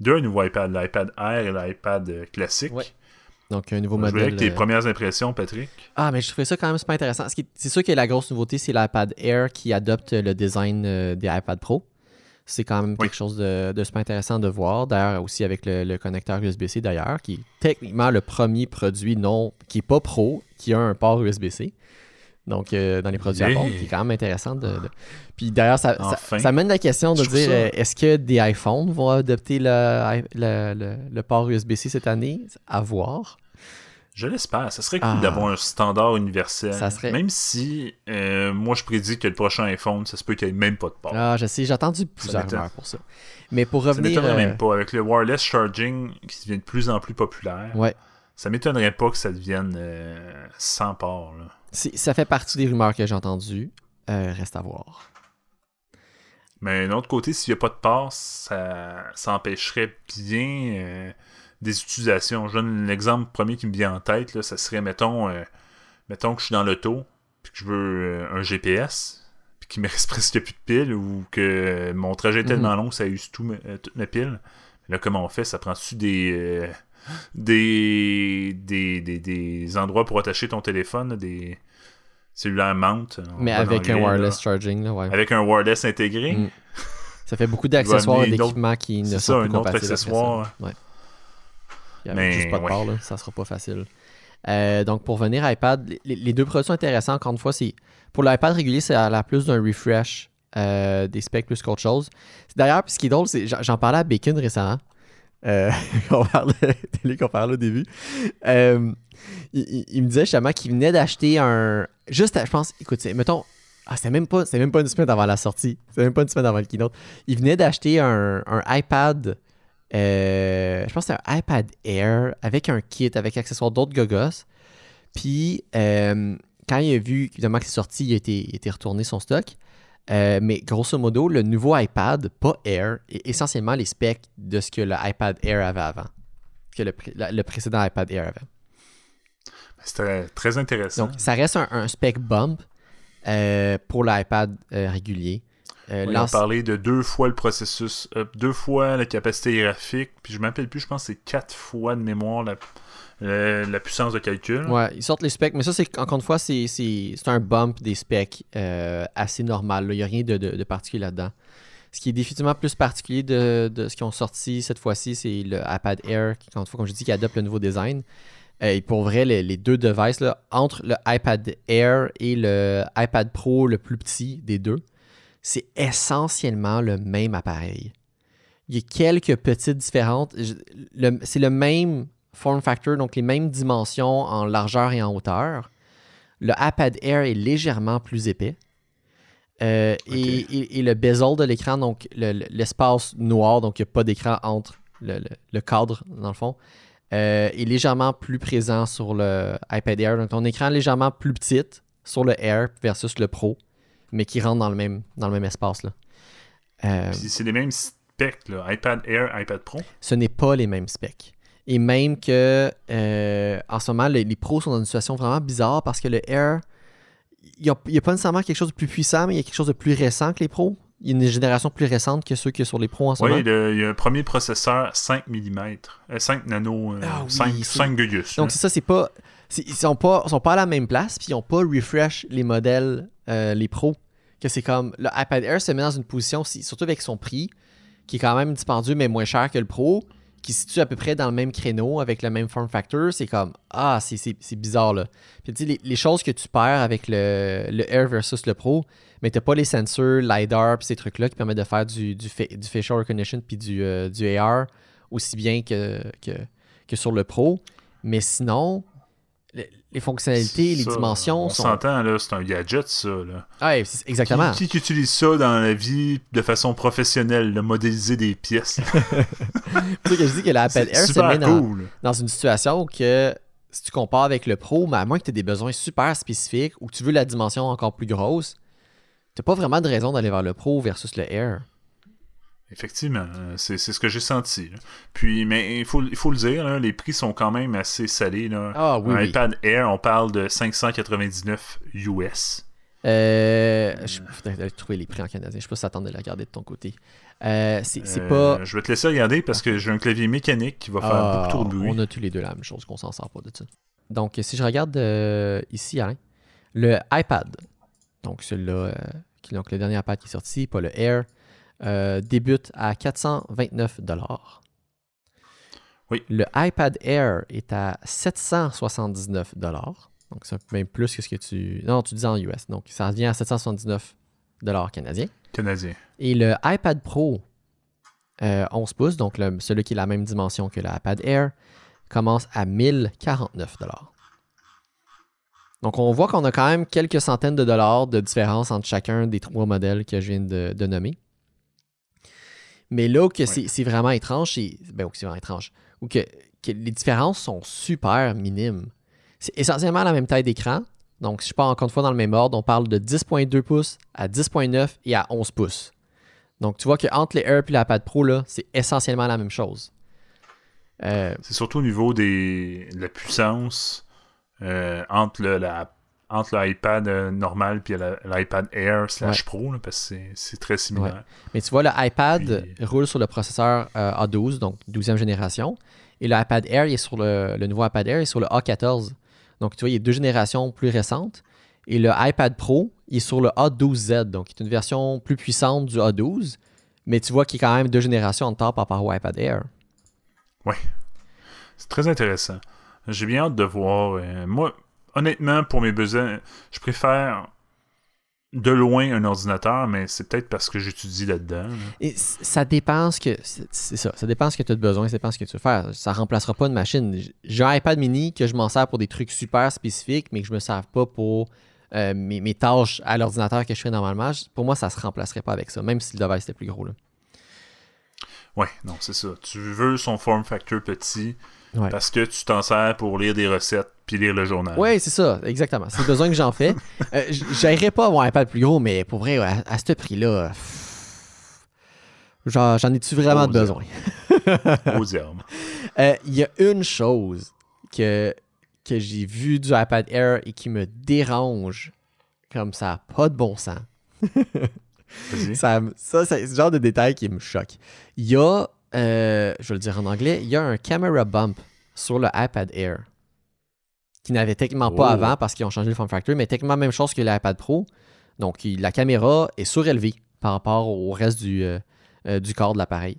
Deux nouveaux iPads, l'iPad Air et l'iPad classique. Donc, un nouveau modèle. Je avec tes euh, premières impressions, Patrick. Ah, mais je trouvais ça quand même super intéressant. C'est sûr que la grosse nouveauté, c'est l'iPad Air qui adopte le design euh, des iPad Pro. C'est quand même quelque chose de, super intéressant de voir. D'ailleurs, aussi avec le, connecteur USB-C, d'ailleurs, qui est techniquement le premier produit non, qui n'est pas pro, qui a un port USB-C. Donc, euh, dans les produits Apple, qui est quand même intéressant. De, Puis d'ailleurs, ça, ça, mène la question de dire est-ce que des iPhones vont adopter le, le, le port USB-C cette année? À voir. Je l'espère. Ça serait cool d'avoir ah. un standard universel. Même si euh, moi je prédis que le prochain iPhone, ça se peut qu'il n'y ait même pas de port. Ah, je sais, j'ai attendu plusieurs heures pour ça. Mais pour revenir. Ça m'étonnerait même pas. Avec le wireless charging qui devient de plus en plus populaire, ouais. ça m'étonnerait pas que ça devienne euh, sans port. Ça fait partie des rumeurs que j'ai entendues. Euh, reste à voir. Mais d'un autre côté, s'il n'y a pas de port, ça, ça empêcherait bien des utilisations. Je donne l'exemple premier qui me vient en tête, là, ça serait, mettons, euh, mettons que je suis dans l'auto, puis que je veux euh, un GPS, puis qu'il me reste presque plus de piles, ou que mon trajet est tellement mhm. long que ça use tout, euh, toutes mes piles. Là, comment on fait? Ça prend-tu des, des, des, des, endroits pour attacher ton téléphone, des cellulaires mount. Mais avec un wireless charging, là, ouais. Avec un wireless intégré? Mm. Ça fait beaucoup d'accessoires et d'équipements qui ne sont pas compatibles. un autre accessoire. Ouais. Il n'y a juste pas de part, là, ça sera pas facile. Euh, donc, pour venir à iPad, les, deux produits sont intéressants. Encore une fois, c'est pour l'iPad régulier, c'est à la plus d'un refresh euh, des specs plus qu'autre chose. D'ailleurs, ce qui est drôle, c'est j'en parlais à Bacon récemment. Euh, on parlait qu'on parlait au début. Euh, il, me disait justement qu'il venait d'acheter un. Juste, je pense, écoute, mettons. Ah, c'était même pas, même pas une semaine avant la sortie. C'était même pas une semaine avant le keynote. Il venait d'acheter un, un iPad euh, je pense que c'est un iPad Air avec un kit, avec accessoires d'autres gogos. Puis, euh, quand il a vu évidemment que c'est sorti, il a été, retourné son stock. Euh, mais grosso modo, le nouveau iPad, pas Air, est essentiellement les specs de ce que le iPad Air avait avant. Que le, précédent iPad Air avait. C'était très intéressant. Donc, ça reste un, spec bump pour l'iPad régulier. Euh, On a lance- parlé de deux fois le processus, euh, deux fois la capacité graphique, puis je m'appelle plus, je pense que c'est quatre fois de mémoire la, la, la puissance de calcul. Ouais, ils sortent les specs, mais ça, c'est encore une fois, c'est un bump des specs euh, assez normal. là. Il n'y a rien de, de- de particulier là-dedans. Ce qui est définitivement plus particulier de, de ce qu'ils ont sorti cette fois-ci, c'est le iPad Air, qui, encore une fois, comme je dis, qui adopte le nouveau design. Euh, et pour vrai, les, les deux devices, là, entre le iPad Air et le iPad Pro le plus petit des deux, c'est essentiellement le même appareil. Il y a quelques petites différences. C'est le même form factor, donc les mêmes dimensions en largeur et en hauteur. Le iPad Air est légèrement plus épais. Euh, et, et- et le bezel de l'écran, donc le- le- l'espace noir, donc il n'y a pas d'écran entre le, le- le cadre, dans le fond, euh, est légèrement plus présent sur le iPad Air. Donc ton écran est légèrement plus petit sur le Air versus le Pro, mais qui rentre dans le même, dans le même espace. Là. Euh, c'est les mêmes specs, là. iPad Air, iPad Pro? ce n'est pas les mêmes specs. Et même que euh, en ce moment, les, les pros sont dans une situation vraiment bizarre parce que le Air, il n'y a, pas nécessairement quelque chose de plus puissant, mais il y a quelque chose de plus récent que les pros. Il y a une génération plus récente que ceux qui sont sur les pros en ce moment. Oui, il y a un premier processeur 5 mm, 5 nano, euh, Ah oui, 5, c'est- 5 Gugus. Donc c'est ça, c'est pas. Ils sont pas, sont pas à la même place, puis ils n'ont pas refresh les modèles, euh, les pros. Que c'est comme. Le iPad Air se met dans une position, si- surtout avec son prix, qui est quand même dispendieux, mais moins cher que le Pro, qui se situe à peu près dans le même créneau avec le même form factor. C'est comme. Ah, c'est- bizarre là. Puis tu les, choses que tu perds avec le, le Air versus le Pro, mais t'as pas les sensors, LiDAR, puis ces trucs-là qui permettent de faire du, du, fa- du facial recognition puis du, euh, AR aussi bien que sur le Pro. Mais sinon, le- les fonctionnalités, les Ça, dimensions On sont. s'entend, là, c'est un gadget, ça. Là. Ah, c'est- exactement. Qui, qui utilise ça dans la vie de façon professionnelle, de modéliser des pièces? C'est pour ça que je dis que C'est Air se met dans, cool. dans une situation que si tu compares avec le Pro, mais à moins que tu aies des besoins super spécifiques ou que tu veux la dimension encore plus grosse, t'as pas vraiment de raison d'aller vers le Pro versus le Air. Effectivement, euh, c'est ce que j'ai senti. là. Puis, mais il faut, il faut le dire, là, les prix sont quand même assez salés. Là. Ah oui, Un oui. iPad Air, on parle de 599 US. Euh, je faudrait aller trouver les prix en canadien. Je sais pas si t'attends de la regarder de ton côté. Euh, c'est Euh, pas. Je vais te laisser regarder parce que j'ai un clavier mécanique qui va faire Ah, beaucoup trop de bruit. On a tous les deux la même chose, qu'on s'en sort pas de ça. Donc, si je regarde euh, ici, Alain, le iPad, donc celui-là, euh, donc le dernier iPad qui est sorti, pas le Air, euh, débute à 429 Oui. Le iPad Air est à 779 Donc, c'est même plus que ce que tu. Non, tu dis en US. Donc, ça revient à 779 canadiens. Canadien. Et le iPad Pro euh, 11 pouces, donc le- celui qui est la même dimension que l'iPad Air, commence à 1049 Donc on voit qu'on a quand même quelques centaines de dollars de différence entre chacun des trois modèles que je viens de, de nommer. Mais là où que c'est c'est vraiment étrange, c'est ben, où c'est vraiment étrange, ou que, que les différences sont super minimes. C'est essentiellement la même taille d'écran. Donc, si je pars encore une fois dans le même ordre, on parle de 10.2 pouces à 10.9 et à 11 pouces. Donc, tu vois qu'entre les Air et l'iPad Pro, là, c'est essentiellement la même chose. Euh, C'est surtout au niveau des, de la puissance euh, entre le, la, entre l'iPad euh, normal et la- l'iPad Air slash Pro, là, parce que c'est- très similaire. mais tu vois, le iPad Puis- roule sur le processeur euh, A12, donc 12e génération. Et le iPad Air, il est sur le, le nouveau iPad Air, il est sur le A14. Donc, tu vois, il y a deux générations plus récentes. Et le iPad Pro, il est sur le A12Z, donc il est une version plus puissante du A12. Mais tu vois qu'il y a quand même deux générations en retard par rapport au iPad Air. C'est très intéressant. J'ai bien hâte de voir. euh, moi, honnêtement, pour mes besoins, je préfère de loin un ordinateur, mais c'est peut-être parce que j'étudie là-dedans. là. Et c- ça dépend ce que. C'est ça. Ça dépend ce que tu as besoin, ça dépend ce que tu veux faire. Ça remplacera pas une machine. J'ai un iPad mini que je m'en sers pour des trucs super spécifiques, mais que je me sers pas pour euh, mes, mes tâches à l'ordinateur que je fais normalement. Pour moi, ça se remplacerait pas avec ça, même si le device était plus gros. Là. Ouais, non, c'est ça. Tu veux son form factor petit Ouais. parce que tu t'en sers pour lire des recettes puis lire le journal. Oui, c'est ça, exactement. C'est le besoin que j'en fais. Euh, J'aimerais pas avoir un iPad plus gros, mais pour vrai, à, à ce prix-là, j'en ai-tu vraiment de besoin? Diable. Euh, Il y a une chose que, que j'ai vue du iPad Air et qui me dérange comme ça, pas de bon sens. ça, ça, c'est le genre de détail qui me choque. Il y a, euh, je vais le dire en anglais, il y a un camera bump sur le iPad Air qui n'avait techniquement pas Oh. avant parce qu'ils ont changé le form factor, mais techniquement même chose que l'iPad Pro. Donc il- la caméra est surélevée par rapport au reste du, euh, euh, du corps de l'appareil.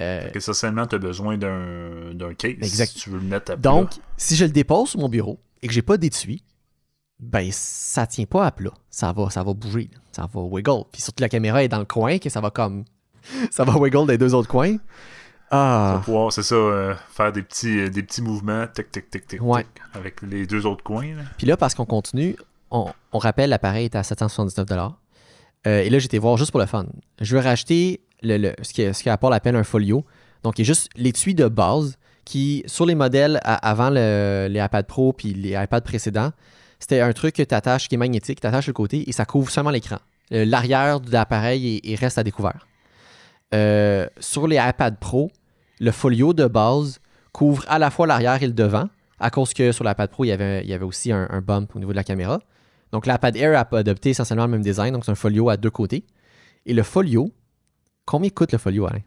Euh, que essentiellement, tu as besoin d'un case Exact. si tu veux le mettre à plat. donc, si je le dépose sur mon bureau et que j'ai pas d'étui, ben ça tient pas à plat. Ça va, ça va bouger. Ça va wiggle. Puis surtout la caméra est dans le coin, que ça va comme. Ça va wiggle des deux autres coins. Ah. Pour pouvoir, c'est ça, euh, faire des petits, euh, des petits mouvements, tic, tic, tic, tic, Ouais. tic, avec les deux autres coins. là. Puis là, parce qu'on continue, on, on rappelle, l'appareil est à 779 euh, Et là, j'étais voir juste pour le fun. Je veux racheter le, le- ce que- ce qu'Apple appelle un folio. Donc, il y a juste l'étui de base qui, sur les modèles à- avant le- les iPad Pro puis les iPads précédents, c'était un truc que tu attaches qui est magnétique, tu attaches le côté et ça couvre seulement l'écran. Euh, L'arrière de l'appareil est- est- reste à découvert. Euh, sur les iPad Pro, le folio de base couvre à la fois l'arrière et le devant, à cause que sur l'iPad Pro, il y avait, il y avait aussi un, un bump au niveau de la caméra. Donc l'iPad Air a adopté essentiellement le même design, donc c'est un folio à deux côtés. Et le folio, combien coûte le folio, Alain?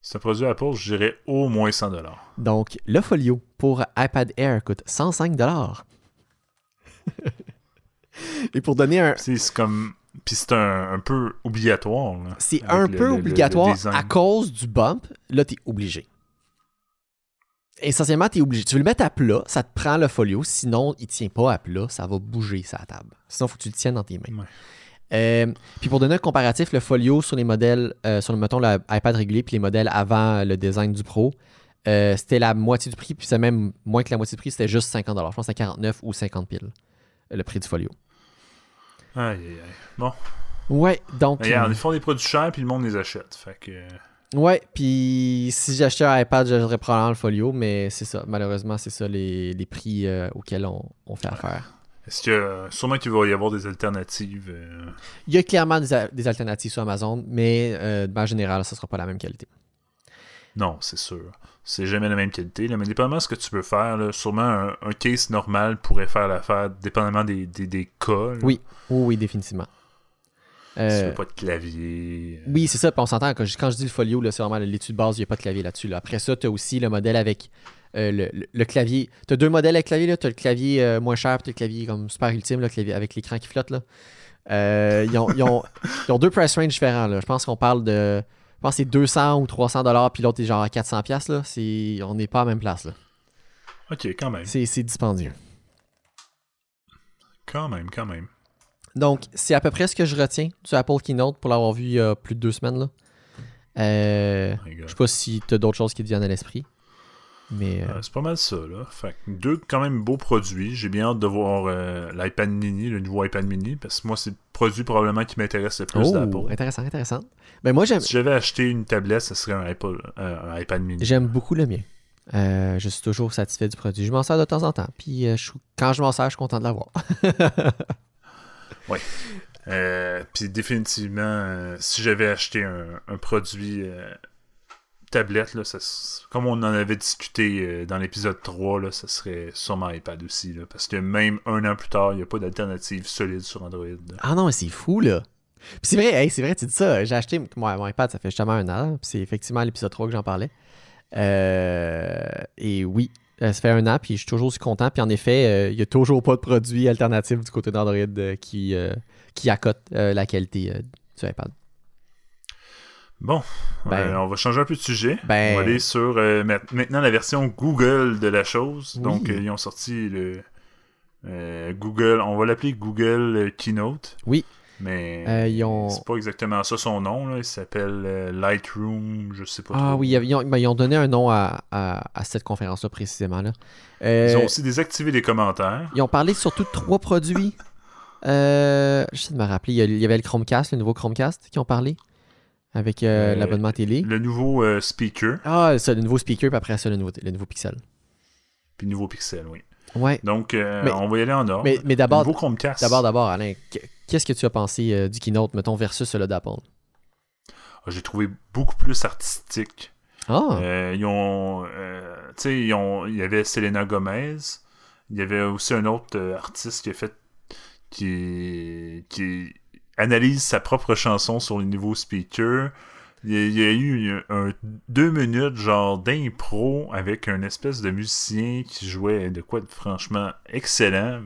C'est un produit Apple, je dirais au moins 100$. Donc le folio pour iPad Air coûte 105 Et pour donner un... C'est comme. Puis c'est un, un peu obligatoire. C'est un le- peu le- le- le obligatoire à cause du bump. Là, tu es obligé. Essentiellement, tu es obligé. Tu veux le mettre à plat, ça te prend le folio. Sinon, il tient pas à plat, ça va bouger sa table. Sinon, il faut que tu le tiennes dans tes mains. Ouais. Euh, puis pour donner un comparatif, le folio sur les modèles, euh, sur le mettons l'iPad régulier, puis les modèles avant le design du Pro, euh, c'était la moitié du prix, puis c'est même moins que la moitié du prix, c'était juste 50 Je pense que c'était 49 ou 50 piles, le prix du folio. Aïe, aïe, aïe. Bon, Ouais, donc. Mais regarde, euh, ils font des produits chers, puis le monde les achète. Fait que. Ouais, puis si j'achetais un iPad, j'achèterais probablement le folio, mais c'est ça. Malheureusement, c'est ça les, les prix euh, auxquels on, on fait affaire. Est-ce que. Sûrement qu'il va y avoir des alternatives. euh, Il y a clairement des, des alternatives sur Amazon, mais euh, de manière générale, ça sera pas la même qualité. Non, c'est sûr. C'est jamais la même qualité. Là, mais dépendamment de ce que tu veux faire, là, sûrement un, un case normal pourrait faire l'affaire, dépendamment des, des, des cas. là. Oui. Oui, oui, définitivement. Si tu Euh, veux pas de clavier. euh, oui, c'est ça. Puis on s'entend, quand je, quand je dis le folio, là, c'est vraiment l'étude de base, il n'y a pas de clavier là-dessus. là. Après ça, tu as aussi le modèle avec euh, le, le- le clavier. Tu as deux modèles avec clavier. Tu as le clavier euh, moins cher, puis tu as le clavier comme super ultime, le clavier avec l'écran qui flotte. Là. Euh, ils, ont, ils ont- ils ont deux price range différents. Là. Je pense qu'on parle de. Je pense que c'est 200 ou 300 dollars, puis l'autre est genre à 400 pièces là. C'est, on n'est pas à la même place là. Ok, quand même. C'est, c'est dispendieux. Quand même, quand même. Donc, c'est à peu près ce que je retiens du Apple Keynote pour l'avoir vu il y a plus de deux semaines. Là. Euh, God. je sais pas si tu as d'autres choses qui te viennent à l'esprit. Mais euh, Euh, c'est pas mal ça, là. Fait que deux quand même beaux produits. J'ai bien hâte de voir euh, l'iPad mini, le nouveau iPad mini, parce que moi, c'est le produit probablement qui m'intéresse le plus oh, d'Apple. intéressant, intéressant. Ben moi, j'aime, Si j'avais acheté une tablette, ce serait un, Apple, un iPad mini. j'aime beaucoup le mien. Euh, je suis toujours satisfait du produit. Je m'en sers de temps en temps. Puis euh, je quand je m'en sers, je suis content de l'avoir. Euh, Puis définitivement, si j'avais acheté un, un produit tablette, là, comme on en avait discuté euh, dans l'épisode 3, là, ça serait sûrement iPad aussi. Parce que même un an plus tard, il n'y a pas d'alternative solide sur Android. ah non, c'est fou, là. Puis c'est vrai, hey, c'est vrai, tu dis ça. J'ai acheté mon iPad, ça fait justement un an. Puis c'est effectivement l'épisode 3 que j'en parlais. Euh, et oui, euh, ça fait un an, puis je suis toujours content. Puis en effet, euh, il n'y a toujours pas de produit alternatif du côté d'Android euh, qui, euh, qui accote euh, la qualité euh, du iPad. Bon, Ben- euh, on va changer un peu de sujet. Ben- On va aller sur euh, ma- maintenant la version Google de la chose. Oui. Donc, euh, ils ont sorti le Google, on va l'appeler Google Keynote. Oui. Mais ils ont- c'est pas exactement ça son nom. Là. Il s'appelle Lightroom, je sais pas Ah trop. oui, ils, ils ont, ben, ils ont donné un nom à, à- à cette conférence-là précisément. Là. Ils ont aussi désactivé les commentaires. Ils ont parlé surtout de trois produits. Euh, J'essaie de me rappeler. Il y avait le Chromecast, le nouveau Chromecast, qui ont parlé. Avec euh, Euh, l'abonnement télé. Le nouveau euh, speaker, Ah, ça, le nouveau speaker, puis après ça, le nouveau, le nouveau Pixel. puis le nouveau Pixel, oui. Ouais. Donc, euh, Mais- on va y aller en ordre. Mais, d'abord, d'abord, d'abord, Alain, qu- qu'est-ce que tu as pensé du keynote, mettons, versus celui d'Apple? Ah, J'ai trouvé beaucoup plus artistique. Ah, ils ont, tu sais, ils ont, il y avait Selena Gomez. Il y avait aussi un autre artiste qui a fait, qui, qui analyse sa propre chanson sur le niveau speaker. Il y, a, eu un, deux minutes genre d'impro avec un espèce de musicien qui jouait de quoi de franchement excellent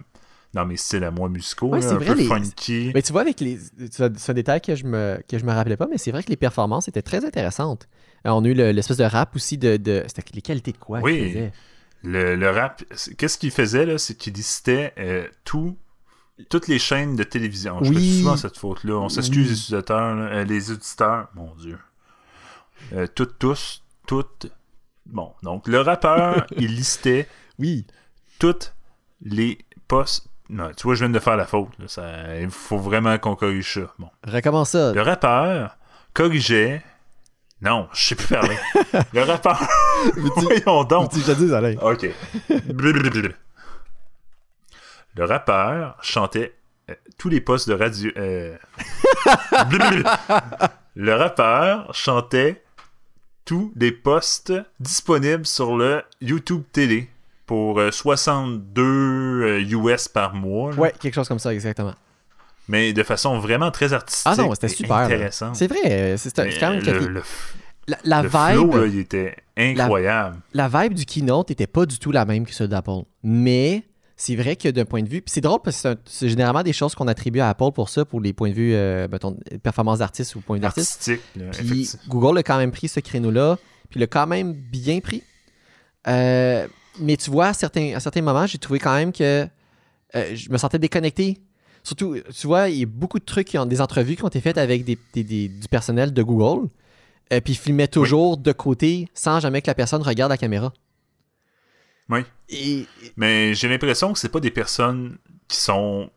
dans mes styles à moi musicaux, Ouais, là, un vrai, peu les- funky. Mais tu vois, avec les. C'est un détail que je me, que je me rappelais pas, mais c'est vrai que les performances étaient très intéressantes. Euh, on a eu le- l'espèce de rap aussi de. de C'était les qualités de quoi Oui. Le, le rap, qu'est-ce qu'il faisait là, c'est qu'il listait euh, tout, toutes les chaînes de télévision. Je Oui. fais souvent cette faute-là. On s'excuse Oui. les utilisateurs, là, euh, les auditeurs, mon Dieu. Euh, toutes, tous, toutes. Bon, donc le rappeur, il listait Oui. toutes les postes. Non, tu vois, je viens de faire la faute. là. Ça, il faut vraiment qu'on corrige ça. Bon. Recommence ça. Le rappeur corrigeait. Non, je sais plus parler. le rappeur. Voyons donc. Tu je dis. Ok. Le rappeur chantait euh, tous les postes de radio. euh. Le rappeur chantait tous les postes disponibles sur le YouTube télé pour euh, 62 euh, US par mois. là. Ouais, quelque chose comme ça, exactement. Mais de façon vraiment très artistique. Ah non, c'était et super. là. Intéressant. C'est vrai, euh, c'est c'est quand même le, le, La, la le vibe, flow, là, il était incroyable. la vibe du keynote était pas du tout la même que celle d'Apple. Mais c'est vrai que d'un point de vue. C'est drôle parce que c'est généralement des choses qu'on attribue à Apple pour ça, pour les points de vue, euh, mettons, performance d'artiste ou point de vue d'artiste. Puis. Google a quand même pris ce créneau-là, puis l'a quand même bien pris. Euh, mais tu vois, à certains, à certains moments, j'ai trouvé quand même que euh, je me sentais déconnecté. Surtout, tu vois, il y a beaucoup de trucs, qui ont, des entrevues qui ont été faites avec des, des- des- du personnel de Google, puis ils filmaient toujours de côté sans jamais que la personne regarde la caméra. Oui. Et, Mais j'ai l'impression que c'est pas des personnes qui sont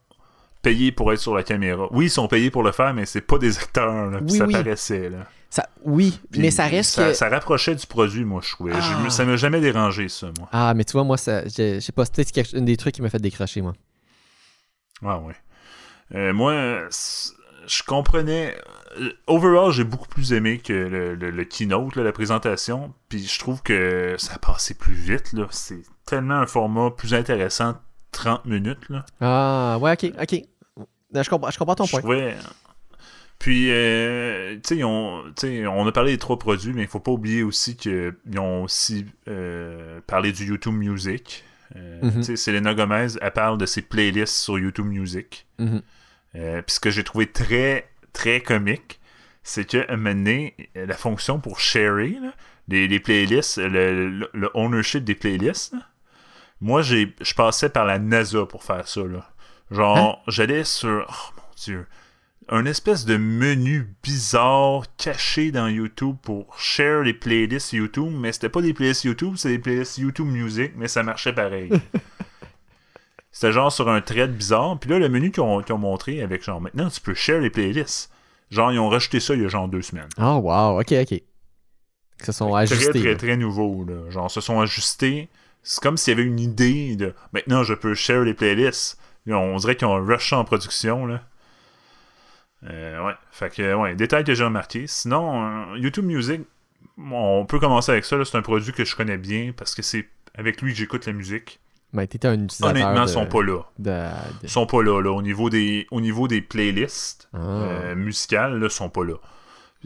payées pour être sur la caméra. Oui, ils sont payés pour le faire, mais c'est pas des acteurs. Là, Oui, ça oui. paraissait. Là. ça, oui, Puis mais ça reste ça, que... ça rapprochait du produit, moi, je trouvais. Ah. ça m'a jamais dérangé, ça, moi. Ah, mais tu vois, moi, ça, je, sais pas, c'était un des trucs qui m'a fait décrocher, moi. Ah ouais. Euh, moi, je comprenais. euh, Overall, j'ai beaucoup plus aimé que le, le- le keynote, là, la présentation. Puis je trouve que ça a passé plus vite. là. C'est tellement un format plus intéressant, 30 minutes. Là. Ah, ouais, ok, ok. Non, Je comprends, je comprends ton point. Puis, euh, tu sais, sais, on a parlé des trois produits, mais il faut pas oublier aussi qu'ils ont aussi euh, parlé du YouTube Music. Euh, Mhm. tu sais, Selena Gomez, elle parle de ses playlists sur YouTube Music. Mhm. Euh, puis ce que j'ai trouvé très, très comique, c'est que à un moment donné, la fonction pour sharer là, les, les playlists, le, le- le ownership des playlists, là, moi, j'ai, je passais par la NASA pour faire ça. Là. Genre, j'allais sur. Oh mon dieu. Un espèce de menu bizarre caché dans YouTube pour share les playlists YouTube, mais c'était pas des playlists YouTube, c'était des playlists YouTube Music, mais ça marchait pareil. C'était genre sur un thread bizarre. Puis là, le menu qu'ils ont, ont montré avec genre maintenant, tu peux share les playlists. Genre, ils ont rajouté ça il y a genre deux semaines. Oh, wow, ok, ok. Ils se sont Très, ajustés. très, là. très nouveau. Là. Genre, se sont ajustés. C'est comme s'il y avait une idée de maintenant, je peux share les playlists. On dirait qu'ils ont rush en production. Là. Euh, ouais. Fait que, ouais, détail que j'ai remarqué. Sinon, euh, YouTube Music, on peut commencer avec ça. C'est un produit que je connais bien parce que c'est avec lui que j'écoute la musique. Mais t'étais un utilisateur Honnêtement, de, ils sont pas là. de- de- sont pas là, là. Au niveau des, au niveau des playlists Ah. euh, musicales, là, ils sont pas là.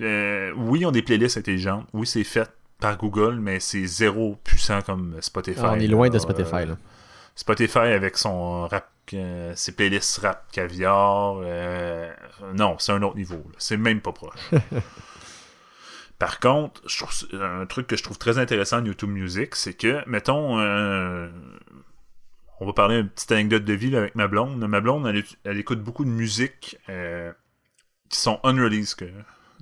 Euh, oui, ils ont des playlists intelligentes. Oui, c'est fait par Google, mais c'est zéro puissant comme Spotify. Ah, on est loin là. de Spotify, là. Spotify avec son rap, euh, ses playlists rap caviar. euh, non, c'est un autre niveau. C'est même pas proche. Par contre, je trouve, un truc que je trouve très intéressant en YouTube Music, c'est que, mettons, euh, on va parler une petite anecdote de vie là, avec ma blonde. Ma blonde, elle, elle écoute beaucoup de musique euh, qui sont unreleased. que-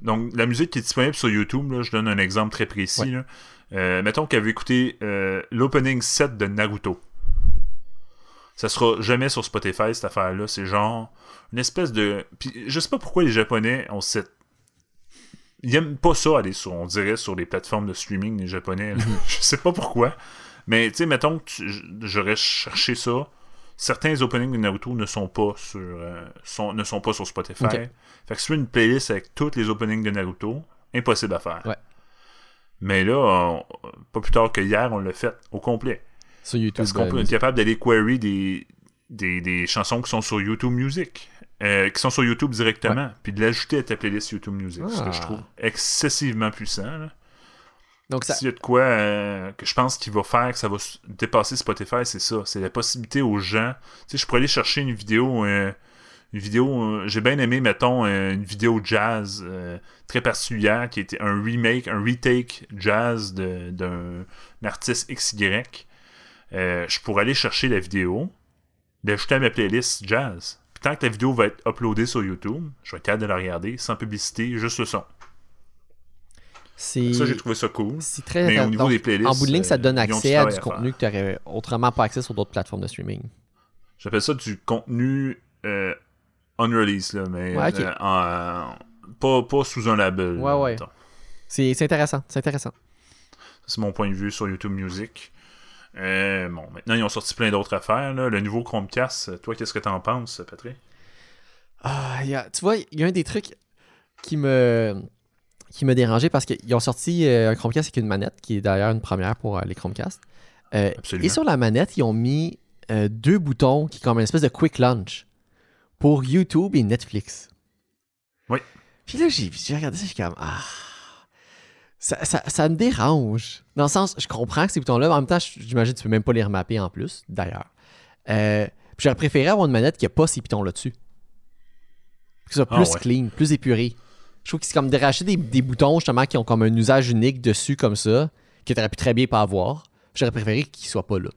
Donc, la musique qui est disponible sur YouTube, là, je donne un exemple très précis. Ouais. là. Euh, mettons qu'elle veut écouter euh, l'opening set de Naruto. Ça sera jamais sur Spotify, cette affaire-là. C'est genre une espèce de. Puis je sais pas pourquoi les Japonais ont cette. Ils aiment pas ça aller sur, on dirait, sur les plateformes de streaming, les Japonais. je sais pas pourquoi. Mais tu sais, mettons que j'aurais cherché ça. Certains openings de Naruto ne sont pas sur, euh, sont, ne sont pas sur Spotify. Ok. Fait que si tu veux une playlist avec tous les openings de Naruto, impossible à faire. Ouais. Mais là, on- pas plus tard que hier, on l'a fait au complet. Sur YouTube. Parce qu'on euh, peut être capable d'aller query des, des, des chansons qui sont sur YouTube Music. euh, qui sont sur YouTube directement, puis de l'ajouter à ta playlist YouTube Music, ce que je Ah. trouve excessivement puissant. là. Donc, ça, S'il y a de quoi euh, que je pense qu'il va faire que ça va dépasser Spotify, c'est ça. C'est la possibilité aux gens. Tu sais, je pourrais aller chercher une vidéo. euh, une vidéo. euh, J'ai bien aimé, mettons, une vidéo jazz très particulière qui était un remake, un retake jazz d'un artiste XY. Je pourrais aller chercher la vidéo, l'ajouter à ma playlist jazz. Puis tant que la vidéo va être uploadée sur YouTube, je vais être capable de la regarder sans publicité, juste le son. Ça, j'ai trouvé ça cool. C'est très Mais au niveau Donc, des playlists, En bout de ligne, ça donne euh, ont accès à du à contenu que tu n'aurais autrement pas accès sur d'autres plateformes de streaming. J'appelle ça du contenu euh, unreleased, là, mais Ouais, euh, en- pas, pas sous un label. Ouais, ouais. C'est intéressant. C'est intéressant. C'est mon point de vue sur YouTube Music. Euh, bon, maintenant, ils ont sorti plein d'autres affaires. là. Le nouveau Chromecast, toi, qu'est-ce que t'en penses, Patrick? Ah, il y a- tu vois, il y a un des trucs qui me qui me dérangeait parce qu'ils ont sorti euh, un Chromecast avec une manette, qui est d'ailleurs une première pour euh, les Chromecast. Euh, Absolument. et sur la manette, ils ont mis euh, deux boutons qui sont comme une espèce de quick launch pour YouTube et Netflix. Oui. Puis là, j'ai regardé ça, je suis comme ah. Ça, ça, ça me dérange. Dans le sens, je comprends que ces boutons-là, mais en même temps, j'imagine que tu peux même pas les remapper en plus, d'ailleurs. Euh, puis j'aurais préféré avoir une manette qui a pas ces pitons là-dessus. Que ce soit Ah plus ouais. clean, plus épuré. Je trouve que c'est comme de racheter des, des boutons justement qui ont comme un usage unique dessus comme ça, que tu aurais pu très bien pas avoir. J'aurais préféré qu'ils soient pas là.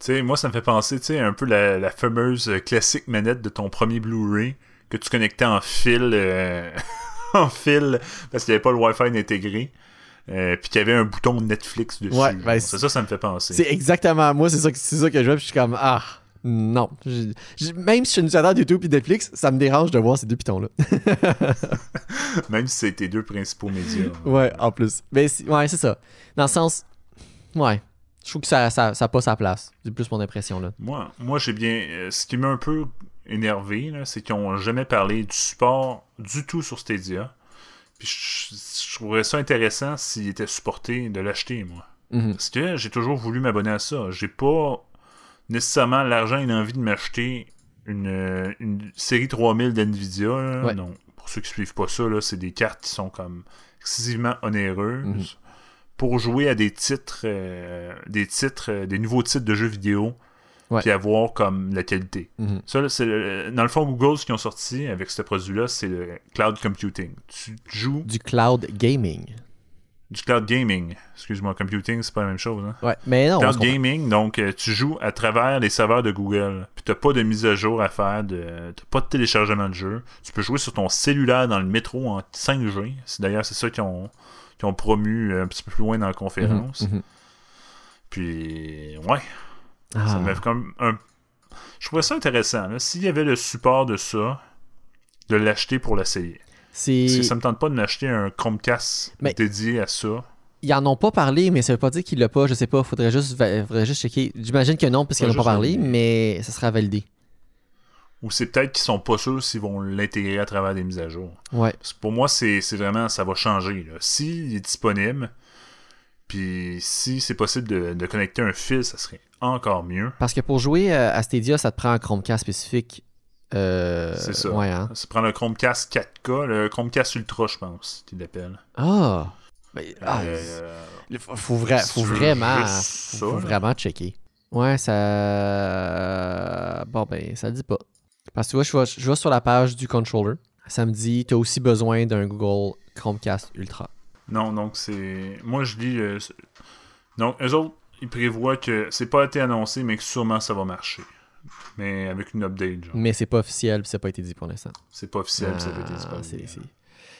Tu sais, moi, ça me fait penser, tu sais, un peu la, la fameuse euh, classique manette de ton premier Blu-ray que tu connectais en fil, euh, en fil, parce qu'il n'y avait pas le Wi-Fi intégré, euh, puis qu'il y avait un bouton Netflix dessus. Ouais, genre. ben, c'est ça, ça me fait penser. C'est exactement moi, c'est ça, que- c'est ça que je vois, puis je suis comme ah non. Je- je- même si je suis une utilisateur de YouTube et Netflix, ça me dérange de voir ces deux pitons là. Même si c'est tes deux principaux médias. ouais, en plus. Mais ouais, c'est ça. Dans le sens, ouais, je trouve que ça, ça, ça a pas sa place. C'est plus mon impression là. Moi, moi j'ai bien. euh, ce qui m'a un peu énervé, c'est qu'ils n'ont jamais parlé du support du tout sur Stadia. Puis je, je trouverais ça intéressant s'il était supporté de l'acheter, moi. Mhm. Parce que j'ai toujours voulu m'abonner à ça. J'ai pas nécessairement l'argent et l'envie de m'acheter une, euh, une série 3000 d'NVIDIA. là. Ouais. Non, pour ceux qui suivent pas ça, là, c'est des cartes qui sont comme excessivement onéreuses. Mhm. Pour jouer à des titres, euh, des titres, euh, des nouveaux titres de jeux vidéo, Ouais. puis avoir comme la qualité. Mhm. Ça, là, c'est le- dans le fond, Google, ce qu'ils ont sorti avec ce produit-là, c'est le cloud computing. Tu joues Du cloud gaming. Du cloud gaming. Excuse-moi, computing, c'est pas la même chose. Hein? Ouais, mais non. Cloud gaming, donc euh, tu joues à travers les serveurs de Google. Puis t'as pas de mise à jour à faire, de... t'as pas de téléchargement de jeu. Tu peux jouer sur ton cellulaire dans le métro en 5G. C'est d'ailleurs c'est ça qu'ils ont, ont promu euh, un petit peu plus loin dans la conférence. Mhm, mhm. Puis ouais, Ah. ça m'a comme un. Je trouvais ça intéressant. S'il y avait le support de ça, de l'acheter pour l'essayer. C'est. Parce que ça me tente pas de m'acheter un Chromecast Mais- dédié à ça. Ils en ont pas parlé, mais ça veut pas dire qu'il l'a pas. Je sais pas. Faudrait juste, faudrait juste checker. J'imagine que non, parce qu'ils Faudrait n'en ont pas parlé, mais ça sera validé. Ou c'est peut-être qu'ils sont pas sûrs s'ils vont l'intégrer à travers des mises à jour. Ouais. Parce que pour moi, c'est vraiment, ça va changer. S'il est disponible, puis si c'est possible de, de connecter un fil, ça serait encore mieux. Parce que pour jouer euh, à Stadia, ça te prend un Chromecast spécifique. Euh, C'est ça. Ouais, hein. Ça prend le Chromecast 4K, le Chromecast Ultra, je pense, qu'il l'appelle. Ah! Ah, Euh, il faut, vra- vraiment, faut, vraiment checker. Ouais, ça. Bon, ben, ça dit pas. Parce que tu vois, je vois, je vois sur la page du controller, ça me dit tu as aussi besoin d'un Google Chromecast Ultra. Non, donc c'est. Moi, je dis. euh, c'est- Donc, eux autres, ils prévoient que c'est pas été annoncé, mais que sûrement ça va marcher. Mais avec une update, genre. Mais c'est pas officiel, ça n'a pas été dit pour l'instant. C'est pas officiel, puis ça va être Ah, disponible. c'est- c'est-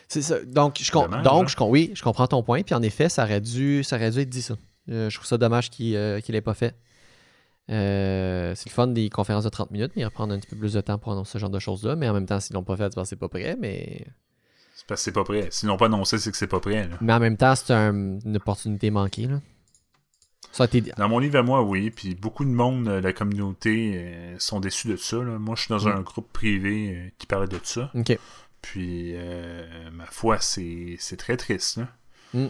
C'est ça. Donc, je, com- Dommage, donc hein? je, oui, je comprends ton point. Puis en effet, ça aurait dû, ça aurait dû être dit ça. Euh, je trouve ça dommage qu'il euh, qu'il l'ait pas fait. Euh, c'est le fun des conférences de 30 minutes, mais il va prendre un petit peu plus de temps pour annoncer ce genre de choses-là. Mais en même temps, s'ils l'ont pas fait, c'est parce que c'est pas prêt. Mais, C'est parce que c'est pas prêt. S'ils n'ont pas annoncé, c'est que c'est pas prêt. là. mais en même temps, c'est un- une opportunité manquée. Là. Ça a été. Dans mon livre à moi, oui. Puis beaucoup de monde euh, la communauté euh, sont déçus de ça. là. Moi, je suis dans Mm. un groupe privé euh, qui parlait de ça. Ok. Puis, euh, ma foi, c'est très triste. là. Mm.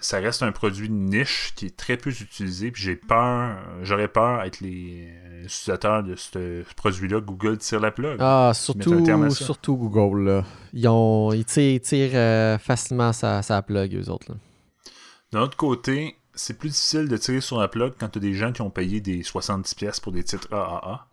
Ça reste un produit de niche qui est très peu utilisé. Puis j'ai peur, j'aurais peur être les utilisateurs de ce produit-là. Google tire la plug. Ah, surtout, surtout Google. Là. Ils, ont, ils tirent, facilement sa, sa plug, eux autres. D'un autre côté, c'est plus difficile de tirer sur la plug quand tu as des gens qui ont payé des 70$ pour des titres AAA.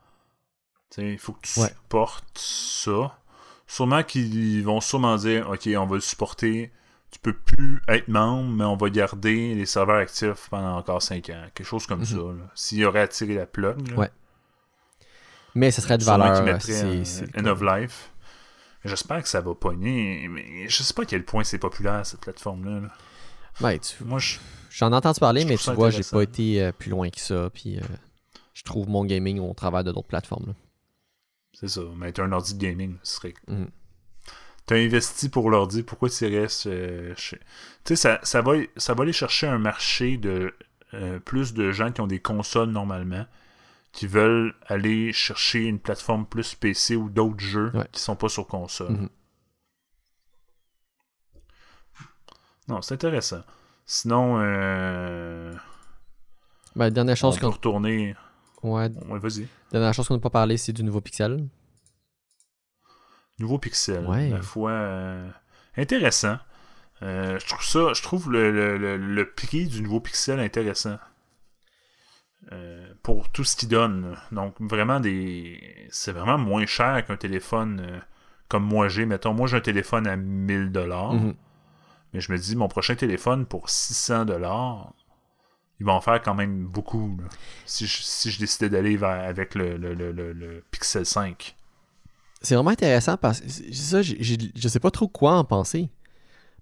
Il faut que tu supportes ça. Sûrement qu'ils vont sûrement dire Ok, on va le supporter. Tu peux plus être membre, mais on va garder les serveurs actifs pendant encore 5 ans. Quelque chose comme mhm. ça. S'il y aurait à tirer la plug. ouais. Mais ce serait de valeur. C'est end of life. J'espère que ça va pogner. Mais je sais pas à quel point c'est populaire cette plateforme-là. Ouais, Moi, j'en ai entendu parler, mais tu vois, j'ai pas été euh, plus loin que ça. Puis euh, je trouve mon gaming au travers de d'autres plateformes. C'est ça. Mais t'as un ordi de gaming, ce serait. Mm. T'as investi pour l'ordi, pourquoi tu restes euh, Tu sais, ça, ça, va, ça va aller chercher un marché de euh, plus de gens qui ont des consoles normalement, qui veulent aller chercher une plateforme plus PC ou d'autres jeux qui sont pas sur console. Mm-hmm. Non, c'est intéressant. Sinon, euh... ben, dernière chose on peut retourner. Ouais. ouais vas-y. Dernière chose qu'on n'a pas parlé, c'est du nouveau Pixel. Nouveau Pixel. Ouais. La fois euh, intéressant. Euh, je trouve ça, je trouve le, prix du nouveau Pixel intéressant. Euh, pour tout ce qu'il donne. Donc vraiment des. C'est vraiment moins cher qu'un téléphone comme moi j'ai. Mettons, moi j'ai un téléphone à 1000$. dollars mhm. Mais je me dis, mon prochain téléphone pour 600$, dollars il va en faire quand même beaucoup. Si, je, si, je, décidais d'aller avec le, le, Pixel 5. C'est vraiment intéressant parce que ça, je sais pas trop quoi en penser.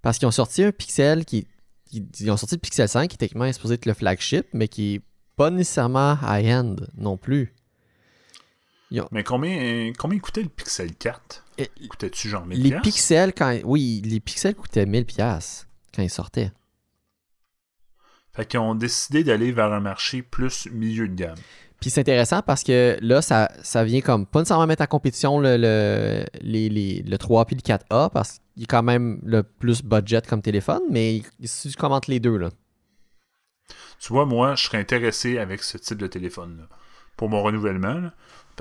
Parce qu'ils ont sorti un Pixel qui. Ils ont sorti le Pixel 5 qui techniquement est supposé être le flagship, mais qui est pas nécessairement high-end non plus. Mais combien, combien coûtait le Pixel 4 Coûtait-tu genre 1000 Les pixels, quand, oui, les pixels coûtaient 1000$ quand ils sortaient. Fait qu'ils ont décidé d'aller vers un marché plus milieu de gamme. Puis c'est intéressant parce que là, ça, ça vient comme pas nécessairement mettre en compétition le, le, le 3 puis le 4A parce qu'il est quand même le plus budget comme téléphone, mais si tu commentes les deux, là. Tu vois, moi, je serais intéressé avec ce type de téléphone-là pour mon renouvellement.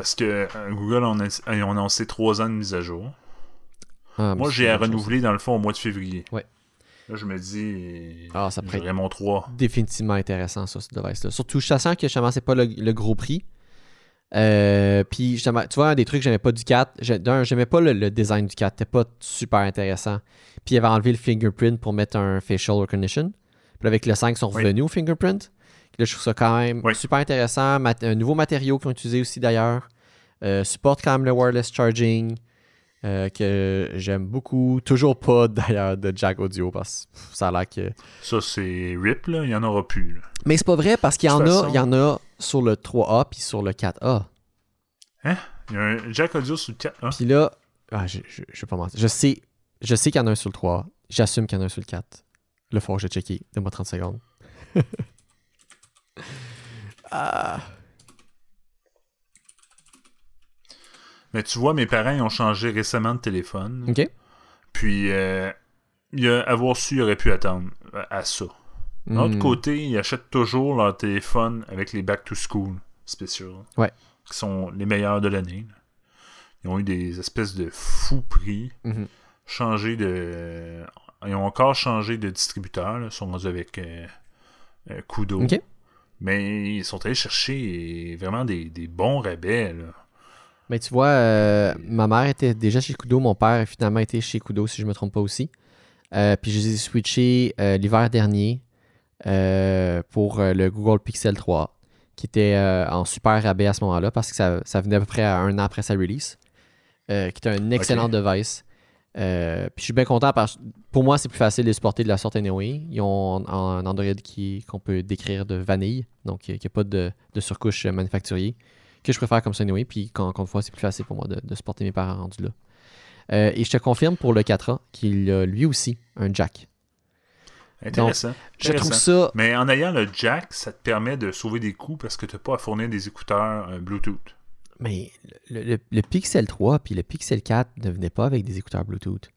Parce que euh, Google on a, annoncé 3 ans de mise à jour. Ah, moi, j'ai à renouveler dans le fond au mois de février. Ouais. Là, je me dis, ah, ça pourrait mon 3. Définitivement intéressant, ça, ce device-là. Surtout, je sens que justement, c'est pas le, gros prix. Euh, puis, tu vois, un des trucs que j'aimais pas du 4, d'un, j'aimais pas le, design du 4, c'était pas super intéressant. Puis, il avait enlevé le fingerprint pour mettre un facial recognition. Puis, avec le 5, ils sont revenus au fingerprint. Là, je trouve ça quand même super intéressant. un nouveau matériau qu'ils ont utilisé aussi d'ailleurs. Euh, supporte quand même le wireless charging. Euh, que j'aime beaucoup. Toujours pas d'ailleurs de jack audio parce que ça a l'air que. Ça, c'est RIP, là. Il n'y en aura plus. Mais c'est pas vrai parce qu'il y, en a, il y en a sur le 3A puis sur le 4A. Hein? Il y a un jack audio sur le 4A. Puis là, ah, je, je, je vais pas mentir. Je sais, je sais qu'il y en a un sur le 3A. J'assume qu'il y en a un sur le 4. Le que je checker. Donne-moi 30 secondes. ah. Mais tu vois, mes parents ils ont changé récemment de téléphone. OK. Puis, euh, avoir su, ils auraient pu attendre à, ça. D'un autre hmm. côté, ils achètent toujours leur téléphone avec les back to school spéciaux. Ouais. Qui sont les meilleurs de l'année. Ils ont eu des espèces de fous prix. Mhm. Changé de. Ils ont encore changé de distributeur. Ils sont rendus avec euh, euh Kudo. Mais ils sont allés chercher vraiment des, des bons rabais. Là. Mais tu vois, euh, ma mère était déjà chez Kudo, mon père a finalement été chez Kudo, si je ne me trompe pas aussi. Euh, puis je les ai switchés euh, l'hiver dernier pour le Google Pixel 3, qui était en super rabais à ce moment-là, parce que ça, venait à peu près à un an après sa release, qui était un excellent device. Puis je suis bien content parce que pour moi, c'est plus facile de supporter de la sorte anyway. Ils ont un Android qu'on peut décrire de vanille, donc il n'y a pas de, de surcouche manufacturier que je préfère comme ça anyway. Puis encore une fois, c'est plus facile pour moi de, de supporter mes parents rendus là. Euh, et je te confirme pour le 4A qu'il a lui aussi un jack. Intéressant. je trouve ça. Mais en ayant le jack, ça te permet de sauver des coûts parce que tu n'as pas à fournir des écouteurs euh, Bluetooth. Mais le, Pixel 3 puis le Pixel 4 ne venaient pas avec des écouteurs Bluetooth.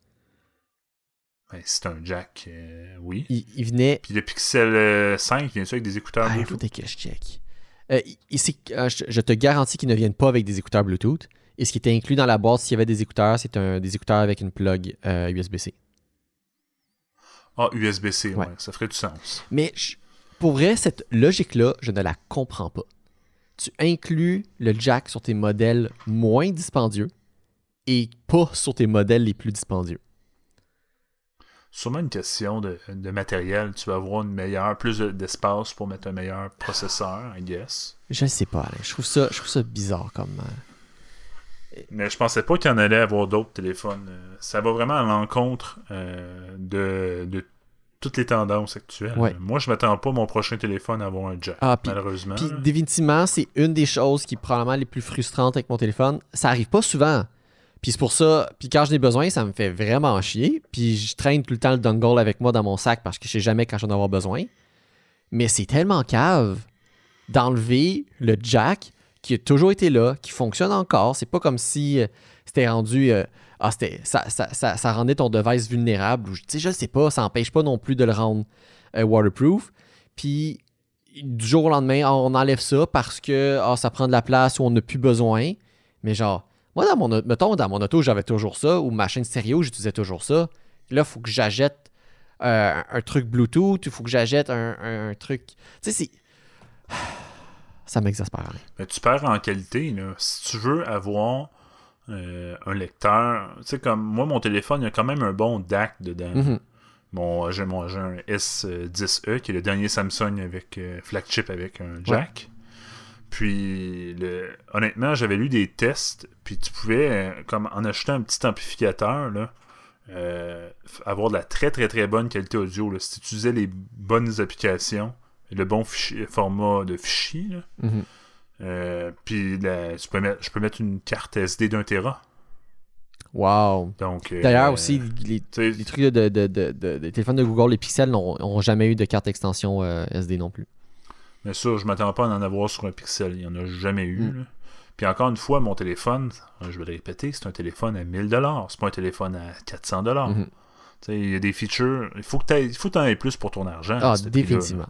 Ben, c'est un jack, euh, oui. Il, venait. Puis le Pixel 5, vient ça avec des écouteurs ah, Bluetooth? Il faut que je check. Euh, je te garantis qu'ils ne viennent pas avec des écouteurs Bluetooth. Et ce qui était inclus dans la boîte, s'il y avait des écouteurs, c'est un, des écouteurs avec une plug USB-C. Ah, USB-C, ouais. ça ferait du sens. Mais pour vrai, cette logique-là, je ne la comprends pas. Tu inclus le jack sur tes modèles moins dispendieux et pas sur tes modèles les plus dispendieux. Sûrement une question de, matériel. Tu vas avoir une meilleure, plus d'espace pour mettre un meilleur processeur, I guess. Je ne sais pas, Je trouve ça, je trouve ça bizarre comme. Euh, Mais je pensais pas qu'il y en allait avoir d'autres téléphones. Euh, ça va vraiment à l'encontre euh, de, de toutes les tendances actuelles. Moi, je m'attends pas mon prochain téléphone à avoir un jack, ah, malheureusement. Puis définitivement, c'est une des choses qui est probablement les plus frustrantes avec mon téléphone. Ça arrive pas souvent. Puis c'est pour ça, puis quand j'en ai besoin, ça me fait vraiment chier. Puis je traîne tout le temps le dongle avec moi dans mon sac parce que je sais jamais quand j'en avoir besoin. Mais c'est tellement cave d'enlever le jack qui a toujours été là, qui fonctionne encore. C'est pas comme si euh, c'était rendu. Euh, ah, c'était, ça, ça, rendait ton device vulnérable. Sais, je sais pas, ça n'empêche pas non plus de le rendre euh, waterproof. Puis du jour au lendemain, on enlève ça parce que ah, ça prend de la place ou on n'a plus besoin. Mais genre, moi, dans mon, mettons, dans mon auto, j'avais toujours ça, ou ma chaîne stéréo, j'utilisais toujours ça. Là, il faut que j'achète euh, un truc Bluetooth, il faut que j'achète un, truc. Tu sais, c'est. Ça m'exaspère. Mais tu perds en qualité, là. Si tu veux avoir euh, un lecteur, tu sais, comme moi, mon téléphone, il y a quand même un bon DAC dedans. Mhm. Bon, j'ai un S10e qui est le dernier Samsung avec euh, flagship avec un jack. Puis, le... honnêtement, j'avais lu des tests, puis tu pouvais, euh, comme en achetant un petit amplificateur, là, euh, avoir de la très très très bonne qualité audio. Là. Si tu utilisais les bonnes applications, le bon format de fichier, mhm. Euh, puis je peux mettre une carte SD d'un Tera. Wow. D'ailleurs aussi, les, trucs de, de, téléphones de Google, les Pixels n'ont jamais eu de carte extension SD non plus. Mais ça, je m'attends pas à en avoir sur un Pixel. Il n'y en a jamais eu. Mm. Puis encore une fois, mon téléphone, je vais le répéter, c'est un téléphone à 1000$. C'est pas un téléphone à 400$. Mm-hmm. Il y a des features. Il faut que tu en aies plus pour ton argent. Ah, définitivement.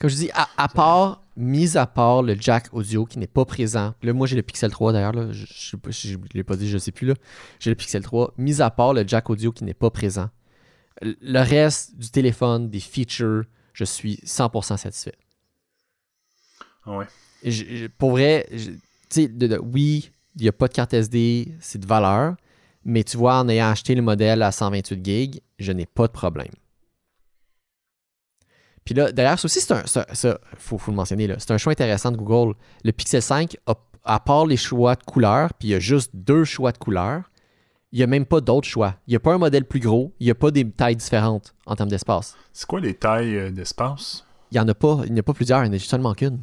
Comme je dis, à, part, mis à part le jack audio qui n'est pas présent. Là, moi, j'ai le Pixel 3 d'ailleurs. Je ne l'ai pas dit, je ne sais plus. là. J'ai le Pixel 3. Mis à part le jack audio qui n'est pas présent. Le reste du téléphone, des features, je suis 100% satisfait. Ouais. pour vrai, oui, il n'y a pas de carte SD, c'est de valeur. Mais tu vois, en ayant acheté le modèle à 128 GB, je n'ai pas de problème. Puis là, d'ailleurs, ça aussi, c'est un. Ça, faut, le mentionner, là. C'est un choix intéressant de Google. Le Pixel 5, à part les choix de couleurs, puis il y a juste deux choix de couleurs, il n'y a même pas d'autres choix. Il n'y a pas un modèle plus gros, il n'y a pas des tailles différentes en termes d'espace. C'est quoi les tailles euh, d'espace? Il n'y en a pas. Il n'y a pas plusieurs, il n'y en a seulement qu'une.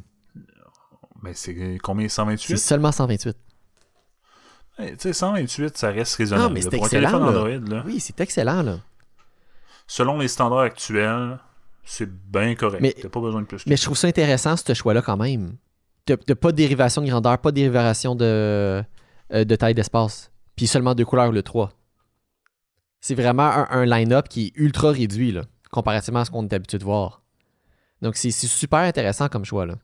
Mais c'est combien 128 C'est seulement 128. tu sais, 128, ça reste raisonnable. Non, mais c'est excellent. Android, là. Oui, c'est excellent. Là. Selon les standards actuels, c'est bien correct. Mais, T'as pas besoin de plus. mais je trouve ça intéressant, ce choix-là, quand même. De, pas de dérivation de grandeur, pas de dérivation de, euh, de taille d'espace. Puis seulement deux couleurs, le 3. C'est vraiment un, line-up qui est ultra réduit, là, comparativement à ce qu'on est habitué de voir. Donc, c'est super intéressant comme choix, là.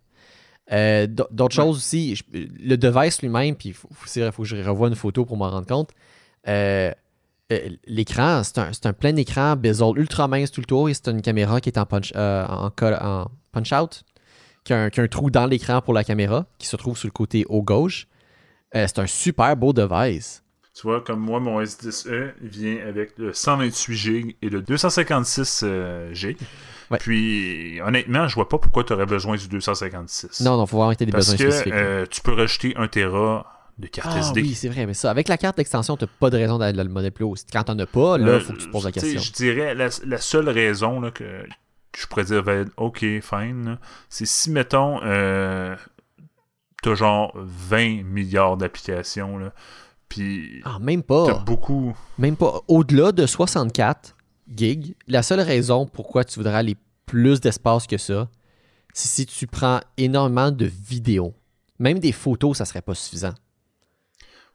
Euh, d'autres choses aussi, le device lui-même, puis il faut, que je revoie une photo pour m'en rendre compte. Euh, euh, l'écran, c'est un, plein écran bezel ultra mince tout le tour et c'est une caméra qui est en punch, en, punch out, qui a, un, trou dans l'écran pour la caméra qui se trouve sur le côté haut gauche. c'est un super beau device. Tu vois, comme moi, mon S10e vient avec le 128 GB et le 256 GB. Puis, honnêtement, je vois pas pourquoi tu aurais besoin du 256. Non, non, faut voir que tu des besoins que, spécifiques. Euh, tu peux rajouter un Tera de carte ah, SD. Oui, c'est vrai, mais ça, avec la carte d'extension, tu n'as pas de raison d'aller le modèle plus haut. Quand tu n'en as pas, là, il euh, faut que tu te poses la question. Je dirais, la, seule raison là, que, je pourrais dire, va être OK, fine, c'est si, mettons, euh, tu as genre 20 milliards d'applications, puis. Ah, même pas. T'as beaucoup. Même pas. Au-delà de 64 gigs, la seule raison pourquoi tu voudrais aller plus d'espace que ça, c'est si tu prends énormément de vidéos. Même des photos, ça serait pas suffisant.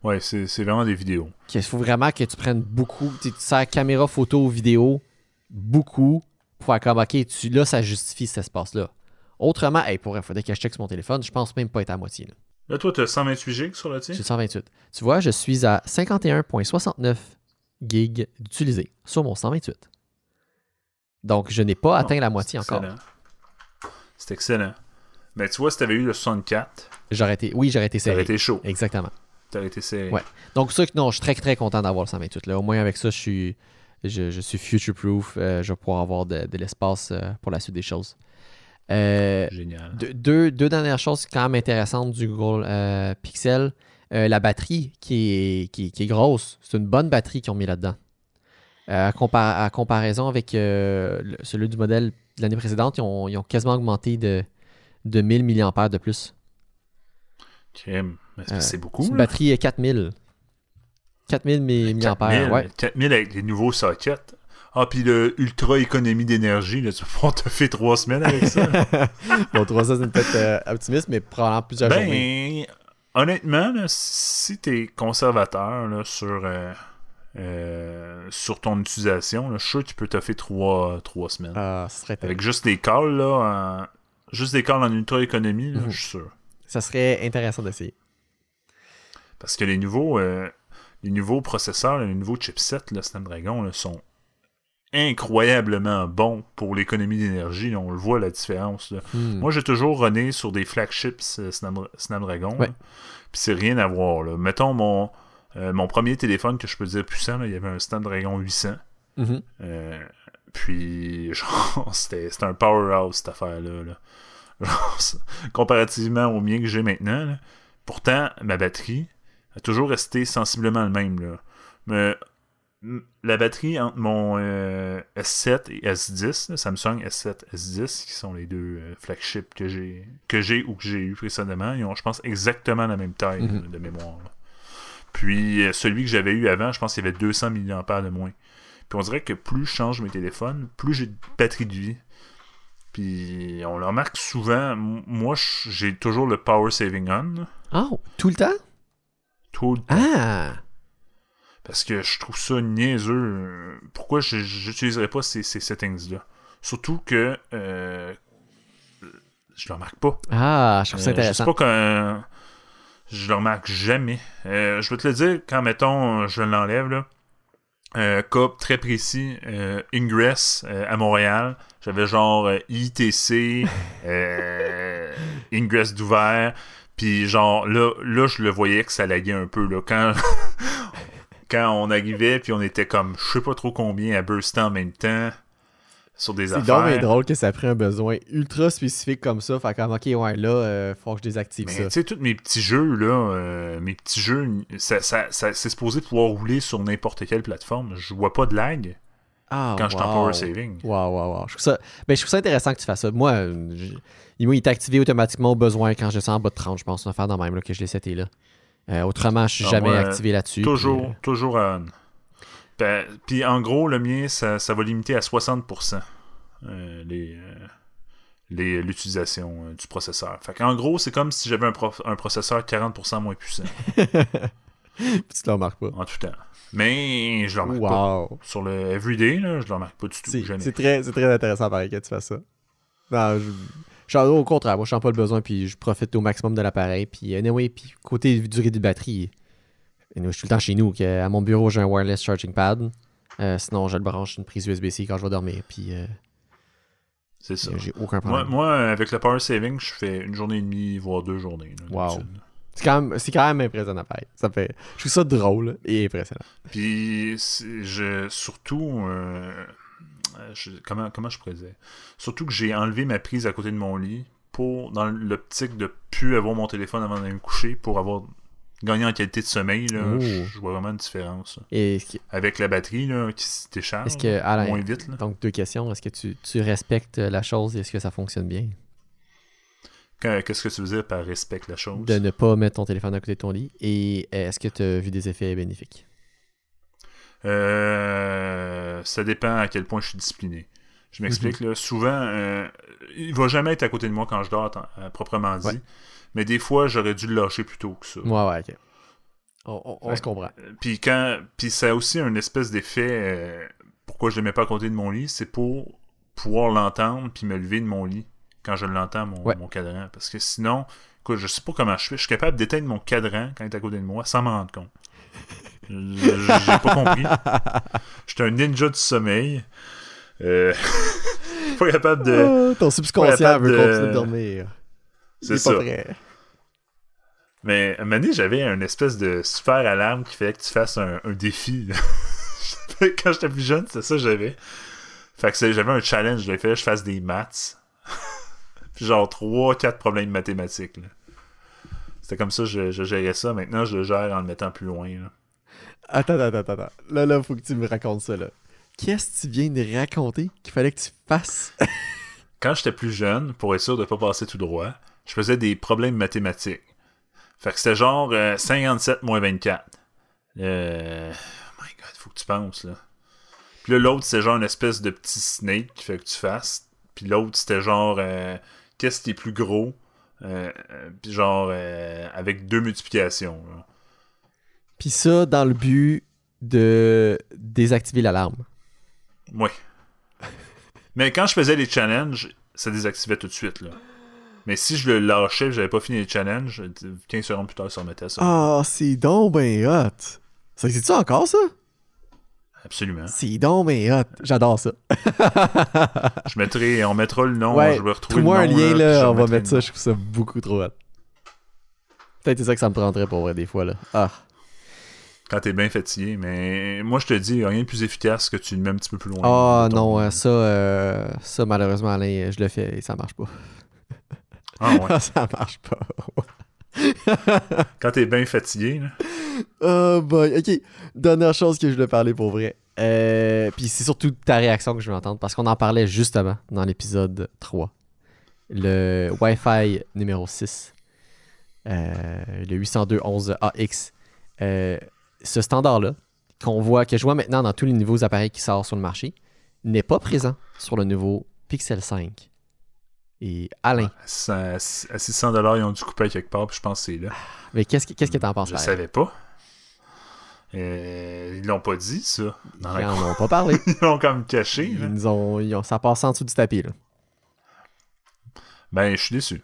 Ouais, c'est vraiment des vidéos. Il faut vraiment que tu prennes beaucoup. Tu sais, caméra, photo, vidéo, beaucoup pour faire comme, OK, tu, là, ça justifie cet espace-là. Autrement, hey, pour, il faudrait que je check sur mon téléphone, je pense même pas être à moitié. Là, là toi, tu as 128 gigs sur le tien? J'ai 128. Tu vois, je suis à 51,69 gigs d'utilisés sur mon 128. Donc, je n'ai pas atteint la moitié encore. C'est excellent. Mais tu vois, si tu avais eu le 64, j'aurais été, oui, j'aurais été serré. T'aurais été chaud. Exactement. T'aurais été serré. Ouais. Donc, ça, non, je suis très, très content d'avoir le 128. Là. Au moins, avec ça, je suis, je, suis future-proof. Euh, je vais pouvoir avoir de, l'espace euh, pour la suite des choses. Euh, Génial. Deux, deux, dernières choses quand même intéressantes du Google Pixel. la batterie qui est, qui, est grosse. C'est une bonne batterie qu'ils ont mis là-dedans. à, comparaison avec celui du modèle de l'année précédente, ils ont, ils ont, quasiment augmenté de, de 1000 mAh de plus. C'est beaucoup. Une batterie 4000. 4000 mAh. Ouais. 4000 avec les nouveaux sockets. Ah, puis le ultra économie d'énergie, là, tu vas te faire trois semaines avec ça. bon, trois semaines, c'est peut-être euh, optimiste, mais probablement plusieurs ben, journées. Honnêtement, si tu es conservateur là, sur, euh, euh, sur ton utilisation, je suis sûr que tu peux te faire trois, trois semaines. Ah, ce serait Avec juste des calls, là, juste des calls en ultra économie, mhm. je suis sûr. Ça serait intéressant d'essayer. Parce que les nouveaux, les nouveaux processeurs, les nouveaux chipsets, le Snapdragon, sont incroyablement bons pour l'économie d'énergie. On le voit la différence. Hmm. Moi, j'ai toujours runné sur des flagships euh, Snapdragon. Puis c'est rien à voir. Mettons mon, euh, mon premier téléphone que je peux dire puissant, il y avait un Snapdragon 800. Mm-hmm. Euh, puis, c'était un powerhouse cette affaire-là. comparativement au mien que j'ai maintenant. Pourtant, ma batterie, a toujours resté sensiblement le même. Là. Mais la batterie entre mon euh, S7 et S10, Samsung S7 S10, qui sont les deux euh, flagships que j'ai que j'ai ou que j'ai eu précédemment, ils ont, je pense, exactement la même taille mhm. de mémoire. Puis euh, celui que j'avais eu avant, je pense qu'il y avait 200 mAh de moins. Puis on dirait que plus je change mes téléphones, plus j'ai de batterie de vie. Puis on le remarque souvent, moi j'ai toujours le power saving on. Oh, tout le temps? Tout le temps. Ah! Parce que je trouve ça niaiseux. Pourquoi je n'utiliserais pas ces, settings-là? Surtout que euh, je le remarque pas. Ah, je trouve ça intéressant. Euh, je sais pas je le remarque jamais. Euh, je vais te le dire quand, mettons, je l'enlève, là. Euh, cas très précis, Ingress à Montréal. J'avais genre ITC, Ingress d'ouvert. Puis genre, là, là, je le voyais que ça laguait un peu. Là. Quand, quand on arrivait, puis on était comme, je sais pas trop combien à burster en même temps sur des affaires. C'est drôle que ça pris un besoin ultra spécifique comme ça. Fait comme, ok, ouais, là, euh, faut que je désactive ça. Tu sais, tous mes petits jeux, là, euh, mes petits jeux, ça, ça, c'est supposé pouvoir rouler sur n'importe quelle plateforme. Je vois pas de lag. Ah, quand je suis en power saving. Waouh, waouh, waouh. Je trouve ça, ben, je trouve ça intéressant que tu fasses ça. Moi, il est activé automatiquement au besoin quand je sens en bas de 30, je pense. On va faire dans même là, que je l'ai seté là. Euh, autrement, je suis ah, jamais activé là-dessus. Toujours, euh, toujours on. Ben, puis en gros, le mien, ça, ça va limiter à 60% euh, l'utilisation du processeur. Fait en gros, c'est comme si j'avais un, un, processeur 40% moins puissant. tu le remarques pas. En tout temps. Mais je le remarque pas. Sur le everyday, là, je le remarque pas du tout. C'est très, très intéressant pareil que tu fasses ça. Non, je... Au contraire, moi, je sens pas le besoin, puis je profite au maximum de l'appareil. Puis, anyway, puis côté durée de batterie, je suis tout le temps chez nous. à mon bureau, j'ai un wireless charging pad. Euh, sinon, je le branche une prise USB-C quand je vais dormir. Puis, euh, c'est ça. J'ai aucun problème. Moi, avec le power saving, je fais une journée et demie, voire deux journées. wow. C'est quand, même, quand même impressionnant, pareil. Ça fait, je trouve ça drôle et impressionnant. Puis, je, surtout, euh, euh, comment, comment je pourrais dire? Surtout que j'ai enlevé ma prise à côté de mon lit pour dans l'optique de plus avoir mon téléphone avant d'aller me coucher pour avoir gagné en qualité de sommeil. Là, je, vois vraiment une différence. Avec la batterie là, qui s'écharge moins vite. Donc, deux questions. Est-ce que tu, tu, respectes la chose et est-ce que ça fonctionne bien? Qu'est-ce que tu veux dire par respecte la chose? De ne pas mettre ton téléphone à côté de ton lit. Et est-ce que tu as vu des effets bénéfiques? Euh, ça dépend à quel point je suis discipliné. Je m'explique. Là Souvent, euh, il va jamais être à côté de moi quand je dors, euh, proprement dit. Mais des fois, j'aurais dû le lâcher plus tôt que ça. Ouais, ouais, ok. On, se comprend. Puis quand, puis ça a aussi un espèce d'effet. pourquoi je le mets pas à côté de mon lit, c'est pour pouvoir l'entendre puis me lever de mon lit quand je l'entends, mon, cadran. Parce que sinon, écoute, je sais pas comment je fais. Je suis capable d'éteindre mon cadran quand il est à côté de moi sans m'en rendre compte. J'ai pas compris. J'étais un ninja du sommeil. Euh... pas capable de. Oh, ton subconscient veut continuer de dormir. C'est ça. Mais à un moment donné, j'avais une espèce de super alarme qui fait que tu fasses un, défi. Quand j'étais plus jeune, c'était ça que j'avais. Fait que j'avais un challenge, je fait, je fasse des maths. Puis genre 3-4 problèmes mathématiques. C'était comme ça je, je, gérais ça. Maintenant, je le gère en le mettant plus loin. Attends, attends, attends, attends. Là, là, faut que tu me racontes ça, là. Qu'est-ce que tu viens de raconter qu'il fallait que tu fasses? Quand j'étais plus jeune, pour être sûr de pas passer tout droit, je faisais des problèmes mathématiques. Fait que c'était genre 57 euh, moins 24. Euh... Oh my god, faut que tu penses, là. Puis là, l'autre, c'est genre une espèce de petit snake qui fait que tu fasses. Puis l'autre, c'était genre euh, qu'est-ce qui est plus gros. Euh, puis genre avec deux multiplications. Puis ça, dans le but de désactiver l'alarme. Oui. Mais quand je faisais les challenges, ça désactivait tout de suite, là. Mais si je le lâchais j'avais pas fini les challenges, 15 secondes plus tard, ça remettait ça. Ah, c'est donc ben hot. Ça existe encore, ça? Absolument. C'est donc ben hot. J'adore ça. je mettrai, on mettra le nom, je vais retrouver moi un lien, là, on va mettre ça, je trouve ça beaucoup trop hot. Peut-être c'est ça que ça me prendrait pour vrai, des fois, là. Ah quand t'es bien fatigué. Mais moi, je te dis, rien de plus efficace que tu le mets un petit peu plus loin. Ah non, ça, euh, ça, malheureusement, Alain, je le fais et ça marche pas. Ah ouais. ça marche pas. quand t'es bien fatigué. Là. Oh boy, ok. Dernière chose que je voulais parler pour vrai. Euh, puis c'est surtout ta réaction que je veux entendre parce qu'on en parlait justement dans l'épisode 3. Le Wi-Fi numéro 6. Euh, le 802.11ax. Euh, ce standard-là, qu'on voit, que je vois maintenant dans tous les nouveaux appareils qui sortent sur le marché, n'est pas présent sur le nouveau Pixel 5. Et Alain. à 600 dollars, ils ont dû couper quelque part, puis je pense que c'est là. Mais qu'est-ce que tu en penses? Je savais pas. Euh, ils l'ont pas dit, ça. ils n'en ont pas parlé. ils l'ont comme caché. Ils, ont, ils ont, ça passe en dessous du tapis. Là. Ben, je suis déçu.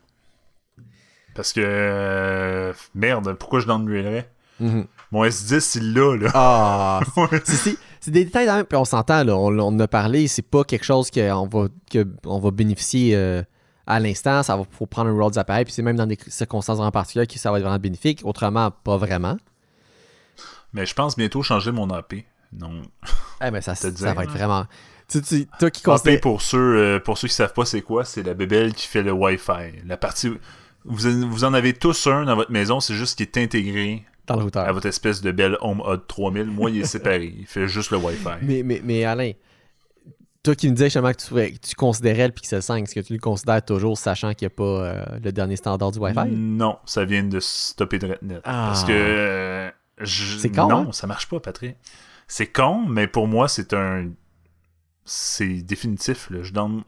Parce que... Euh, merde, pourquoi je downgraderais? Mm mon S10, il l'a, là. Ah, c'est des détails, puis on s'entend, là, on, a parlé, c'est pas quelque chose qu'on va, que on va bénéficier euh, à l'instant, ça va faut prendre un rôle d'appareil, puis c'est même dans des circonstances en particulier que ça va être vraiment bénéfique, autrement, pas vraiment. Mais je pense bientôt changer mon AP. Non. Eh ben ça, ça va être vraiment... Tu, toi qui AP, pour ceux, euh, pour ceux qui savent pas c'est quoi, c'est la bébelle qui fait le Wi-Fi. La partie... Vous, vous en avez tous un dans votre maison, c'est juste qu'il est intégré dans le routeur. À votre espèce de belle Home Hub 3000. Moi, il est séparé. Il fait juste le Wi-Fi. Mais, mais, mais Alain, toi qui me disais justement que tu, tu considérais le Pixel 5, est-ce que tu le considères toujours sachant qu'il n'y a pas euh, le dernier standard du Wi-Fi? Non, ça vient de stopper de net. Ah. Parce que. Euh, c'est con. Non, hein? ça marche pas, Patrick. C'est con, mais pour moi, c'est un. C'est définitif. Là. Je, donne...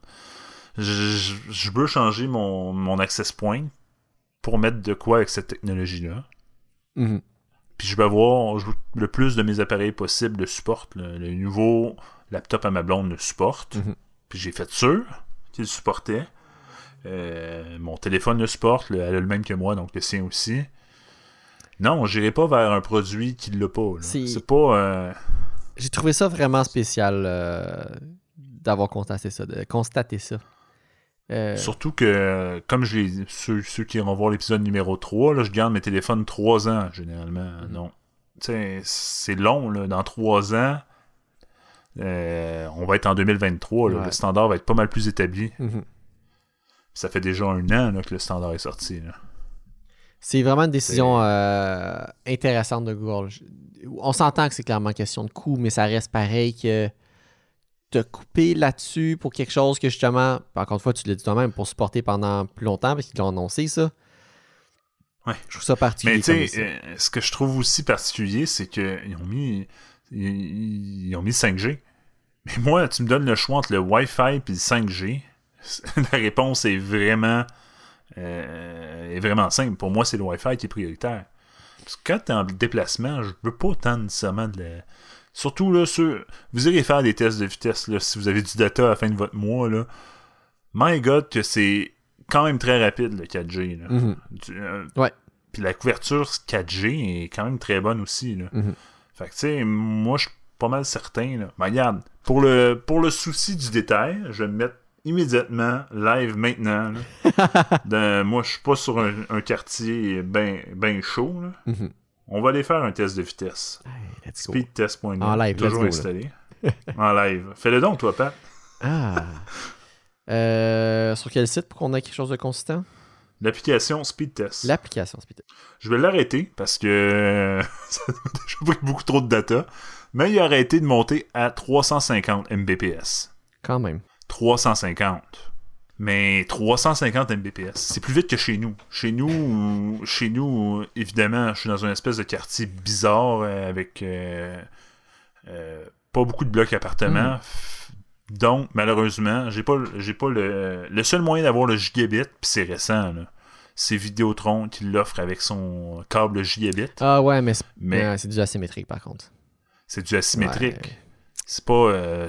je, je, veux changer mon, mon access point pour mettre de quoi avec cette technologie-là. Mhm. Puis je vais avoir le plus de mes appareils possible le supportent. Le, nouveau laptop à ma blonde le supporte. Mhm. Puis j'ai fait sûr qu'il le supportait. Euh, mon téléphone le supporte, elle a le même que moi, donc le sien aussi. Non, j'irai pas vers un produit qui l'a pas. C'est pas. Euh, j'ai trouvé ça vraiment spécial euh, d'avoir constaté ça, de constater ça. Euh, Surtout que, comme je ceux, ceux qui iront voir l'épisode numéro 3, là, je garde mes téléphones 3 ans, généralement. Mhm. Non. C'est long, là. Dans 3 ans, euh, on va être en 2023. Le standard va être pas mal plus établi. Mhm. Ça fait déjà un an que le standard est sorti. C'est vraiment une décision euh, intéressante de Google. On s'entend que c'est clairement question de coût, mais ça reste pareil que te couper là-dessus pour quelque chose que justement, encore une fois, tu l'as dit toi-même, pour supporter pendant plus longtemps parce qu'ils l'ont annoncé, ça. Ouais. Je trouve ça particulier. Mais tu sais, euh, ce que je trouve aussi particulier, c'est qu'ils ont mis. Ils, ont mis 5G. Mais moi, tu me donnes le choix entre le Wi-Fi et le 5G. La réponse est vraiment. Euh, est vraiment simple. Pour moi, c'est le Wi-Fi qui est prioritaire. Parce que quand tu es en déplacement, je veux pas tant nécessairement de la Surtout, là, sur... vous irez faire des tests de vitesse, là, si vous avez du data à la fin de votre mois, là. My God, que c'est quand même très rapide, le 4G, là. Mhm. Euh, Ouais. Puis la couverture 4G est quand même très bonne aussi, là. Mhm. Fait que, tu sais, moi, je suis pas mal certain, là. Mais regarde, pour le, pour le souci du détail, je vais me mettre immédiatement, live maintenant, là. Moi, je suis pas sur un, un quartier ben, ben chaud, là. Mhm. On va aller faire un test de vitesse. Hey. En live, Toujours go, installé. en live. Fais-le donc, toi, Pat. Ah. Euh, sur quel site pour qu'on ait quelque chose de consistant? L'application Speedtest. L'application Speed. Je vais l'arrêter parce que ça a déjà pris beaucoup trop de data. Mais il a arrêté de monter à 350 Mbps. Quand même. 350. Mais 350 Mbps, c'est plus vite que chez nous. Chez nous, chez nous, évidemment, je suis dans une espèce de quartier bizarre avec euh, euh, pas beaucoup de blocs appartements. Donc, malheureusement, j'ai pas, j'ai pas le, le seul moyen d'avoir le gigabit, puis c'est récent, là. C'est Vidéotron qui l'offre avec son câble gigabit, Ah ouais, mais c'est mais c'est du asymétrique par contre. c'est du asymétrique. Ouais. C'est pas. euh,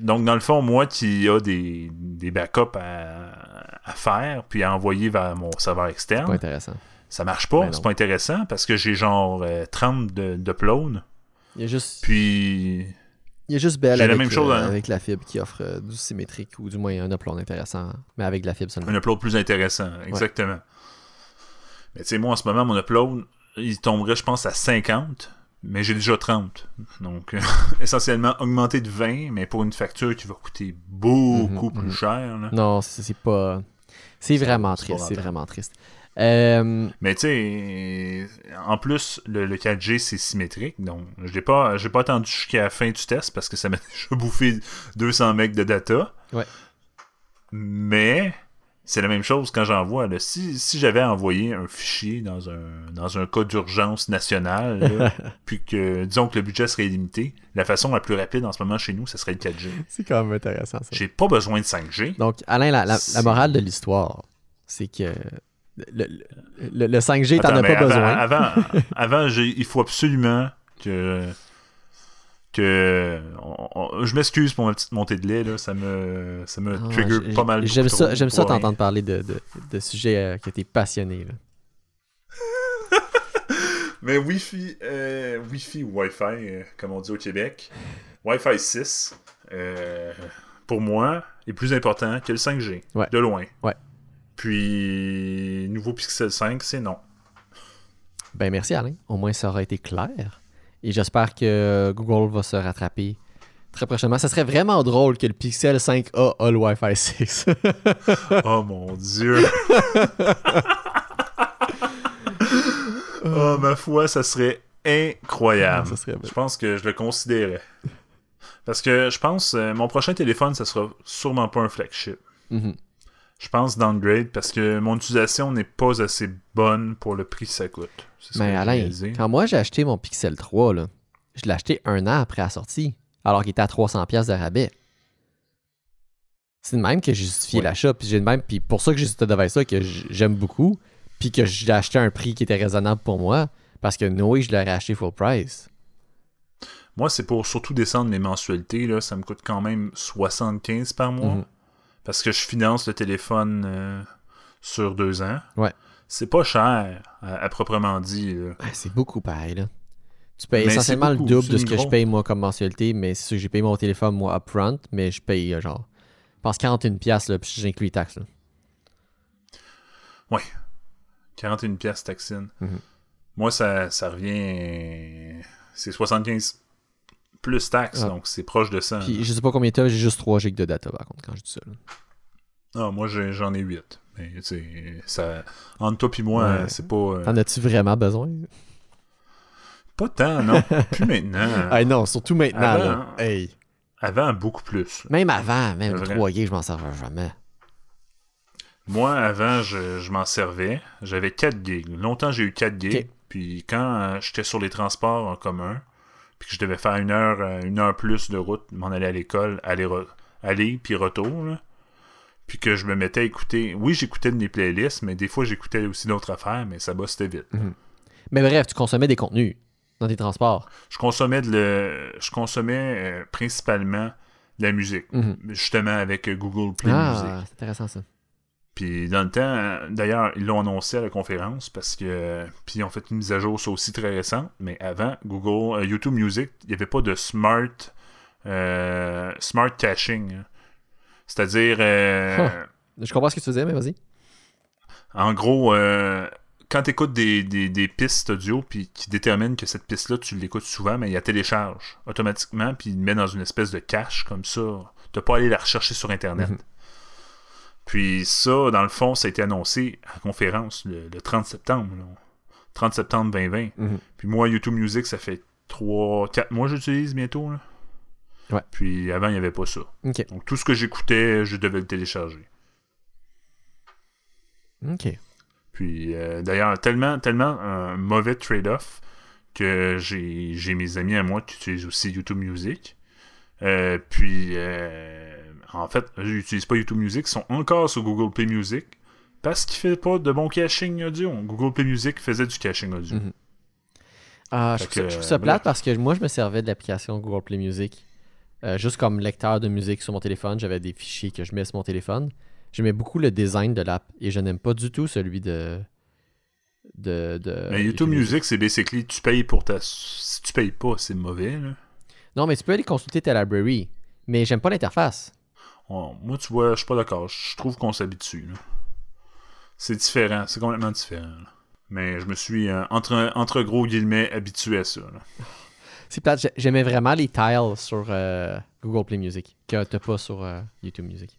donc, dans le fond, moi qui a des, des backups à, à faire, puis à envoyer vers mon serveur Pas externe, intéressant. ça marche pas. Ben c'est pas intéressant parce que j'ai genre euh, 30 de- d'upload. Il y a juste, Puis. il y a juste Bell J'ai la avec, même chose, euh, hein. avec la fibre qui offre euh, du symétrique ou du moins un upload intéressant, mais avec de la fibre seulement. Un upload plus intéressant, exactement. Mais tu sais, moi en ce moment, mon upload, il tomberait, je pense, à 50, mais j'ai déjà 30. Donc, euh, essentiellement, augmenté de 20, mais pour une facture qui va coûter beaucoup Mhm, plus mhm. cher. là. Non, c'est pas. C'est vraiment triste. C'est vraiment triste. Euh, Mais tu sais, en plus, le, le 4G, c'est symétrique. Donc, j'ai pas, pas attendu jusqu'à la fin du test parce que ça m'a déjà bouffé 200 megs de data. Ouais. Mais c'est la même chose quand j'envoie. Si, si j'avais envoyé un fichier dans un, dans un cas d'urgence nationale, là, puis que, disons que le budget serait limité, la façon la plus rapide en ce moment chez nous, ce serait le 4G. c'est quand même intéressant ça. J'ai pas besoin de 5G. Donc, Alain, la, la- la C'est- morale de l'histoire, c'est que le, le- le- le 5G, t'en as pas avant, besoin. Avant, avant, il faut absolument que. Que on- on- je m'excuse pour ma petite montée de lait, là, ça me, ça me Ah, trigger pas mal. J'aime ça, j'aime ça t'entendre parler de, de, de sujets euh, que t'es passionné. Là. Mais Wi-Fi, euh, Wi-Fi ou Wi-Fi, euh, comme on dit au Québec, Wi-Fi 6, euh, pour moi, est plus important que le 5G. Ouais. De loin. Ouais. Puis, nouveau Pixel 5, c'est non. Ben merci Alain, au moins ça aura été clair. Et j'espère que Google va se rattraper très prochainement. Ça serait vraiment drôle que le Pixel 5a a le Wi-Fi 6. oh mon dieu. oh ma foi, ça serait incroyable. ça serait Je pense que je le considérais. Parce que je pense, euh, mon prochain téléphone, ça sera sûrement pas un flagship. Mhm. Je pense downgrade parce que mon utilisation n'est pas assez bonne pour le prix que ça coûte. Mais que Alain, quand moi j'ai acheté mon Pixel 3, là, je l'ai acheté un an après la sortie, alors qu'il était à 300$ piastres de rabais. C'est de même que j'ai justifié Ouais. l'achat, puis j'ai même, puis pour ça que j'ai ce device-là que j- j'aime beaucoup, puis que j'ai acheté à un prix qui était raisonnable pour moi, parce que Noé, je l'aurais acheté full price. Moi, c'est pour surtout descendre mes mensualités. Là, ça me coûte quand même 75 par mois. Mhm. Parce que je finance le téléphone euh, sur deux ans. Ouais. C'est pas cher, à, à proprement dit. Ah, c'est beaucoup pareil, là. Tu payes Mais essentiellement le double de ce que je paye moi comme mensualité, mais c'est sûr que j'ai payé mon téléphone moi upfront, mais je paye euh, genre, je pense 41$, piastres, là, puis j'inclus les taxes. Là. 41 pièces taxine. Mhm. Moi, ça, ça revient... C'est 75 plus taxes, Ah. donc c'est proche de ça. Puis je sais pas combien t'as, j'ai juste 3 gigs de data par contre quand je dis ça. là. Ah, moi, j'en ai 8. Mais, ça... Entre toi et moi, Ouais. euh, c'est pas... euh, T'en as-tu vraiment besoin? Pas tant, non. Plus maintenant. Ah non, surtout maintenant. Avant, là. Hey. Avant, beaucoup plus. Même avant, même C'est vrai. 3 gigs, je m'en servais jamais. Moi, avant, je, je m'en servais. J'avais 4 gigs. Longtemps, j'ai eu 4 gigs. Puis quand euh, j'étais sur les transports en commun, puis que je devais faire une heure, euh, une heure plus de route, m'en aller à l'école, aller, re- aller puis retour, là. puis que je me mettais à écouter. Oui, j'écoutais de mes playlists, mais des fois, j'écoutais aussi d'autres affaires, mais ça bossait vite. Mais bref, tu consommais des contenus. Dans tes transports. Je consommais de le... je consommais euh, principalement de la musique. Mhm. Justement avec Google Play Ah, Music. c'est intéressant ça. Puis dans le temps, d'ailleurs, ils l'ont annoncé à la conférence parce que. Puis ils ont fait une mise à jour, ça aussi très récente. Mais avant, Google, euh, YouTube Music, il n'y avait pas de smart. euh, smart caching. hein. C'est-à-dire. euh, Je comprends ce que tu faisais, mais vas-y. En gros, quand tu écoutes des, des, des pistes audio puis qui déterminent que cette piste-là, tu l'écoutes souvent, mais il la télécharge automatiquement puis il met dans une espèce de cache comme ça. Tu pas à aller la rechercher sur Internet. Mhm. Puis ça, dans le fond, ça a été annoncé à la conférence le, le 30 septembre. là. 30 septembre 2020. Mhm. Puis moi, YouTube Music, ça fait 3, 4 mois que j'utilise bientôt. Là. Ouais. Puis avant, il n'y avait pas ça. Donc tout ce que j'écoutais, je devais le télécharger. Ok. Puis euh, d'ailleurs, tellement, tellement un mauvais trade-off que j'ai j'ai mes amis à moi qui utilisent aussi YouTube Music. Euh, puis euh, en fait, n'utilisent pas YouTube Music, ils sont encore sur Google Play Music parce qu'ils ne fait pas de bon caching audio. Google Play Music faisait du caching audio. Mhm. Ah, je, trouve ça, que, je trouve ça plate parce que moi, je me servais de l'application Google Play Music. euh, juste comme lecteur de musique sur mon téléphone, j'avais des fichiers que je mets sur mon téléphone. J'aimais beaucoup le design de l'app et je n'aime pas du tout celui de. de, de Mais YouTube Music, c'est basically tu payes pour ta. Si tu payes pas, c'est mauvais. Là. Non, mais tu peux aller consulter ta library. Mais j'aime pas l'interface. Moi, tu vois, je suis pas d'accord. Je trouve qu'on s'habitue. C'est différent, c'est complètement différent. Mais je me suis, euh, entre, entre gros guillemets, habitué à ça. C'est plate. j'ai- J'aimais vraiment les tiles sur euh, Google Play Music que t'as pas sur euh, YouTube Music.